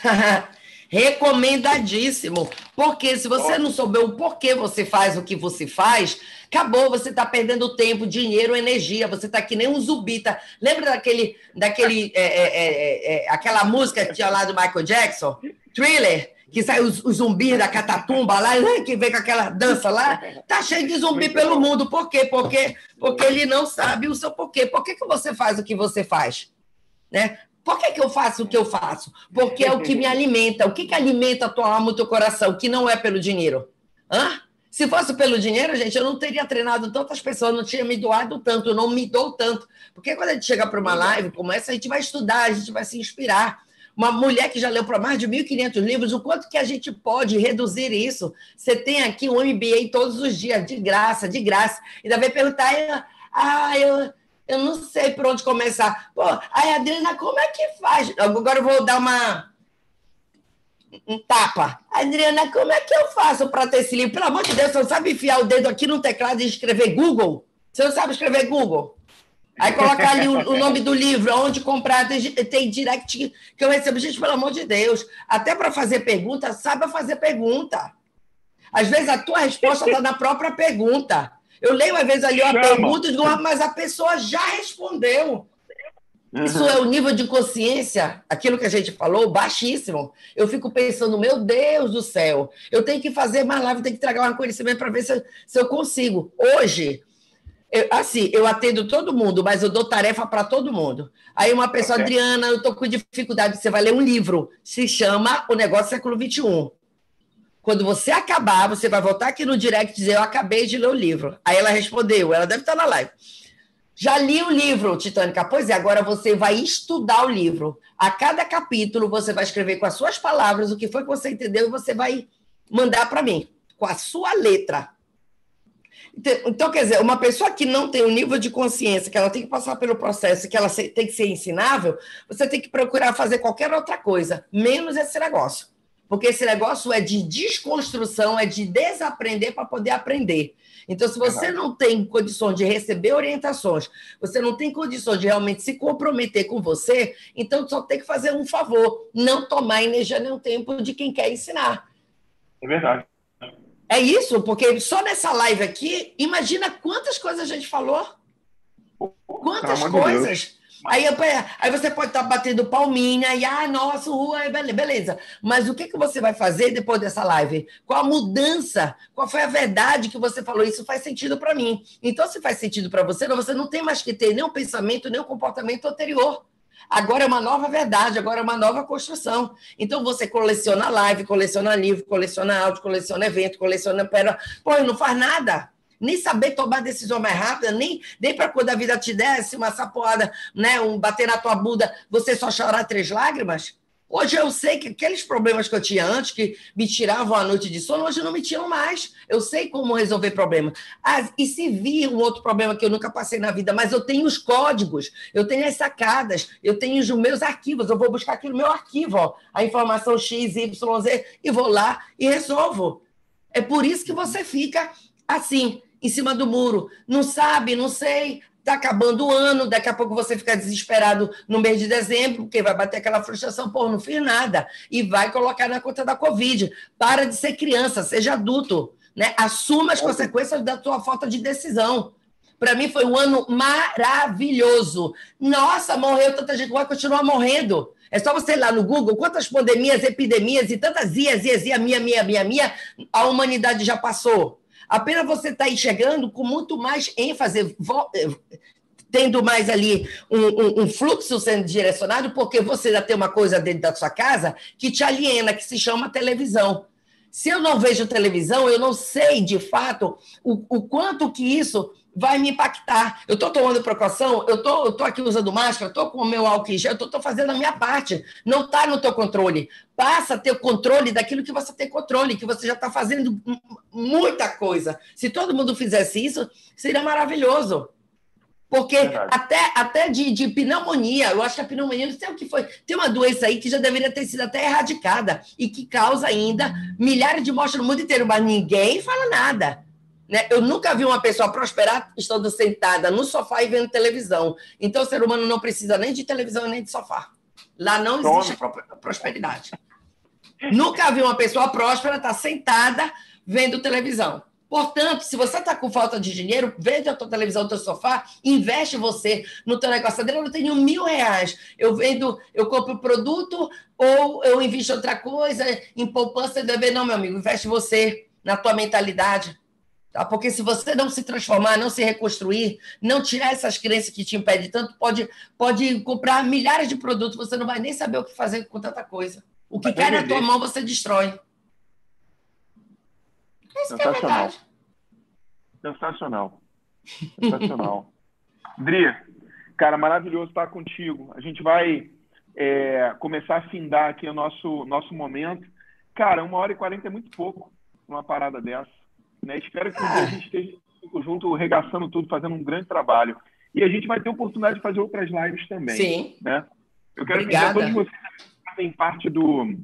[laughs] Recomendadíssimo. Porque se você não souber o porquê você faz o que você faz, acabou, você está perdendo tempo, dinheiro, energia. Você está que nem um zubita. Lembra daquele, daquele, [laughs] é, é, é, é, aquela música que tinha lá do Michael Jackson? Thriller? Que saiu os, os zumbis da catatumba lá, né, que vem com aquela dança lá. Tá cheio de zumbi pelo mundo. Por quê? Porque, porque ele não sabe o seu porquê. Por que, que você faz o que você faz? Né? Por que, que eu faço o que eu faço? Porque é o que me alimenta. O que, que alimenta a tua alma e o teu coração? Que não é pelo dinheiro. Hã? Se fosse pelo dinheiro, gente, eu não teria treinado tantas pessoas, não tinha me doado tanto, não me dou tanto. Porque quando a gente chega para uma live como essa, a gente vai estudar, a gente vai se inspirar. Uma mulher que já leu para mais de 1.500 livros, o quanto que a gente pode reduzir isso? Você tem aqui um MBA todos os dias, de graça, de graça. Ainda vai perguntar, ah, eu, eu não sei por onde começar. Pô, aí, Adriana, como é que faz? Agora eu vou dar uma. Um tapa. Adriana, como é que eu faço para ter esse livro? Pelo amor de Deus, você não sabe enfiar o dedo aqui no teclado e escrever Google? Você não sabe escrever Google? Aí colocar ali o, o, nome do livro, onde comprar, tem, tem, direct que eu recebo. Gente, pelo amor de Deus, até para fazer pergunta, saiba fazer pergunta. Às vezes a tua resposta está na própria pergunta. Eu leio, às vezes, ali uma pergunta e digo, ah, mas a pessoa já respondeu. Uhum. Isso é o nível de consciência, aquilo que a gente falou, baixíssimo. Eu fico pensando, meu Deus do céu, eu tenho que fazer mais live, tenho que tragar um conhecimento para ver se eu, se eu consigo. Hoje, eu, assim, eu atendo todo mundo, mas eu dou tarefa para todo mundo. Aí uma pessoa, okay. Adriana, eu estou com dificuldade, você vai ler um livro, se chama O Negócio Século XXI. Quando você acabar, você vai voltar aqui no direct e dizer: Eu acabei de ler o livro. Aí ela respondeu, ela deve estar na live. Já li o livro, Titânica. Pois é, agora você vai estudar o livro. A cada capítulo, você vai escrever com as suas palavras o que foi que você entendeu e você vai mandar para mim, com a sua letra. Então, quer dizer, uma pessoa que não tem o um nível de consciência, que ela tem que passar pelo processo, que ela tem que ser ensinável, você tem que procurar fazer qualquer outra coisa, menos esse negócio. Porque esse negócio é de desconstrução, é de desaprender para poder aprender. Então, se você não tem condições de receber orientações, você não tem condições de realmente se comprometer com você, então só tem que fazer um favor: não tomar energia nem tempo de quem quer ensinar. É verdade. É isso, porque só nessa live aqui, imagina quantas coisas a gente falou. Quantas coisas. Aí, aí você pode estar tá batendo palminha e, ah, nossa, rua, beleza. Mas o que, que você vai fazer depois dessa live? Qual a mudança? Qual foi a verdade que você falou? Isso faz sentido para mim. Então, se faz sentido para você, você não tem mais que ter o pensamento, o comportamento anterior. Agora é uma nova verdade, agora é uma nova construção. Então você coleciona live, coleciona livro, coleciona áudio, coleciona evento, coleciona. Pô, não faz nada nem saber tomar decisão mais rápida, nem, nem para quando a vida te desse uma sapoada, né, um bater na tua bunda, você só chorar três lágrimas. Hoje eu sei que aqueles problemas que eu tinha antes, que me tiravam a noite de sono, hoje não me tiram mais. Eu sei como resolver problemas. Ah, e se vir um outro problema que eu nunca passei na vida, mas eu tenho os códigos, eu tenho as sacadas, eu tenho os meus arquivos, eu vou buscar aqui no meu arquivo, ó, a informação X, Y, Z, e vou lá e resolvo. É por isso que você fica assim em cima do muro. Não sabe, não sei, está acabando o ano, daqui a pouco você fica desesperado no mês de dezembro, porque vai bater aquela frustração, pô, não fiz nada, e vai colocar na conta da Covid. Para de ser criança, seja adulto, né? Assuma as consequências da tua falta de decisão. Para mim foi um ano maravilhoso. Nossa, morreu tanta gente, vai continuar morrendo. É só você ir lá no Google, quantas pandemias, epidemias e tantas ias, ias, ias, minha, minha, minha, minha, a humanidade já passou. Apenas você está enxergando com muito mais ênfase, eh, tendo mais ali um, um, um, fluxo sendo direcionado, porque você já tem uma coisa dentro da sua casa que te aliena, que se chama televisão. Se eu não vejo televisão, eu não sei de fato o, o quanto que isso vai me impactar. Eu estou tomando precaução, eu tô, estou aqui usando máscara, estou com o meu álcool em gel, estou fazendo a minha parte. Não está no teu controle. Passa a ter o controle daquilo que você tem controle, que você já está fazendo muita coisa. Se todo mundo fizesse isso, seria maravilhoso. Porque até, até de, de, pneumonia, eu acho que a pneumonia, não sei o que foi, tem uma doença aí que já deveria ter sido até erradicada e que causa ainda milhares de mortes no mundo inteiro, mas ninguém fala nada. Né? Eu nunca vi uma pessoa prosperar estando sentada no sofá e vendo televisão. Então, o ser humano não precisa nem de televisão nem de sofá. Lá não existe prosperidade. nunca vi uma pessoa próspera estar sentada vendo televisão. Portanto, se você está com falta de dinheiro, vende a tua televisão, o teu sofá, investe você no teu negócio. Eu tenho mil reais. Eu vendo, eu compro produto ou eu invisto outra coisa, em poupança e dever. Não, meu amigo, investe você na tua mentalidade. Tá? Porque se você não se transformar, não se reconstruir, não tirar essas crenças que te impedem tanto, pode, pode comprar milhares de produtos, você não vai nem saber o que fazer com tanta coisa. O que cai na tua mão, você destrói. Isso que é verdade. Sensacional. Sensacional. [laughs] Dri, cara, maravilhoso estar contigo. A gente vai é, começar a findar aqui o nosso, nosso momento. Cara, uma hora e quarenta é muito pouco uma parada dessa. Né? Espero que a gente esteja junto, regaçando tudo, fazendo um grande trabalho. E a gente vai ter oportunidade de fazer outras lives também. Sim. Né? Eu quero pedir a todos vocês que fazem parte do,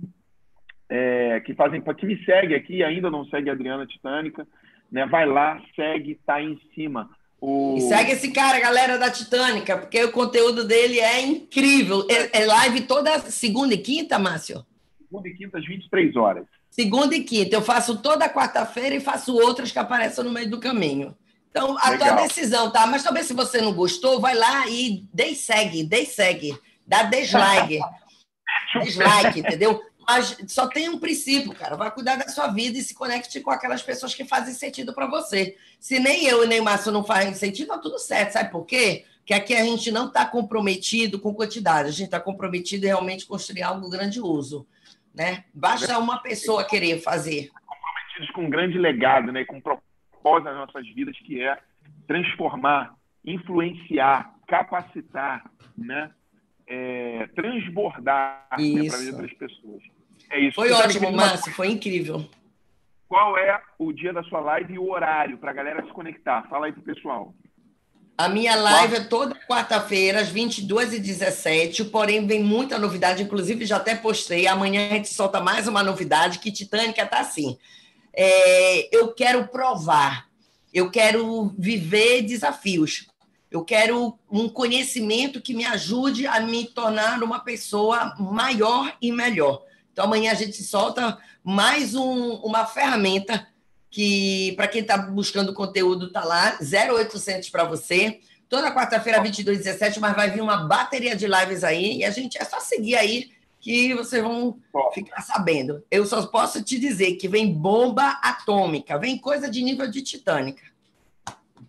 é, que fazem que me segue aqui e ainda não segue a Adriana Titânica, né? Vai lá, segue, tá aí em cima. O... E segue esse cara, galera da Titânica, porque o conteúdo dele é incrível. É, é live toda segunda e quinta, Márcio? Segunda e quinta, às 23 horas. Segunda e quinta. Eu faço toda quarta-feira e faço outras que aparecem no meio do caminho. Então, a Legal. tua decisão, tá? Mas talvez se você não gostou, vai lá e dê segue, dê segue. Dá dislike. [laughs] dislike, entendeu? Mas só tem um princípio, cara. Vai cuidar da sua vida e se conecte com aquelas pessoas que fazem sentido para você. Se nem eu e nem o Márcio não fazem sentido, tá tudo certo. Sabe por quê? Porque aqui a gente não está comprometido com quantidade, a gente está comprometido em realmente construir algo grandioso. Né? Basta uma pessoa querer fazer. Comprometidos com um grande legado, né? com um propósito nas nossas vidas, que é transformar, influenciar, capacitar, né? É, transbordar né, para a vida das pessoas. É isso. Foi ótimo, Márcio, foi incrível. Qual é o dia da sua live e o horário para a galera se conectar? Fala aí pro pessoal. A minha live é toda quarta-feira, às 22h17, porém vem muita novidade, inclusive já até postei. Amanhã a gente solta mais uma novidade, que Titânica tá assim. É, eu quero provar, eu quero viver desafios, eu quero um conhecimento que me ajude a me tornar uma pessoa maior e melhor. Então, amanhã a gente solta mais um, uma ferramenta que, para quem está buscando conteúdo, está lá, 0800 para você. Toda quarta-feira, 22 17 mas vai vir uma bateria de lives aí, e a gente é só seguir aí que vocês vão ficar sabendo. Eu só posso te dizer que vem bomba atômica, vem coisa de nível de titânica.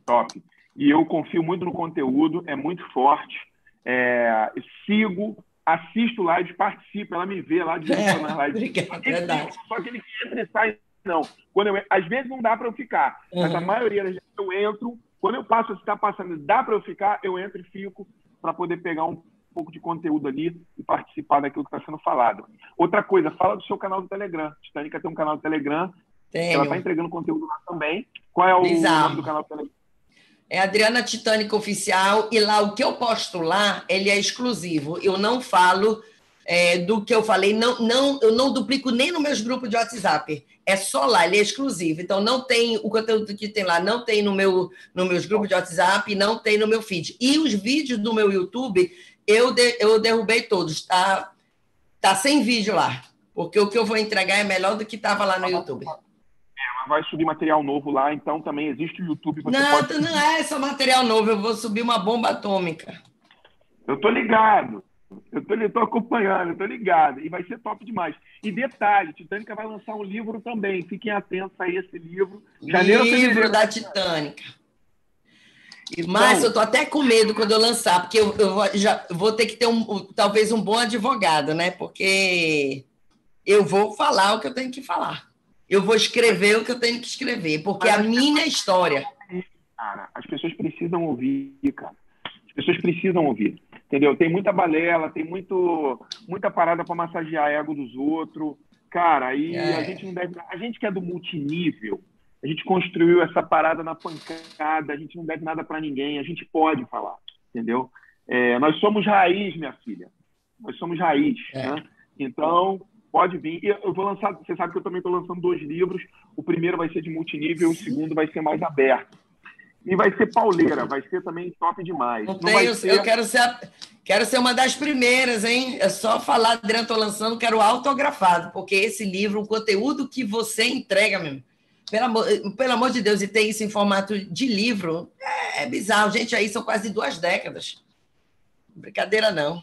Top. E eu confio muito no conteúdo, é muito forte. É, sigo, assisto lives, participo, ela me vê lá de é, nas lives. [laughs] Obrigado, verdade. Só aquele que entra e sai, não. Quando eu, às vezes não dá para eu ficar, uhum. mas a maioria das vezes eu entro. Quando eu passo a estar passando, dá para eu ficar, eu entro e fico para poder pegar um pouco de conteúdo ali e participar daquilo que está sendo falado. Outra coisa, fala do seu canal do Telegram. Titânica tem um canal do Telegram. Tenho. Ela está entregando conteúdo lá também. Qual é o Exato. nome do canal do Telegram? É Adriana Titânica Oficial, e lá o que eu posto lá, ele é exclusivo. Eu não falo é, do que eu falei, não, não, eu não duplico nem nos meus grupos de WhatsApp. É só lá, ele é exclusivo. Então, não tem o conteúdo que tem lá, não tem no meu, no meus grupos de WhatsApp, não tem no meu feed. E os vídeos do meu YouTube, eu, de, eu derrubei todos, tá, tá sem vídeo lá. Porque o que eu vou entregar é melhor do que estava lá no YouTube vai subir material novo lá, então também existe o YouTube. não, pode... não é só material novo, eu vou subir uma bomba atômica. Eu tô ligado. Eu tô, eu tô acompanhando, eu tô ligado. E vai ser top demais. E detalhe, Titânica vai lançar um livro também. Fiquem atentos a esse livro. Janeiro, livro da Titânica. Então, Mas eu tô até com medo quando eu lançar, porque eu, eu já vou ter que ter um, talvez um bom advogado, né? Porque eu vou falar o que eu tenho que falar. eu vou escrever o que eu tenho que escrever, porque a minha história. Cara, as pessoas precisam ouvir, cara. As pessoas precisam ouvir. Entendeu? Tem muita balela, tem muito, muita parada para massagear ego dos outros. Cara, aí é. a gente não deve. A gente que é do multinível, a gente construiu essa parada na pancada, a gente não deve nada para ninguém, a gente pode falar, entendeu? É, nós somos raiz, minha filha. Nós somos raiz. É. Né? Então, pode vir. Eu vou lançar, você sabe que eu também estou lançando dois livros. O primeiro vai ser de multinível, o segundo vai ser mais aberto. E vai ser pauleira, vai ser também top demais. Não, não tenho, ser... Eu quero ser, a, quero ser uma das primeiras, hein? É só falar, Adriano, lançando, quero autografado, porque esse livro, o conteúdo que você entrega, meu, pelo amor, pelo amor de Deus, e tem isso em formato de livro, é, é bizarro. Gente, aí são quase duas décadas. Brincadeira, não.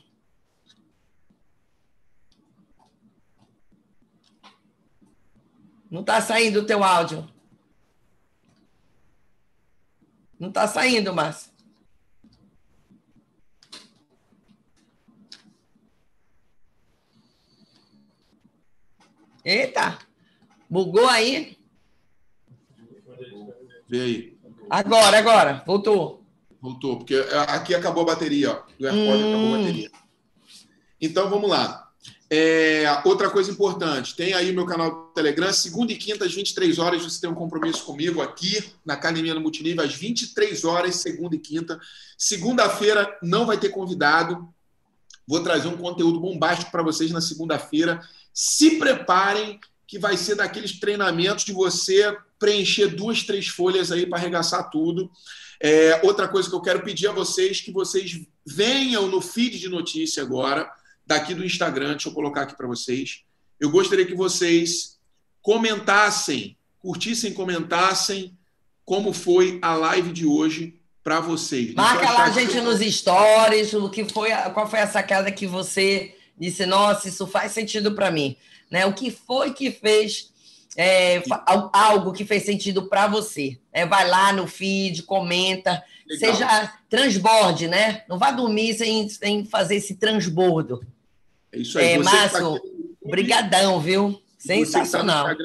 Não está saindo o teu áudio. Não está saindo, Márcio. Eita! Bugou aí? Vê aí. Agora, agora. Voltou. Voltou, porque aqui acabou a bateria, ó. Do AirPod hum. acabou a bateria. Então, vamos lá. É, outra coisa importante, tem aí meu canal do Telegram, segunda e quinta às 23 horas, você tem um compromisso comigo aqui na Academia do Multinível, às 23 horas, segunda e quinta. Segunda-feira não vai ter convidado, vou trazer um conteúdo bombástico para vocês na segunda-feira. Se preparem, que vai ser daqueles treinamentos de você preencher duas, três folhas aí para arregaçar tudo. É, outra coisa que eu quero pedir a vocês, que vocês venham no feed de notícia agora, daqui do Instagram, deixa eu colocar aqui para vocês. Eu gostaria que vocês comentassem, curtissem, comentassem como foi a live de hoje para vocês. Marca lá a gente nos stories, o que foi, qual foi a sacada que você disse, nossa, isso faz sentido para mim, né? O que foi que fez é, algo que fez sentido para você? É, vai lá no feed, comenta, Legal. seja transborde, né? Não vá dormir sem, sem fazer esse transbordo. É isso aí. É, tá Márcio, brigadão, viu? Sensacional. Tá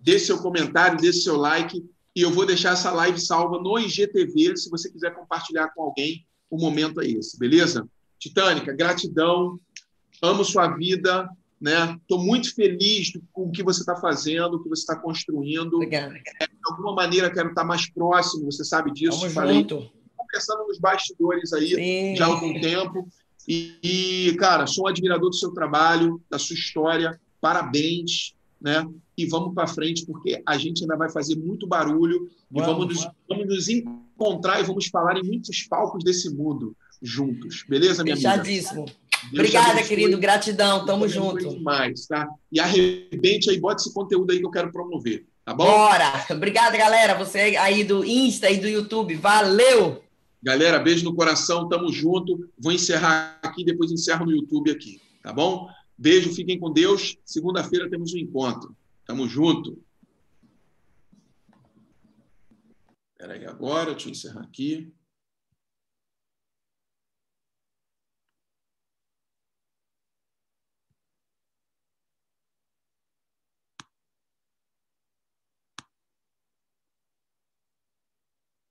deixe seu comentário, deixe seu like e eu vou deixar essa live salva no IGTV, se você quiser compartilhar com alguém, o momento é esse, beleza? Titânica, gratidão, amo sua vida, né? Estou muito feliz com o que você está fazendo, o que você está construindo. Obrigada. É, de alguma maneira quero estar mais próximo, você sabe disso. Vamos Falei, junto. conversando nos bastidores aí Sim. já há algum tempo. E, e, cara, sou um admirador do seu trabalho, da sua história. Parabéns, né? E vamos para frente, porque a gente ainda vai fazer muito barulho vamos, e vamos nos, vamos nos encontrar e vamos falar em muitos palcos desse mundo juntos. Beleza, minha Fechadíssimo. amiga? Obrigada, querido. Gratidão. Tamo junto. Mais, tá? E arrebente aí, bota esse conteúdo aí que eu quero promover. Tá bom? Bora! Obrigada, galera. Você aí do Insta e do YouTube. Valeu! Galera, beijo no coração, tamo junto. Vou encerrar aqui, depois encerro no YouTube aqui, tá bom? Beijo, fiquem com Deus. Segunda-feira temos um encontro. Tamo junto. Espera aí agora, deixa eu encerrar aqui.